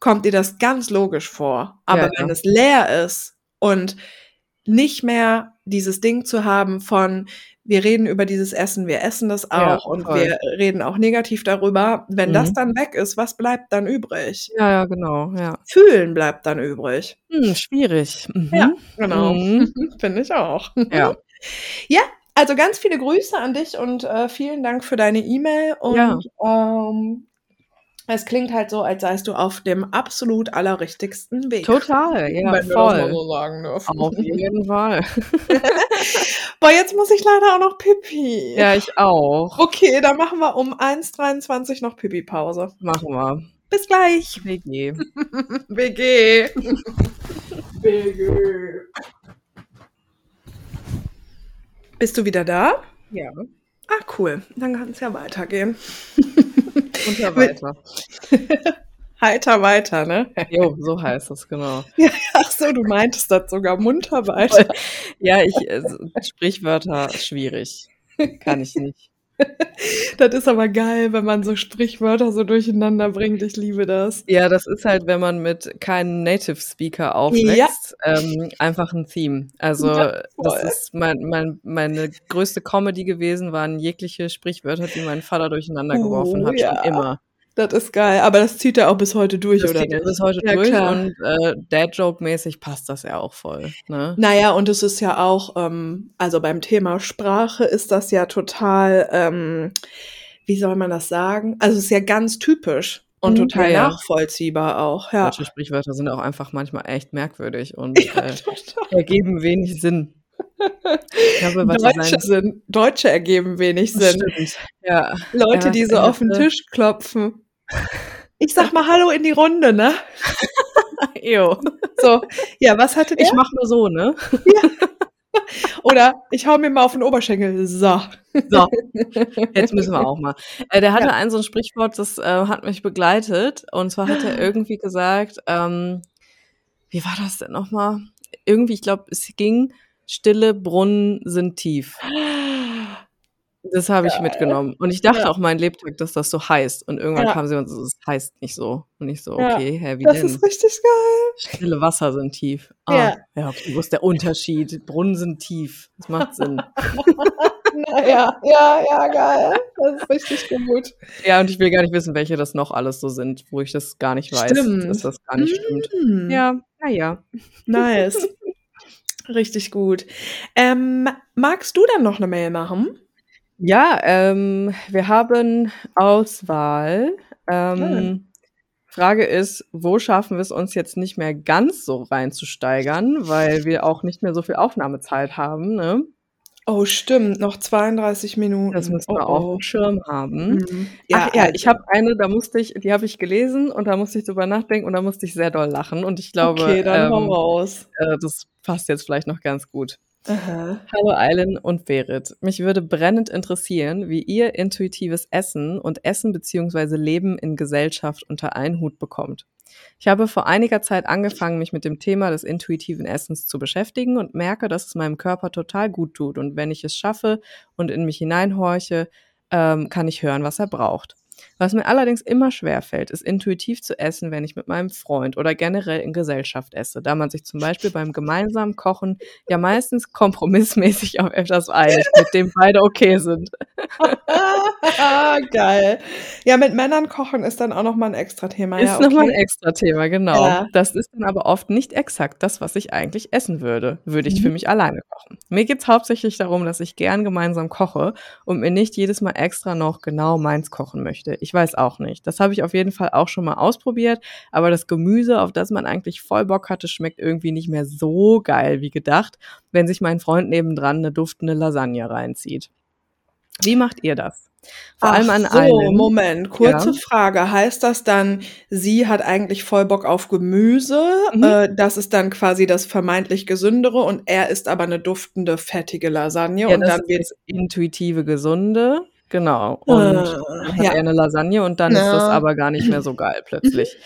kommt dir das ganz logisch vor. Aber Ja, wenn ja. es leer ist und nicht mehr dieses Ding zu haben von, wir reden über dieses Essen, wir essen das Ja, auch und voll. wir reden auch negativ darüber, wenn das Mhm. dann weg ist, was bleibt dann übrig? ja, ja, genau, ja. Fühlen bleibt dann übrig. Hm, schwierig. Mhm. Ja, genau. Mhm. <laughs> Finde ich auch. Ja. <laughs> Ja, also ganz viele Grüße an dich und äh, vielen Dank für deine E-Mail. Und Ja. ähm, es klingt halt so, als seist du auf dem absolut allerrichtigsten Weg. Total, ja, wenn wir das mal voll. so sagen dürfen. Auf jeden Fall. <laughs> Boah, jetzt muss ich leider auch noch Pipi. Ja, ich auch. Okay, dann machen wir um 1.23 noch Pipi-Pause. Machen wir. Bis gleich. WG. BG. BG. Bist du wieder da? Ja. Ah, cool. Dann kann es ja weitergehen. <laughs> Ja weiter. <laughs> Heiter weiter, ne? Jo, so heißt es, genau. <laughs> Ach so, du meintest das sogar munter weiter. Ja, ich, äh, Sprichwörter, schwierig. Kann ich nicht. <laughs> Das ist aber geil, wenn man so Sprichwörter so durcheinander bringt. Ich liebe das. Ja, das ist halt, wenn man mit keinem Native Speaker aufwächst, ähm, einfach ein Theme. Also Ja, das ist mein, mein, meine größte Comedy gewesen, waren jegliche Sprichwörter, die mein Vater durcheinander geworfen Oh, hat, ja. schon immer. Das ist geil. Aber das zieht er auch bis heute durch, Das oder zieht er bis heute Ja, durch klar. und äh, Dad-Joke-mäßig passt das ja auch voll. Ne? Naja, und es ist ja auch, ähm, also beim Thema Sprache ist das ja total, ähm, wie soll man das sagen? Also es ist ja ganz typisch und Mhm, total ja, nachvollziehbar auch. Ja, Deutsche Sprichwörter sind auch einfach manchmal echt merkwürdig und <laughs> ja äh, ergeben wenig Sinn. Ich glaube, was Deutsche, sind, Deutsche ergeben wenig Sinn. Ja. Leute, Ja, die so auf den Tisch klopfen. Ich sag mal Hallo in die Runde, ne? <laughs> Ew. So, ja, was hatte der? Ich mach nur so, ne? <laughs> Oder ich hau mir mal auf den Oberschenkel. So. So, jetzt müssen wir auch mal. Äh, der hatte Ja. ein so ein Sprichwort, das äh, hat mich begleitet. Und zwar hat er irgendwie gesagt, ähm, wie war das denn nochmal? Irgendwie, ich glaube, es ging, stille Brunnen sind tief. <laughs> Das habe ich mitgenommen. Und ich dachte Ja. auch mein Lebtag, dass das so heißt. Und irgendwann Ja. kam sie und so, es heißt nicht so. Und ich so, Ja. okay, hä, wie Das denn? ist richtig geil. Stille Wasser sind tief. Ah, Ja. ja. okay, wo ist der Unterschied? Brunnen sind tief. Das macht Sinn. <laughs> Naja, ja, ja, geil. Das ist richtig gut. ja, und ich will gar nicht wissen, welche das noch alles so sind, wo ich das gar nicht weiß, Stimmt. dass das gar nicht stimmt. Mm, Ja, naja. Nice. <laughs> Richtig gut. Ähm, magst du dann noch eine Mail machen? Ja, ähm, wir haben Auswahl. Ähm, Frage ist, wo schaffen wir es uns jetzt nicht mehr ganz so reinzusteigern, weil wir auch nicht mehr so viel Aufnahmezeit haben, ne? Oh, stimmt. Noch 32 Minuten. Das müssen oh, wir auf oh. dem Schirm haben. Mhm. Ja, Ach, ja, also. ich habe eine, da musste ich, die habe ich gelesen und da musste ich drüber nachdenken und da musste ich sehr doll lachen und ich glaube, Okay, dann ähm, raus. äh, das passt jetzt vielleicht noch ganz gut. Aha. Hallo Eilen und Berit. Mich würde brennend interessieren, wie ihr intuitives Essen und Essen bzw. Leben in Gesellschaft unter einen Hut bekommt. Ich habe vor einiger Zeit angefangen, mich mit dem Thema des intuitiven Essens zu beschäftigen und merke, dass es meinem Körper total gut tut. Und wenn ich es schaffe und in mich hineinhorche, ähm, kann ich hören, was er braucht. Was mir allerdings immer schwer fällt, ist intuitiv zu essen, wenn ich mit meinem Freund oder generell in Gesellschaft esse, da man sich zum Beispiel beim gemeinsamen Kochen ja meistens kompromissmäßig auf etwas einigt, mit dem beide okay sind. <laughs> Geil. Ja, mit Männern kochen ist dann auch nochmal ein extra Thema. Ist ja, nochmal ein okay. extra Thema, genau. Ja. Das ist dann aber oft nicht exakt das, was ich eigentlich essen würde, würde ich für Mhm. mich alleine kochen. Mir geht's hauptsächlich darum, dass ich gern gemeinsam koche und mir nicht jedes Mal extra noch genau meins kochen möchte. Ich weiß auch nicht. Das habe ich auf jeden Fall auch schon mal ausprobiert, aber das Gemüse, auf das man eigentlich voll Bock hatte, schmeckt irgendwie nicht mehr so geil wie gedacht, wenn sich mein Freund nebendran eine duftende Lasagne reinzieht. Wie macht ihr das? Vor allem an Ach so, einem. Moment, kurze Ja. Frage. Heißt das dann, sie hat eigentlich voll Bock auf Gemüse? Mhm. Äh, das ist dann quasi das vermeintlich gesündere und er isst aber eine duftende, fettige Lasagne Ja, und dann ist wird das intuitive Gesunde, genau. Und Äh, dann hat ja. er eine Lasagne und dann ist das Ja. aber gar nicht mehr so geil <laughs> plötzlich.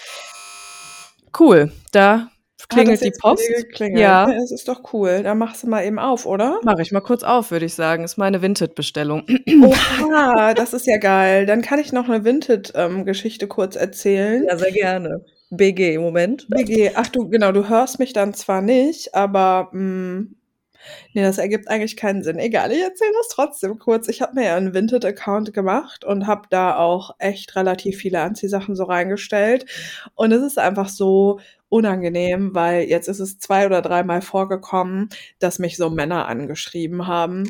Cool, da klingelt Hat das die Post. Ja. Es ist doch cool. Dann machst du mal eben auf, oder? Mache ich mal kurz auf, würde ich sagen. Ist meine Vinted-Bestellung. Oha, <laughs> das ist ja geil. Dann kann ich noch eine Vinted-Geschichte kurz erzählen. Ja, sehr gerne. BG, Moment. BG, ach du, genau, du hörst mich dann zwar nicht, aber mh, nee, das ergibt eigentlich keinen Sinn. Egal, ich erzähle das trotzdem kurz. Ich habe mir ja einen Vinted-Account gemacht und habe da auch echt relativ viele Anziehsachen so reingestellt. Und es ist einfach so unangenehm, weil jetzt ist es zwei oder dreimal vorgekommen, dass mich so Männer angeschrieben haben.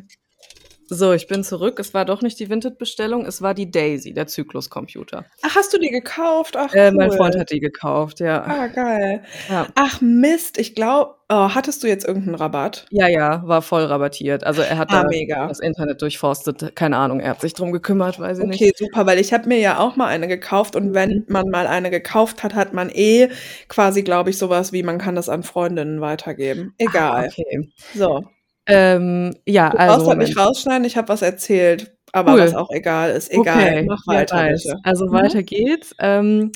So, ich bin zurück. Es war doch nicht die Vinted-Bestellung, es war die Daisy, der Zyklus-Computer. Ach, hast du die gekauft? Ach, Äh, mein. Freund hat die gekauft, ja. Ah, geil. Ja, Ach Mist, ich glaube, oh, hattest du jetzt irgendeinen Rabatt? ja, ja war voll rabattiert. Also er hat Ah, da mega. das Internet durchforstet. Keine Ahnung, er hat sich drum gekümmert, weiß ich nicht. Okay, super, weil ich habe mir ja auch mal eine gekauft und wenn man mal eine gekauft hat, hat man eh quasi, glaube ich, sowas wie, man kann das an Freundinnen weitergeben. Egal. Ah, Okay. So, Ähm, ja, du also. brauchst halt nicht rausschneiden, ich habe was erzählt, aber Cool. was auch egal ist. Egal, Okay, mach ja, weiter nice. bitte. Also Mhm. weiter geht's. Ähm,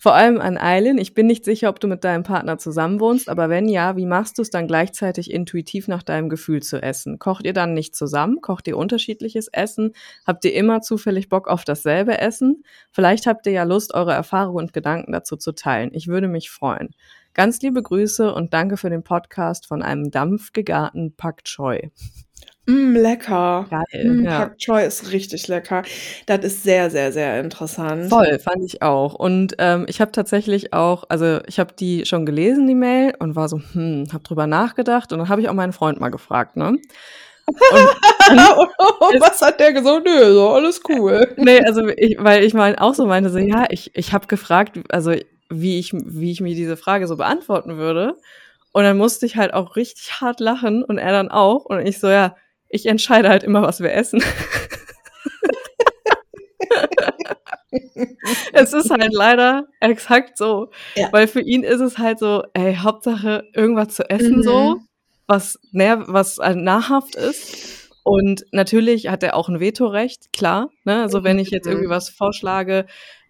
vor allem an Eilen. Ich bin nicht sicher, ob du mit deinem Partner zusammenwohnst, aber wenn ja, wie machst du es dann gleichzeitig intuitiv nach deinem Gefühl zu essen? Kocht ihr dann nicht zusammen? Kocht ihr unterschiedliches Essen? Habt ihr immer zufällig Bock auf dasselbe Essen? Vielleicht habt ihr ja Lust, eure Erfahrungen und Gedanken dazu zu teilen. Ich würde mich freuen. Ganz liebe Grüße und danke für den Podcast von einem dampfgegarten Pak Choi. Mm, lecker. Geil, Mm, ja. Pak Choi ist richtig lecker. Das ist sehr, sehr, sehr interessant. Voll, fand ich auch. Und ähm, ich habe tatsächlich auch, also ich habe die schon gelesen, die Mail, und war so, hm, habe drüber nachgedacht. Und dann habe ich auch meinen Freund mal gefragt, ne? <laughs> Und was hat der gesagt? Nö, so alles cool. Nee, also ich, weil ich mal auch so meinte, so, ja, ich, ich habe gefragt, also wie ich, wie ich mir diese Frage so beantworten würde. Und dann musste ich halt auch richtig hart lachen und er dann auch. Und ich so, ja, ich entscheide halt immer, was wir essen. <laughs> es ist halt leider exakt so. Ja. Weil für ihn ist es halt so, ey, Hauptsache irgendwas zu essen mhm. so, was, näher, was nahrhaft ist. Und natürlich hat er auch ein Vetorecht, klar. Ne? Also wenn ich jetzt irgendwie mhm. was vorschlage,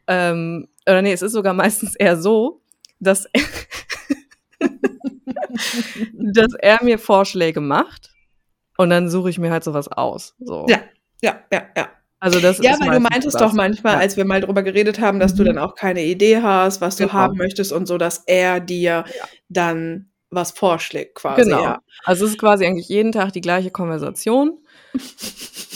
ähm, oder nee, es ist sogar <laughs> meistens eher so, dass, <laughs> dass er mir Vorschläge macht und dann suche ich mir halt sowas aus. So. Ja, ja, ja, ja. Also das ja, weil du meintest das. doch manchmal, ja. als wir mal drüber geredet haben, dass mhm. du dann auch keine Idee hast, was du genau. haben möchtest und so, dass er dir ja. dann was vorschlägt quasi. Genau. Ja. Also es ist quasi eigentlich jeden Tag die gleiche Konversation.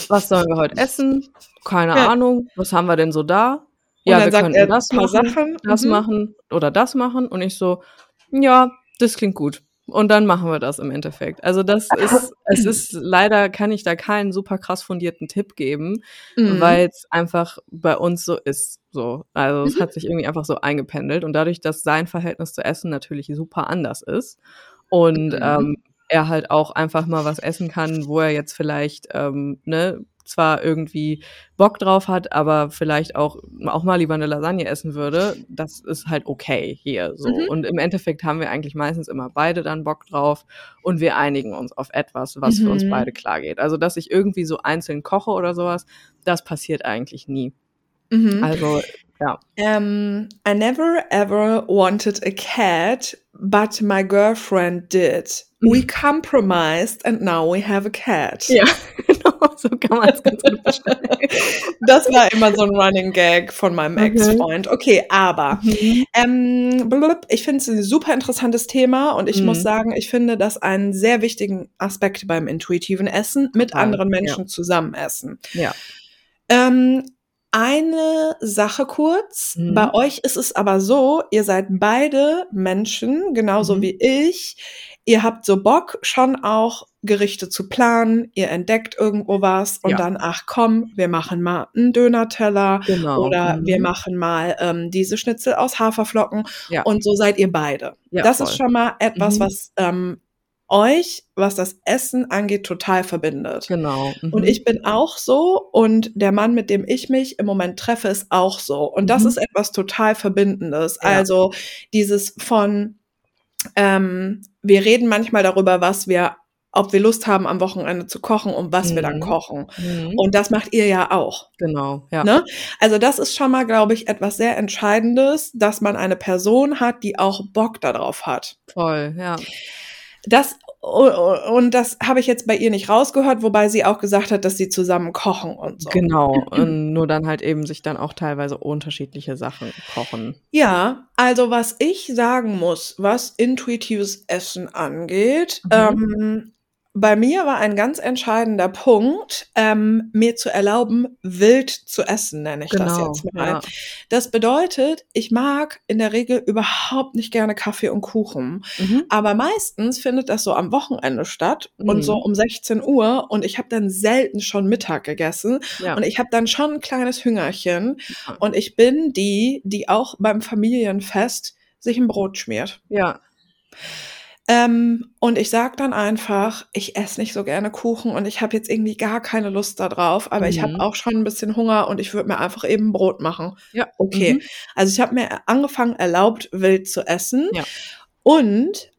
was sollen wir heute essen? Keine. Ahnung. Was haben wir denn so da? Ja, wir könnten das machen, Sachen. das mhm. machen oder das machen. Und ich so, ja, das klingt gut. Und dann machen wir das im Endeffekt. Also das ist, es ist leider kann ich da keinen super krass fundierten Tipp geben, mhm. weil es einfach bei uns so ist. So, also es mhm. hat sich irgendwie einfach so eingependelt und dadurch, dass sein Verhältnis zu Essen natürlich super anders ist und mhm. ähm, er halt auch einfach mal was essen kann, wo er jetzt vielleicht ähm, ne zwar irgendwie Bock drauf hat, aber vielleicht auch, auch mal lieber eine Lasagne essen würde, das ist halt okay hier so. Mhm. Und im Endeffekt haben wir eigentlich meistens immer beide dann Bock drauf und wir einigen uns auf etwas, was mhm. für uns mhm. beide klar geht. Also, dass ich irgendwie so einzeln koche oder sowas, das passiert eigentlich nie. Mhm. Also, ja. Um, I never ever wanted a cat, but my girlfriend did. We <laughs> compromised and now we have a cat. Ja, <laughs> so kann man es ganz gut verstehen. Das war immer so ein Running Gag von meinem okay. Ex-Freund. Okay, aber mhm. ähm, ich finde es ein super interessantes Thema und ich mhm. muss sagen, ich finde das einen sehr wichtigen Aspekt beim intuitiven Essen, mit Total. anderen Menschen ja. zusammen essen. Ja. Ähm, eine Sache kurz. Mhm. Bei euch ist es aber so, ihr seid beide Menschen, genauso mhm. wie ich. Ihr habt so Bock, schon auch Gerichte zu planen. Ihr entdeckt irgendwo was und ja. dann, ach komm, wir machen mal einen Dönerteller genau. oder mhm. wir machen mal ähm, diese Schnitzel aus Haferflocken. Ja. Und so seid ihr beide. Ja, das voll. ist schon mal etwas, mhm. was ähm, euch, was das Essen angeht, total verbindet. Genau. Mhm. Und ich bin auch so und der Mann, mit dem ich mich im Moment treffe, ist auch so. Und das mhm. ist etwas total Verbindendes. Ja. Also dieses von, ähm, wir reden manchmal darüber, was wir ob wir Lust haben, am Wochenende zu kochen und was mhm. wir dann mhm. kochen. Mhm. Und das macht ihr ja auch. Genau, ja. Ne? Also das ist schon mal, glaube ich, etwas sehr Entscheidendes, dass man eine Person hat, die auch Bock darauf hat. Toll, ja. Das und das habe ich jetzt bei ihr nicht rausgehört, wobei sie auch gesagt hat, dass sie zusammen kochen und so. Genau, und nur dann halt eben sich dann auch teilweise unterschiedliche Sachen kochen. Ja, also was ich sagen muss, was intuitives Essen angeht, mhm. ähm, bei mir war ein ganz entscheidender Punkt, ähm, mir zu erlauben, wild zu essen, nenne ich genau, das jetzt mal. Ja. Das bedeutet, ich mag in der Regel überhaupt nicht gerne Kaffee und Kuchen. Mhm. Aber meistens findet das so am Wochenende statt mhm. und so um 16 Uhr und ich habe dann selten schon Mittag gegessen ja. und ich habe dann schon ein kleines Hüngerchen ja. und ich bin die, die auch beim Familienfest sich ein Brot schmiert. Ja. Ähm, und ich sag dann einfach, ich esse nicht so gerne Kuchen und ich habe jetzt irgendwie gar keine Lust darauf, aber mhm. ich habe auch schon ein bisschen Hunger und ich würde mir einfach eben Brot machen. Ja. Okay. Mhm. Also ich habe mir angefangen, erlaubt, wild zu essen. Ja. Und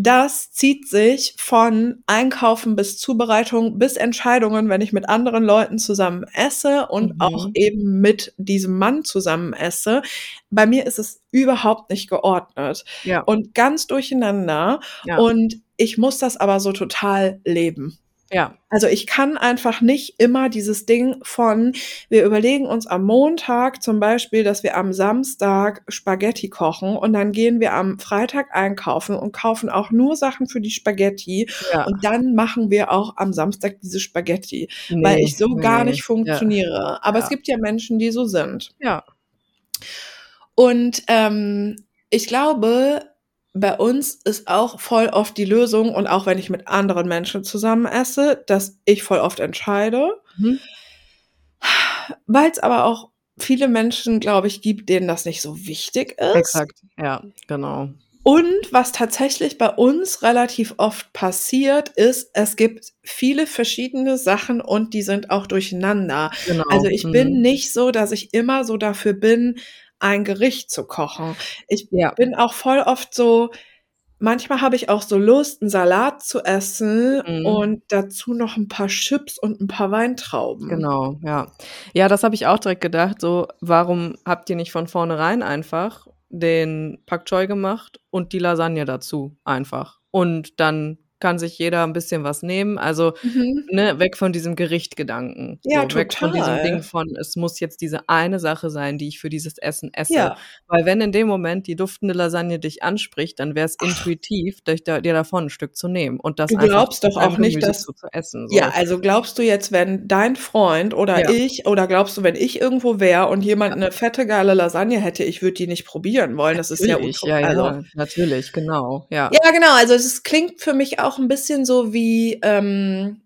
das zieht sich von Einkaufen bis Zubereitung bis Entscheidungen, wenn ich mit anderen Leuten zusammen esse und mhm. auch eben mit diesem Mann zusammen esse. Bei mir ist es überhaupt nicht geordnet ja. und ganz durcheinander. Ja. Und ich muss das aber so total leben. Ja. Also ich kann einfach nicht immer dieses Ding von, wir überlegen uns am Montag zum Beispiel, dass wir am Samstag Spaghetti kochen und dann gehen wir am Freitag einkaufen und kaufen auch nur Sachen für die Spaghetti ja. und dann machen wir auch am Samstag diese Spaghetti, nee, weil ich so nee. gar nicht funktioniere. Ja. Aber ja. es gibt ja Menschen, die so sind. Ja. Und ähm, ich glaube, bei uns ist auch voll oft die Lösung und auch wenn ich mit anderen Menschen zusammen esse, dass ich voll oft entscheide. Mhm. Weil es aber auch viele Menschen, glaube ich, gibt, denen das nicht so wichtig ist. Exakt, ja, genau. Und was tatsächlich bei uns relativ oft passiert, ist, es gibt viele verschiedene Sachen und die sind auch durcheinander. Genau. Also ich bin Mhm. nicht so, dass ich immer so dafür bin, ein Gericht zu kochen. Ich Ja. bin auch voll oft so manchmal habe ich auch so Lust, 'n Salat zu essen Mhm. und dazu noch 'n paar Chips und 'n paar Weintrauben. Genau, ja. Ja, das habe ich auch direkt gedacht, so: „Warum habt ihr nicht von vornherein einfach den Pak Choi gemacht und die Lasagne dazu einfach?“ Und dann kann sich jeder 'n bisschen was nehmen. Also, Mhm. ne, weg von diesem Gericht-Gedanken. Ja, So, weg von diesem Ding total. von: „Es muss jetzt diese eine Sache sein, die ich für dieses Essen esse.“ Ja. Weil wenn in dem Moment die duftende Lasagne dich anspricht, dann wär's Ach. intuitiv, dich da dir davon 'n Stück zu nehmen und das Du glaubst doch auch nicht, dass zu essen, ja, so. also glaubst du jetzt, wenn dein Freund oder Ja. ich oder glaubst du, wenn ich irgendwo wäre und jemand Ja. 'ne fette, geile Lasagne hätte, ich würde die nicht probieren wollen? Das ist ja Natürlich, utop ja, also ja, natürlich, genau, ja. Ja, genau, also es klingt für mich auch 'n bisschen so wie, ähm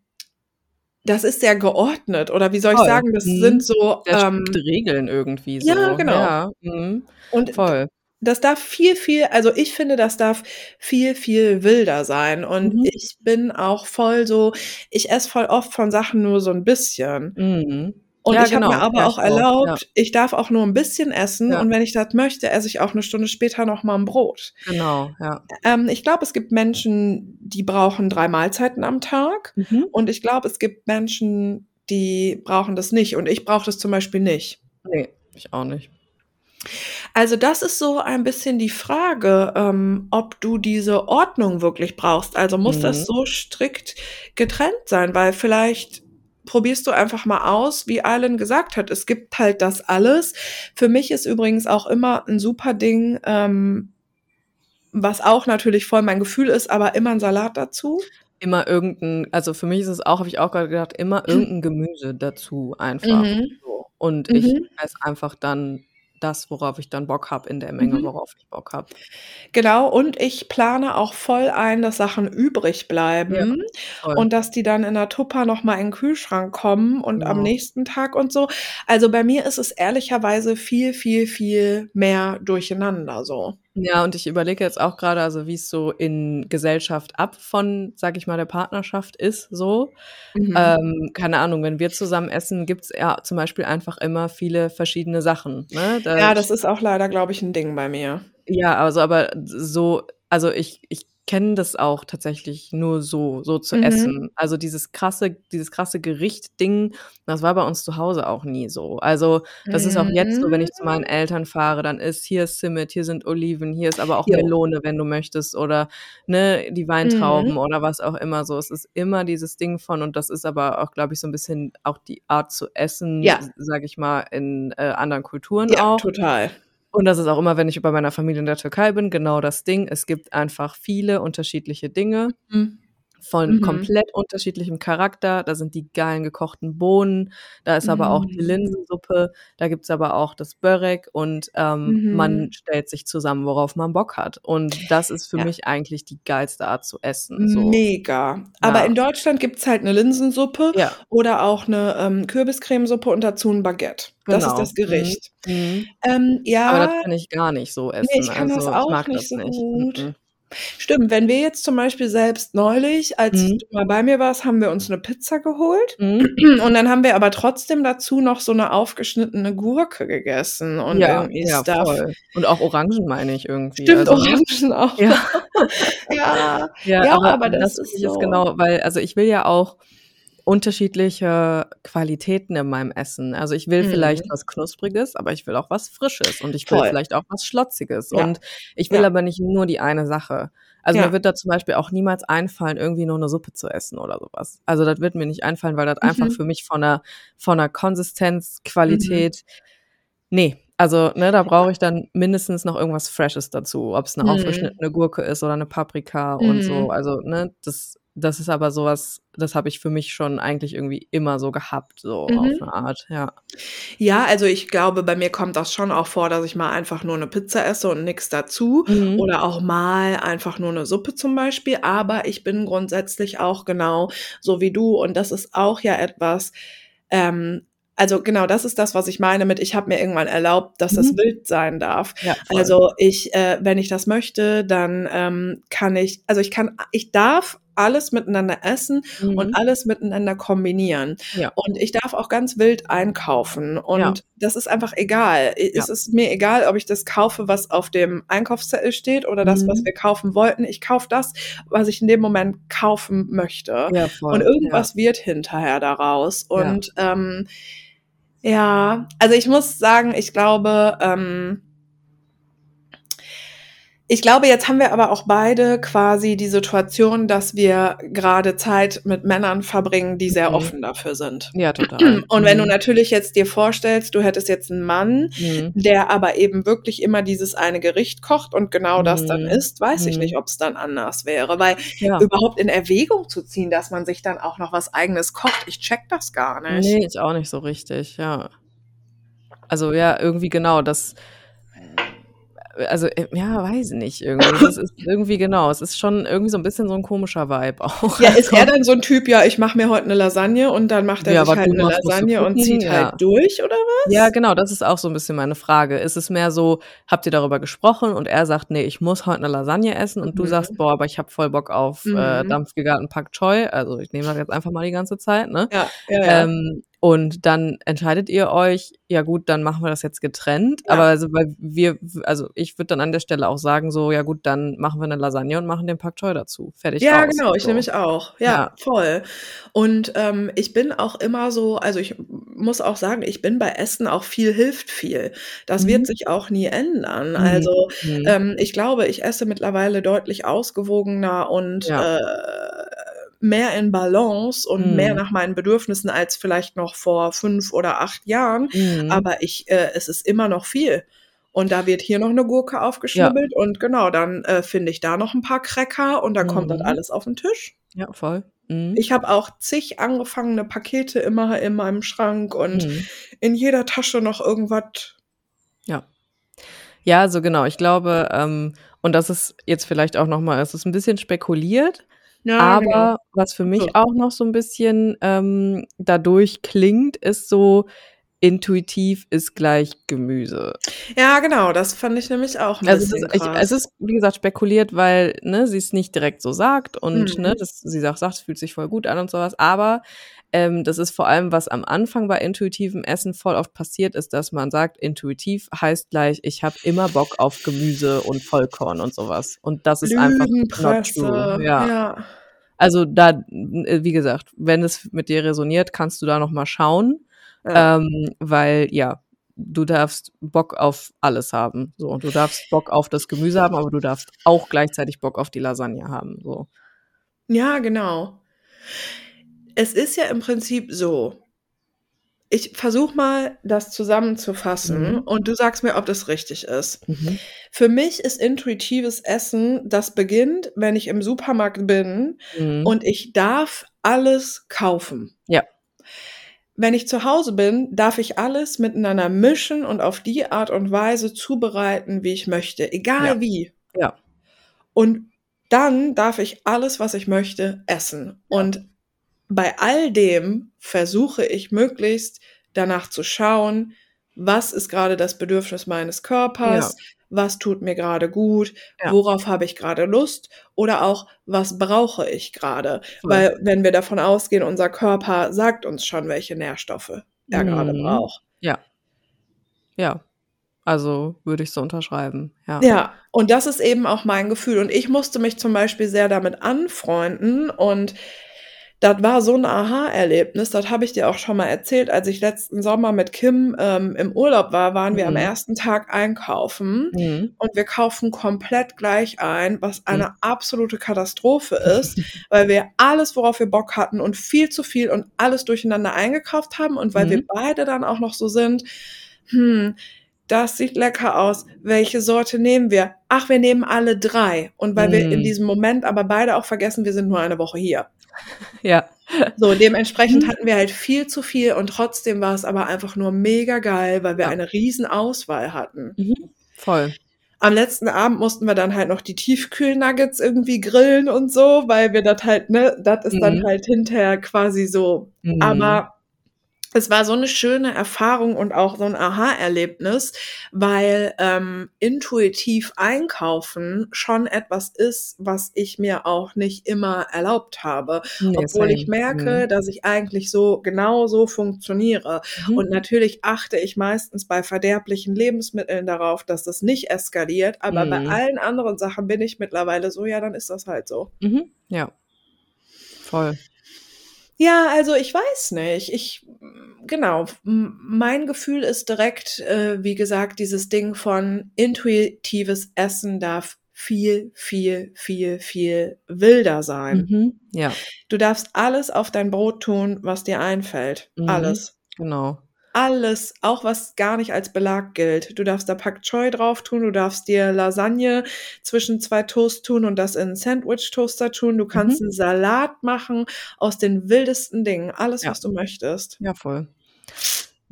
das ist sehr geordnet oder wie soll ich Voll, sagen, das sind mhm. so, Der strikte ähm Regeln irgendwie Ja, so. genau. Ja, mhm. Und Voll. das darf viel, viel also ich finde, das darf viel, viel wilder sein. Und Mhm. ich bin auch voll so ich esse voll oft von Sachen nur so 'n bisschen. Und Ja, ich habe mir genau. aber Ja, auch auch, ja. erlaubt, ich darf auch nur 'n bisschen essen und wenn ich das möchte, esse ich auch 'ne Stunde später noch mal 'n Brot. Genau, ja. Ähm, ich glaube, es gibt Menschen, die brauchen 3 Mahlzeiten am Tag Mhm. und ich glaube, es gibt Menschen, die brauchen das nicht und ich brauche das zum Beispiel nicht. Ne, ich auch nicht. Also, das ist so ein bisschen die Frage, ähm, ob du diese Ordnung wirklich brauchst. Also, muss das Mhm. so strikt getrennt sein? Weil vielleicht probierst du einfach mal aus, wie Alan gesagt hat, es gibt halt das alles. Für mich ist übrigens auch immer 'n super Ding, ähm, was auch natürlich voll mein Gefühl ist, aber immer 'n Salat dazu. Immer irgend 'n also für mich ist es auch habe ich auch grade gedacht, immer irgend 'n Gemüse dazu einfach Mhm. Und ich Mhm. esse einfach dann das, worauf ich dann Bock habe in der Menge, Mhm. worauf ich Bock habe. Genau, und ich plane auch voll ein, dass Sachen übrig Ja, bleiben voll. und dass die dann in 'ner Tupper noch mal in 'n Kühlschrank kommen und am Genau. nächsten Tag und so. Also, bei mir ist es ehrlicherweise viel, viel, viel mehr durcheinander so. Ja, und ich überlege jetzt auch grade, also wie's so in Gesellschaft ab von, sage ich mal, der Partnerschaft ist so. Mhm. Ähm, keine Ahnung, wenn wir zusammen essen, gibt's ja zum Beispiel einfach immer viele verschiedene Sachen, ne? Da Ja, das ist auch leider, glaube ich, 'n Ding bei mir. Ja, also aber so also ich ich kenne das auch tatsächlich nur so so zu Mhm. essen. Also dieses krasse dieses krasse Gericht-Ding, das war bei uns zu Hause auch nie so. Also, das ist auch jetzt so, wenn ich zu meinen Mhm. Eltern fahre, dann ist hier Simmet, hier sind Oliven, hier ist aber auch Jo. Melone, wenn du möchtest oder, ne, die Weintrauben Mhm. oder was auch immer so. Es ist immer dieses Ding von und das ist aber auch, glaube ich, so 'n bisschen auch die Art zu essen, Ja. sage ich mal, in, äh, anderen Kulturen Ja, auch. total. Und das ist auch immer, wenn ich bei meiner Familie in der Türkei bin, genau das Ding. Es gibt einfach viele unterschiedliche Dinge Mhm. Von Mhm. komplett unterschiedlichem Charakter. Da sind die geilen gekochten Bohnen, da ist aber auch die Mhm. Linsensuppe, da gibt's aber auch das Börek und, ähm, man Mhm. stellt sich zusammen, worauf man Bock hat. Und das ist für Ja. mich eigentlich die geilste Art zu essen, so. Mega. Aber Ja. in Deutschland gibt's halt 'ne Linsensuppe Ja. oder auch 'ne, ähm, Kürbiscremesuppe und dazu 'n Baguette. Das ist Genau. das Mhm. Gericht. Mhm. Ähm, Aber das ja kann ich gar nicht so essen. ich kann das Also, ich auch mag nicht das so nicht. gut. Stimmt, wenn wir jetzt zum Beispiel selbst neulich, als Mhm. du mal bei mir warst, haben wir uns 'ne Pizza geholt Mhm. und dann haben wir aber trotzdem dazu noch so 'ne aufgeschnittene Gurke gegessen und Ja, irgendwie ja, Stuff. voll. Und auch Orangen, meine ich irgendwie. Stimmt, Also, ne? Orangen auch Ja. <laughs> Ja, Ja, ja, aber aber das das ist so genau weil also ich will ja auch unterschiedliche Qualitäten in meinem Essen. Also, ich will vielleicht Mhm. was Knuspriges, aber ich will auch was Frisches und ich will Voll. vielleicht auch was Schlotziges Ja. und ich will Ja. aber nicht nur die eine Sache. Also, mir Ja. wird da zum Beispiel auch niemals einfallen, irgendwie nur 'ne Suppe zu essen oder so was. Also, das wird mir nicht einfallen, weil das einfach Mhm. für mich von der von der Konsistenz, Mhm. Qualität ne, also, ne, da brauche ich dann mindestens noch irgendwas Freshes dazu, ob's 'ne Mhm. aufgeschnittene Gurke ist oder 'ne Paprika und so. Mhm. Also, ne, das das ist aber so was, das habe ich für mich schon eigentlich irgendwie immer so gehabt, so auf Mhm. 'ne Art, ja. Ja, also ich glaube, bei mir kommt das schon auch vor, dass ich mal einfach nur 'ne Pizza esse und nix dazu Mhm. oder auch mal einfach nur 'ne Suppe zum Beispiel, aber ich bin grundsätzlich auch genau so wie du und das ist auch ja etwas, ähm also genau, das ist das, was ich meine mit, ich habe mir irgendwann erlaubt, dass das Mhm. wild sein darf. Ja. Also ich, äh, wenn ich das möchte, dann ähm, kann ich, also ich kann, ich darf alles miteinander essen Mhm. und alles miteinander kombinieren. Ja. Und ich darf auch ganz wild einkaufen. Und Ja. das ist einfach egal. Es Ja. ist mir egal, ob ich das kaufe, was auf dem Einkaufszettel steht oder das, was Mhm. wir kaufen wollten. Ich kaufe das, was ich in dem Moment kaufen möchte. Und irgendwas wird hinterher daraus. Und ähm, ja, also ich muss sagen, ich glaube, ähm, ich glaube, jetzt haben wir aber auch beide quasi die Situation, dass wir gerade Zeit mit Männern verbringen, die sehr Mhm. offen dafür sind. Ja, total. <clears throat> Und wenn du Mhm. natürlich jetzt dir vorstellst, du hättest jetzt einen Mann, Mhm. der aber eben wirklich immer dieses eine Gericht kocht und genau das dann Mhm. isst, weiß ich Mhm. nicht, ob es dann anders wäre. Weil Ja. überhaupt in Erwägung zu ziehen, dass man sich dann auch noch was eigenes kocht, ich check das gar nicht. Nee, ich auch nicht so richtig, ja. Also ja, irgendwie genau, das also äh, ja, weiß nicht irgendwie. Das ist irgendwie genau, es ist schon irgendwie so ein bisschen so ein komischer Vibe auch. Ja, ist Also er dann so ein Typ, ja, ich mache mir heute eine Lasagne und dann macht er Ja, sich halt du eine du Lasagne und zieht ja. halt durch, oder was? Ja, genau, das ist auch so ein bisschen meine Frage. Ist es mehr so, habt ihr darüber gesprochen und er sagt: „Ne, ich muss heute eine Lasagne essen“ und du Mhm. sagst: „Boah, aber ich habe voll Bock auf, äh, Mhm. dampfgegarten Pak Choi.“ Also, ich nehme das jetzt einfach mal die ganze Zeit, ne? Ja, ja, ja. Ähm, und dann entscheidet ihr euch: „Ja gut, dann machen wir das jetzt getrennt.“ Ja. Aber also, weil wir also, ich würde dann an der Stelle auch sagen so: „Ja gut, dann machen wir eine Lasagne und machen den Pak Choi dazu. Fertig, Ja, aus.“ genau, ich So. nämlich auch. Ja, Ja. voll. Und ähm, ich bin auch immer so, also ich muss auch sagen, ich bin bei Essen auch viel hilft viel. Das wird Mhm. sich auch nie ändern. Mhm. Also Mhm. ähm, ich glaube, ich esse mittlerweile deutlich ausgewogener und Ja. äh, mehr in Balance und mehr Mhm. nach meinen Bedürfnissen als vielleicht noch vor fünf oder acht Jahren. Mhm. Aber ich, äh, es ist immer noch viel. Und da wird hier noch eine Gurke Ja. aufgeschnibbelt und genau, dann äh, finde ich da noch ein paar Cracker und dann kommt das Mhm. alles auf den Tisch. Ja, voll. Mhm. Ich habe auch zig angefangene Pakete immer in meinem Schrank und Mhm. in jeder Tasche noch irgendwas. Ja. Ja, so genau. Ich glaube, ähm und das ist jetzt vielleicht auch noch mal es ist ein bisschen spekuliert, Ja, genau. aber was für mich So. auch noch so ein bisschen, ähm, dadurch klingt, ist so, intuitiv ist gleich Gemüse. Ja, genau, das fand ich nämlich auch 'n Also, es bisschen ist ich krass. es ist, wie gesagt, spekuliert, weil, ne, sie's nicht direkt so sagt und, Mhm. ne, das sie auch sagt, es fühlt sich voll gut an und so was. Aber, ähm, das ist vor allem, was am Anfang bei intuitivem Essen voll oft passiert, ist, dass man sagt, intuitiv heißt gleich, ich habe immer Bock auf Gemüse und Vollkorn und so was. Und das ist einfach not true. Ja. ja. Also, da äh, wie gesagt, wenn es mit dir resoniert, kannst du da noch mal schauen, Ja. ähm, weil ja, du darfst Bock auf alles haben, so. Du darfst Bock auf das Gemüse haben, aber du darfst auch gleichzeitig Bock auf die Lasagne haben, so. Ja, genau. Es ist ja im Prinzip so ich versuche mal, das zusammenzufassen Mhm. und du sagst mir, ob das richtig ist. Mhm. Für mich ist intuitives Essen, das beginnt, wenn ich im Supermarkt bin Mhm. und ich darf alles kaufen. Ja. Wenn ich zu Hause bin, darf ich alles miteinander mischen und auf die Art und Weise zubereiten, wie ich möchte, egal Ja. wie. Ja. Und dann darf ich alles, was ich möchte, essen. Und bei all dem versuche ich möglichst danach zu schauen, was ist gerade das Bedürfnis meines Körpers, was tut mir gerade gut, Ja. worauf habe ich gerade Lust oder auch, was brauche ich gerade. Voll. Weil wenn wir davon ausgehen, unser Körper sagt uns schon, welche Nährstoffe er gerade Mhm. braucht. Ja. Ja. Also, würde ich so unterschreiben, ja. Ja, und das ist eben auch mein Gefühl. Und ich musste mich zum Beispiel sehr damit anfreunden und das war so ein Aha-Erlebnis, das habe ich dir auch schon mal erzählt, als ich letzten Sommer mit Kim ähm, im Urlaub war, waren wir am Mhm. ersten Tag einkaufen Mhm. und wir kaufen komplett gleich ein, was eine Mhm. absolute Katastrophe <laughs> ist, weil wir alles, worauf wir Bock hatten und viel zu viel und alles durcheinander eingekauft haben und weil wir Mhm. beide dann auch noch so sind, hm, das sieht lecker aus. Welche Sorte nehmen wir? Ach, wir nehmen alle drei. Und weil wir in Mhm. diesem Moment aber beide auch vergessen, wir sind nur eine Woche hier. <laughs> Ja. So, dementsprechend Mhm. hatten wir halt viel zu viel und trotzdem war es aber einfach nur mega geil, weil wir Ja. eine riesen Auswahl hatten. Mhm. Voll. Am letzten Abend mussten wir dann halt noch die Tiefkühlnuggets irgendwie grillen und so, weil wir das halt, ne, das ist dann Mhm. halt hinterher quasi so. Mhm. Aber es war so eine schöne Erfahrung und auch so ein Aha-Erlebnis, weil ähm, intuitiv einkaufen schon etwas ist, was ich mir auch nicht immer erlaubt habe, Ne, obwohl ich merke, Mhm. dass ich eigentlich so genau so funktioniere. Mhm. Und natürlich achte ich meistens bei verderblichen Lebensmitteln darauf, dass das nicht eskaliert, aber bei Mhm. allen anderen Sachen bin ich mittlerweile so, ja, dann ist das halt so. Mhm. Ja. Voll. Ja, also ich weiß nicht. Ich, genau, mein Gefühl ist direkt, äh, wie gesagt, dieses Ding von intuitives Essen darf viel, viel, viel, viel wilder sein. Mhm. Ja. Du darfst alles auf dein Brot tun, was dir einfällt. Mhm. Alles. Genau. Alles, auch was gar nicht als Belag gilt. Du darfst da Pak Choi drauf tun, du darfst dir Lasagne zwischen zwei Toast tun und das in einen Sandwich-Toaster tun. Du kannst Mhm. einen Salat machen aus den wildesten Dingen. Alles, Ja. was du möchtest. Ja, voll.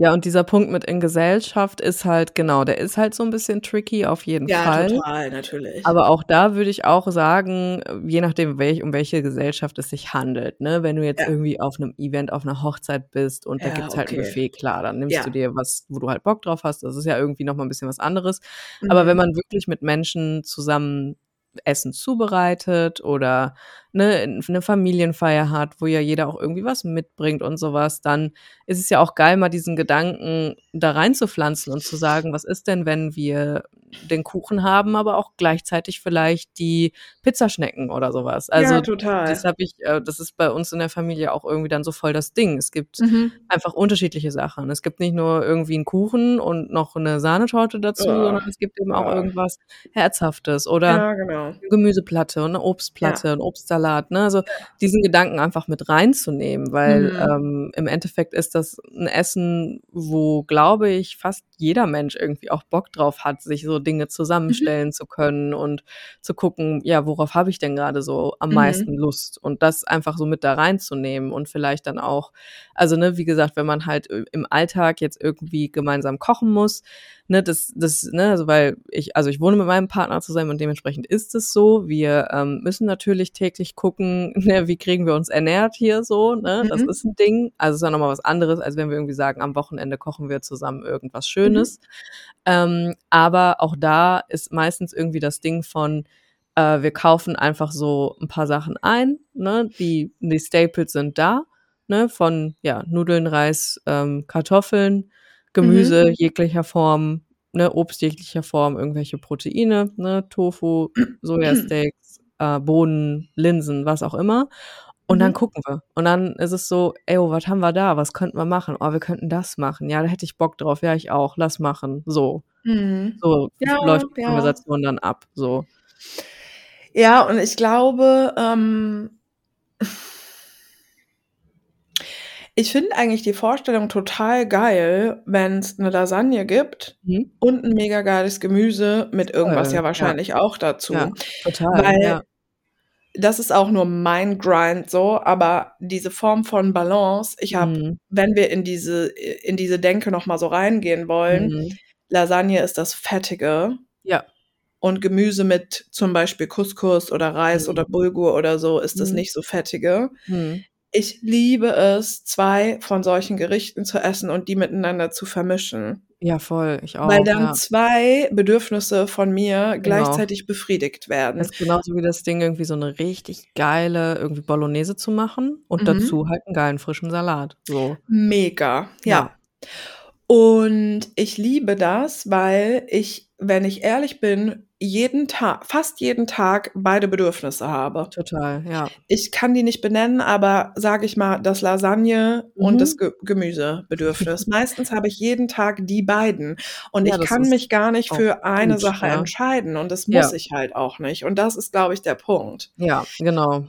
Ja, und dieser Punkt mit in Gesellschaft ist halt genau, der ist halt so 'n bisschen tricky auf jeden Ja, Fall. total, natürlich. Aber auch da würde ich auch sagen, je nachdem, welch um welche Gesellschaft es sich handelt, ne? Wenn du jetzt Ja. irgendwie auf 'nem Event, auf 'ner Hochzeit bist und da Ja, gibt's halt okay. Buffet, klar, dann nimmst Ja. du dir was, wo du halt Bock drauf hast. Das ist ja irgendwie noch mal 'n bisschen was anderes. Aber wenn Mhm. man wirklich mit Menschen zusammen Essen zubereitet oder, ne, 'n 'ne Familienfeier hat, wo ja jeder auch irgendwie was mitbringt und so was, dann ist es ja auch geil, mal diesen Gedanken da reinzupflanzen und zu sagen: „Was ist denn, wenn wir den Kuchen haben, aber auch gleichzeitig vielleicht die Pizzaschnecken oder so was?“ Also, Ja, das total. habe ich äh, das ist bei uns in der Familie auch irgendwie dann so voll das Ding. Es gibt Mhm. einfach unterschiedliche Sachen. Es gibt nicht nur irgendwie 'n Kuchen und noch 'ne Sahnetorte dazu, Oh, sondern es gibt eben auch irgendwas Herzhaftes oder Ja, genau. Gemüseplatte und 'ne Ja. Obstplatte, 'n Obstsalat, ne? Also, diesen Gedanken einfach mit reinzunehmen, weil, Mhm. ähm, im Endeffekt ist das 'n Essen, wo, glaube ich, fast jeder Mensch irgendwie auch Bock drauf hat, sich so Dinge Mhm. zusammenstellen zu können und zu gucken, ja, worauf habe ich denn grade so am Mhm. meisten Lust? Und das einfach so mit da reinzunehmen und vielleicht dann auch also, ne, wie gesagt, wenn man halt i im Alltag jetzt irgendwie gemeinsam kochen muss, ne, das das ne, also, weil ich also, ich wohne mit meinem Partner zusammen und dementsprechend ist es so. Wir, ähm, müssen natürlich täglich gucken, <laughs> ne, wie kriegen wir uns ernährt hier so, ne? Das Mhm. ist 'n Ding. Also, ist ja noch mal was anderes, als wenn wir irgendwie sagen, am Wochenende kochen wir zusammen irgendwas Mhm. Schönes. Ähm, aber auch da ist meistens irgendwie das Ding von, äh, wir kaufen einfach so 'n paar Sachen ein, ne? Die die Staples sind da, ne, von, ja, Nudeln, Reis, ähm, Kartoffeln, Gemüse Mhm. jeglicher Form, ne, Obst jeglicher Form, irgendwelche Proteine, ne, Tofu, <clears throat> Sojasteaks, äh, Bohnen, Linsen, was auch immer. Und dann Mhm. gucken wir. Und dann ist es so: „Ey, oh, was haben wir da? Was könnten wir machen? Oh, wir könnten das machen. Ja, da hätte ich Bock drauf. Ja, ich auch. Lass machen.“ So. Mhm. So Ja, läuft die ja. Konversation dann ab, so. Ja, und ich glaube, ähm <laughs> ich finde eigentlich die Vorstellung total geil, wenn's 'ne Lasagne gibt Mhm. und 'n mega geiles Gemüse mit irgendwas Voll, ja ja. wahrscheinlich auch dazu. Ja, total, Weil ja. Das ist auch nur mein Grind so, aber diese Form von Balance ich habe Mhm. wenn wir in diese in diese Denke noch mal so reingehen wollen, Mhm. Lasagne ist das Fettige Ja. und Gemüse mit zum Beispiel Couscous oder Reis Mhm. oder Bulgur oder so ist das Mhm. nicht so Fettige. Mhm. Ich liebe es, 2 von solchen Gerichten zu essen und die miteinander zu vermischen. Ja, voll, ich Weil auch, dann ja. 2 Bedürfnisse von mir Genau. gleichzeitig befriedigt Das werden. ist genauso wie das Ding, irgendwie so 'ne richtig geile irgendwie Bolognese zu machen und Mhm. dazu halt 'n geilen frischen Salat, so. Mega, ja. Ja. Und ich liebe das, weil ich, wenn ich ehrlich bin, jeden Ta fast jeden Tag beide Bedürfnisse habe. Total, ja. Ich kann die nicht benennen, aber sage ich mal, das Lasagne und das Mhm. Ge Gemüsebedürfnis. <laughs> Meistens habe ich jeden Tag die beiden und Ja, ich kann mich gar nicht für eine gut, Sache ja. entscheiden und das Ja. muss ich halt auch nicht. Und das ist, glaube ich, der Punkt. Ja, genau.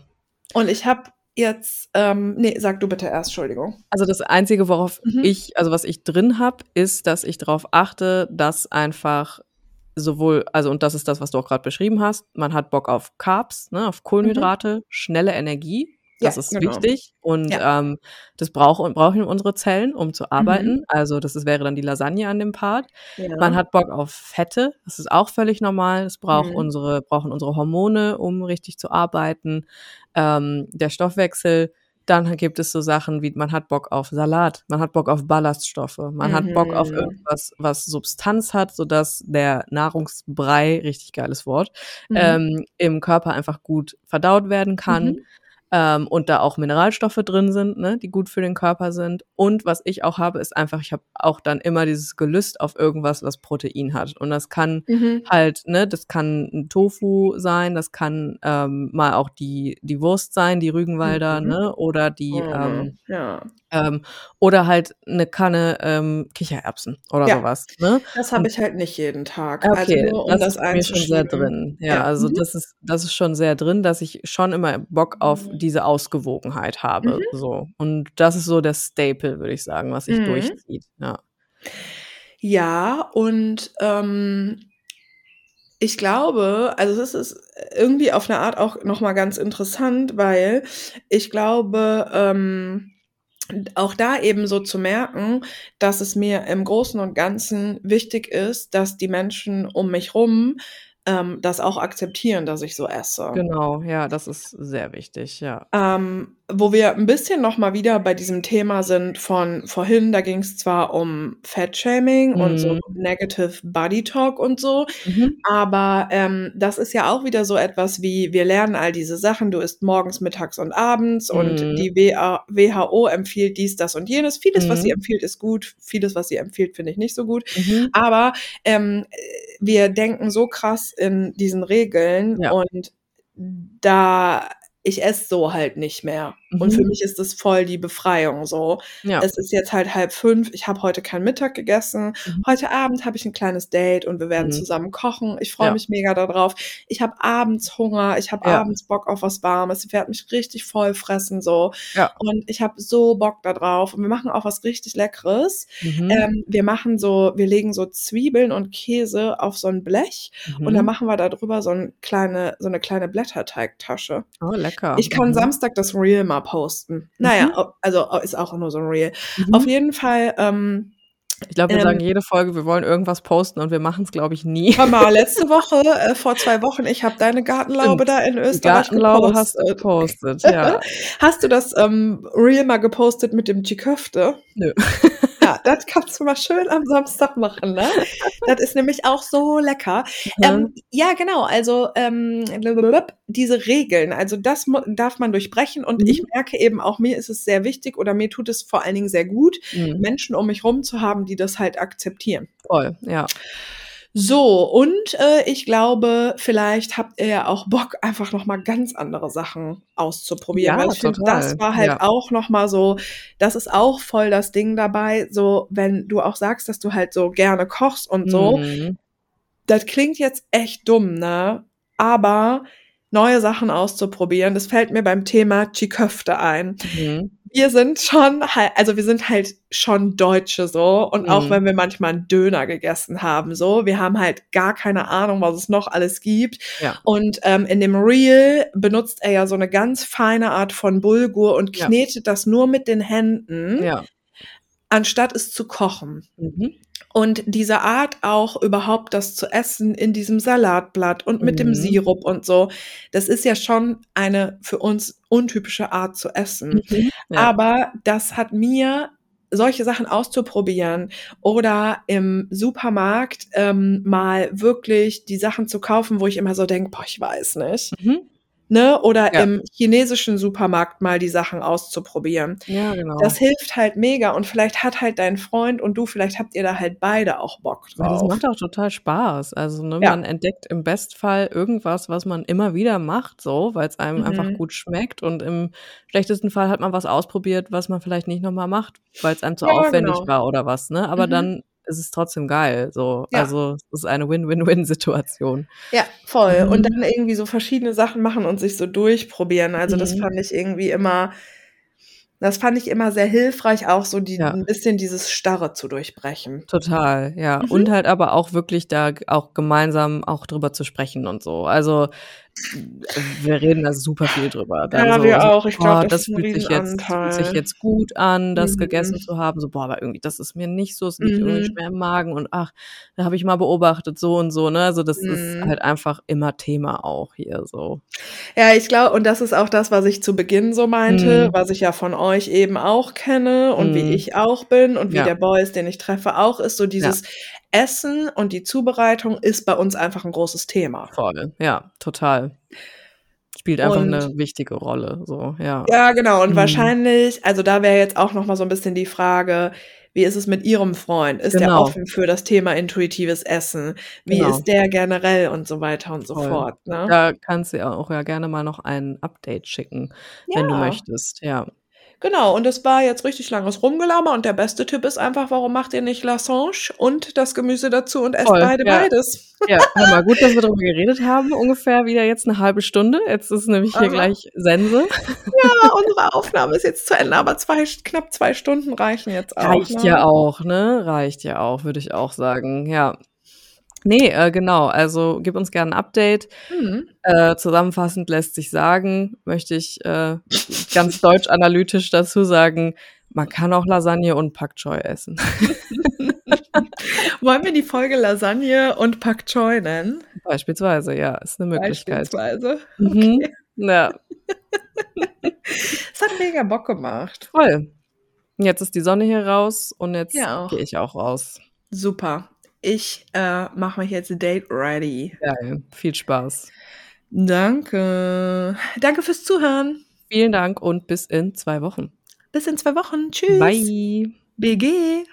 Und ich habe jetzt ähm, ne, sag du bitte erst, Entschuldigung. Also, das Einzige, worauf Mhm. ich also, was ich drin habe, ist, dass ich drauf achte, dass einfach sowohl also, und das ist das, was du auch grad beschrieben hast, man hat Bock auf Carbs, ne, auf Mhm. Kohlenhydrate, schnelle Energie. Ja, Das ist genau. wichtig und, Ja. ähm, das brauch brauchen unsere Zellen, um zu Mhm. arbeiten. Also, das ist wäre dann die Lasagne an dem Part. Man Ja. hat Bock auf Fette, das ist auch völlig normal. Das braucht Mhm. unsere brauchen unsere Hormone, um richtig zu arbeiten. Ähm, der Stoffwechsel dann gibt es so Sachen wie, man hat Bock auf Salat, man hat Bock auf Ballaststoffe, man hat Bock auf Mhm. irgendwas, was Substanz hat, sodass der Nahrungsbrei, richtig geiles Wort, Mhm. ähm, im Körper einfach gut verdaut werden kann. Mhm. Ähm, und da auch Mineralstoffe drin sind, ne, die gut für den Körper sind. Und was ich auch habe, ist einfach, ich habe auch dann immer dieses Gelüst auf irgendwas, was Protein hat. Und das kann Mhm. halt, ne, das kann ein Tofu sein, das kann ähm, mal auch die, die Wurst sein, die Rügenwalder, Mhm. ne, oder die, Mhm. ähm, ja. ähm, oder halt eine Kanne ähm, Kichererbsen oder Ja. sowas, ne? Das habe ich halt nicht jeden Tag. Okay, also nur, um das, das ist mir schon sehr drin. Ja, Ja. also Mhm. das ist, das ist schon sehr drin, dass ich schon immer Bock auf diese Ausgewogenheit habe. Mhm. So. Und das ist so der Staple, würde ich sagen, was sich Mhm. durchzieht. Ja. Ja, und ähm, ich glaube, also es ist irgendwie auf eine Art auch nochmal ganz interessant, weil ich glaube, ähm, auch da eben so zu merken, dass es mir im Großen und Ganzen wichtig ist, dass die Menschen um mich rum ähm, das auch akzeptieren, dass ich so esse. Genau, ja, das ist sehr wichtig, ja. Ähm, wo wir ein bisschen noch mal wieder bei diesem Thema sind von vorhin, da ging es zwar um Fat-Shaming und so Mhm. Negative Body Talk und so, Mhm. aber ähm, das ist ja auch wieder so etwas wie, wir lernen all diese Sachen, du isst morgens, mittags und abends und Mhm. die WA WHO empfiehlt dies, das und jenes. Vieles, was sie Mhm. empfiehlt, ist gut, vieles, was sie empfiehlt, finde ich nicht so gut. Mhm. Aber ähm, wir denken so krass in diesen Regeln Ja. und da ich esse so halt nicht mehr. Und für Mhm. mich ist das voll die Befreiung so. Ja. Es ist jetzt halt halb fünf, ich habe heute keinen Mittag gegessen. Mhm. Heute Abend habe ich ein kleines Date und wir werden Mhm. zusammen kochen. Ich freue Ja. mich mega darauf. Ich habe abends Hunger, ich habe Ja. abends Bock auf was Warmes. Ich werde mich richtig voll fressen so. Ja. Und ich habe so Bock da drauf. Und wir machen auch was richtig Leckeres. Mhm. Ähm, wir machen so, wir legen so Zwiebeln und Käse auf so ein Blech und dann Mhm. machen wir da drüber so, ein kleine, so eine kleine Blätterteigtasche. Oh, lecker. Ich kann Mhm. Samstag das Reel mal posten. Naja, Mhm. also ist auch nur so ein Reel. Mhm. Auf jeden Fall, ähm, Ich glaube, wir ähm, sagen jede Folge, wir wollen irgendwas posten und wir machen es, glaube ich, nie. mal, <laughs> letzte Woche, äh, vor zwei Wochen, ich habe deine Gartenlaube da in Österreich Gartenlaube hast du gepostet. gepostet, <laughs> ja. Hast du das ähm, Reel mal gepostet mit dem Chiköfte? Nö. <laughs> Ja, das kannst du mal schön am Samstag machen, ne? Das ist nämlich auch so lecker. Mhm. Ähm, ja, genau. Also ähm, diese Regeln, also das darf man durchbrechen. Und Mhm. ich merke eben auch, mir ist es sehr wichtig oder mir tut es vor allen Dingen sehr gut, Mhm. Menschen um mich rum zu haben, die das halt akzeptieren. Voll, ja. So, und äh, ich glaube, vielleicht habt ihr ja auch Bock, einfach noch mal ganz andere Sachen auszuprobieren. Ja, weil ich finde, das war halt Ja. auch noch mal so, das ist auch voll das Ding dabei, so wenn du auch sagst, dass du halt so gerne kochst und so, Mhm. das klingt jetzt echt dumm, ne? Aber neue Sachen auszuprobieren, das fällt mir beim Thema Chiköfte ein. Mhm. Wir sind schon halt, also wir sind halt schon Deutsche so und auch Mhm. wenn wir manchmal einen Döner gegessen haben, so, wir haben halt gar keine Ahnung, was es noch alles gibt. Ja. Und ähm, in dem Reel benutzt er ja so eine ganz feine Art von Bulgur und Ja. knetet das nur mit den Händen, Ja. Anstatt es zu kochen. Mhm. Und diese Art auch überhaupt das zu essen in diesem Salatblatt und mit dem Mhm. Sirup und so, das ist ja schon eine für uns untypische Art zu essen. Mhm. Ja. Aber das hat mir solche Sachen auszuprobieren oder im Supermarkt ähm, mal wirklich die Sachen zu kaufen, wo ich immer so denke, boah, ich weiß nicht. Mhm. Ne? Oder Ja. im chinesischen Supermarkt mal die Sachen auszuprobieren. Ja, genau. Das hilft halt mega und vielleicht hat halt dein Freund und du, vielleicht habt ihr da halt beide auch Bock Ja, das drauf. macht auch total Spaß. Also, ne, Ja. man entdeckt im Bestfall irgendwas, was man immer wieder macht, so, weil es einem einfach Mhm. gut schmeckt. Und im schlechtesten Fall hat man was ausprobiert, was man vielleicht nicht nochmal macht, weil es einem zu aufwendig genau. war oder was, ne? Aber Mhm. dann ist es trotzdem geil. So. Ja. Also es ist eine Win-Win-Win-Situation. Ja, voll. Und Mhm. dann irgendwie so verschiedene Sachen machen und sich so durchprobieren. Also das Mhm. fand ich irgendwie immer, das fand ich immer sehr hilfreich, auch so die, Ja. ein bisschen dieses Starre zu durchbrechen. Total, ja. Mhm. Und halt aber auch wirklich da auch gemeinsam auch drüber zu sprechen und so. Also wir reden da super viel drüber. Dann Ja, so, wir so, auch. Ich glaube, das das ist fühlt sich jetzt fühlt sich jetzt gut an, das gegessen Mhm. zu haben. So, boah, aber irgendwie, das ist mir nicht so, es liegt irgendwie Mhm. schwer im Magen und ach, da habe ich mal beobachtet, so und so, ne? Also, das ist Mhm. halt einfach immer Thema auch hier so. Ja, ich glaube und das ist auch das, was ich zu Beginn so meinte, Mhm. was ich ja von euch eben auch kenne und wie Mhm. ich auch bin und wie Ja. der Boys, den ich treffe, auch ist, so Ja. Essen und die Zubereitung ist bei uns einfach 'n großes Thema. Voll, ja, total. Spielt einfach Und wichtige Rolle, so, ja. Ja, genau. Und Mhm. wahrscheinlich also, da wäre jetzt auch noch mal so 'n bisschen die Frage, wie ist es mit Ihrem Freund? Ist der Genau. offen für das Thema intuitives Essen? Wie Genau. ist der generell und so weiter und so Voll. fort, ne? Da kannst du ja auch ja gerne mal noch ein Update schicken, wenn du Ja. möchtest, ja. Genau, und es war jetzt richtig langes Rumgelaber und der beste Tipp ist einfach, warum macht ihr nicht Lasagne und das Gemüse dazu und esst Voll, beide ja. beides? Ja, hör mal, gut, dass wir darüber geredet haben, ungefähr wieder jetzt 'ne halbe Stunde. Jetzt ist nämlich hier Aha. gleich Sense. Ja, unsere Aufnahme ist jetzt zu Ende, aber 2 knapp 2 Stunden reichen jetzt auch, Reicht ne? ja auch, ne? Reicht ja auch, würde ich auch sagen, ja. Ne, äh, genau, also gib uns gerne 'n Update. Mhm. Äh, zusammenfassend lässt sich sagen, möchte ich, äh, ganz deutsch-analytisch dazu sagen, man kann auch Lasagne und Pak Choi essen. <laughs> Wollen wir die Folge Lasagne und Pak Choi nennen? Beispielsweise, ja, ist 'ne Möglichkeit. Beispielsweise. Mhm. Okay. Ja. <laughs> Es hat mega Bock gemacht. Voll. Jetzt ist die Sonne hier raus und jetzt Ja, gehe ich auch raus. Super. Ich, äh, mache mich jetzt date ready. Geil. Viel Spaß. Danke. Danke fürs Zuhören. Vielen Dank und bis in 2 Wochen. Bis in 2 Wochen. Tschüss. Bye. BG.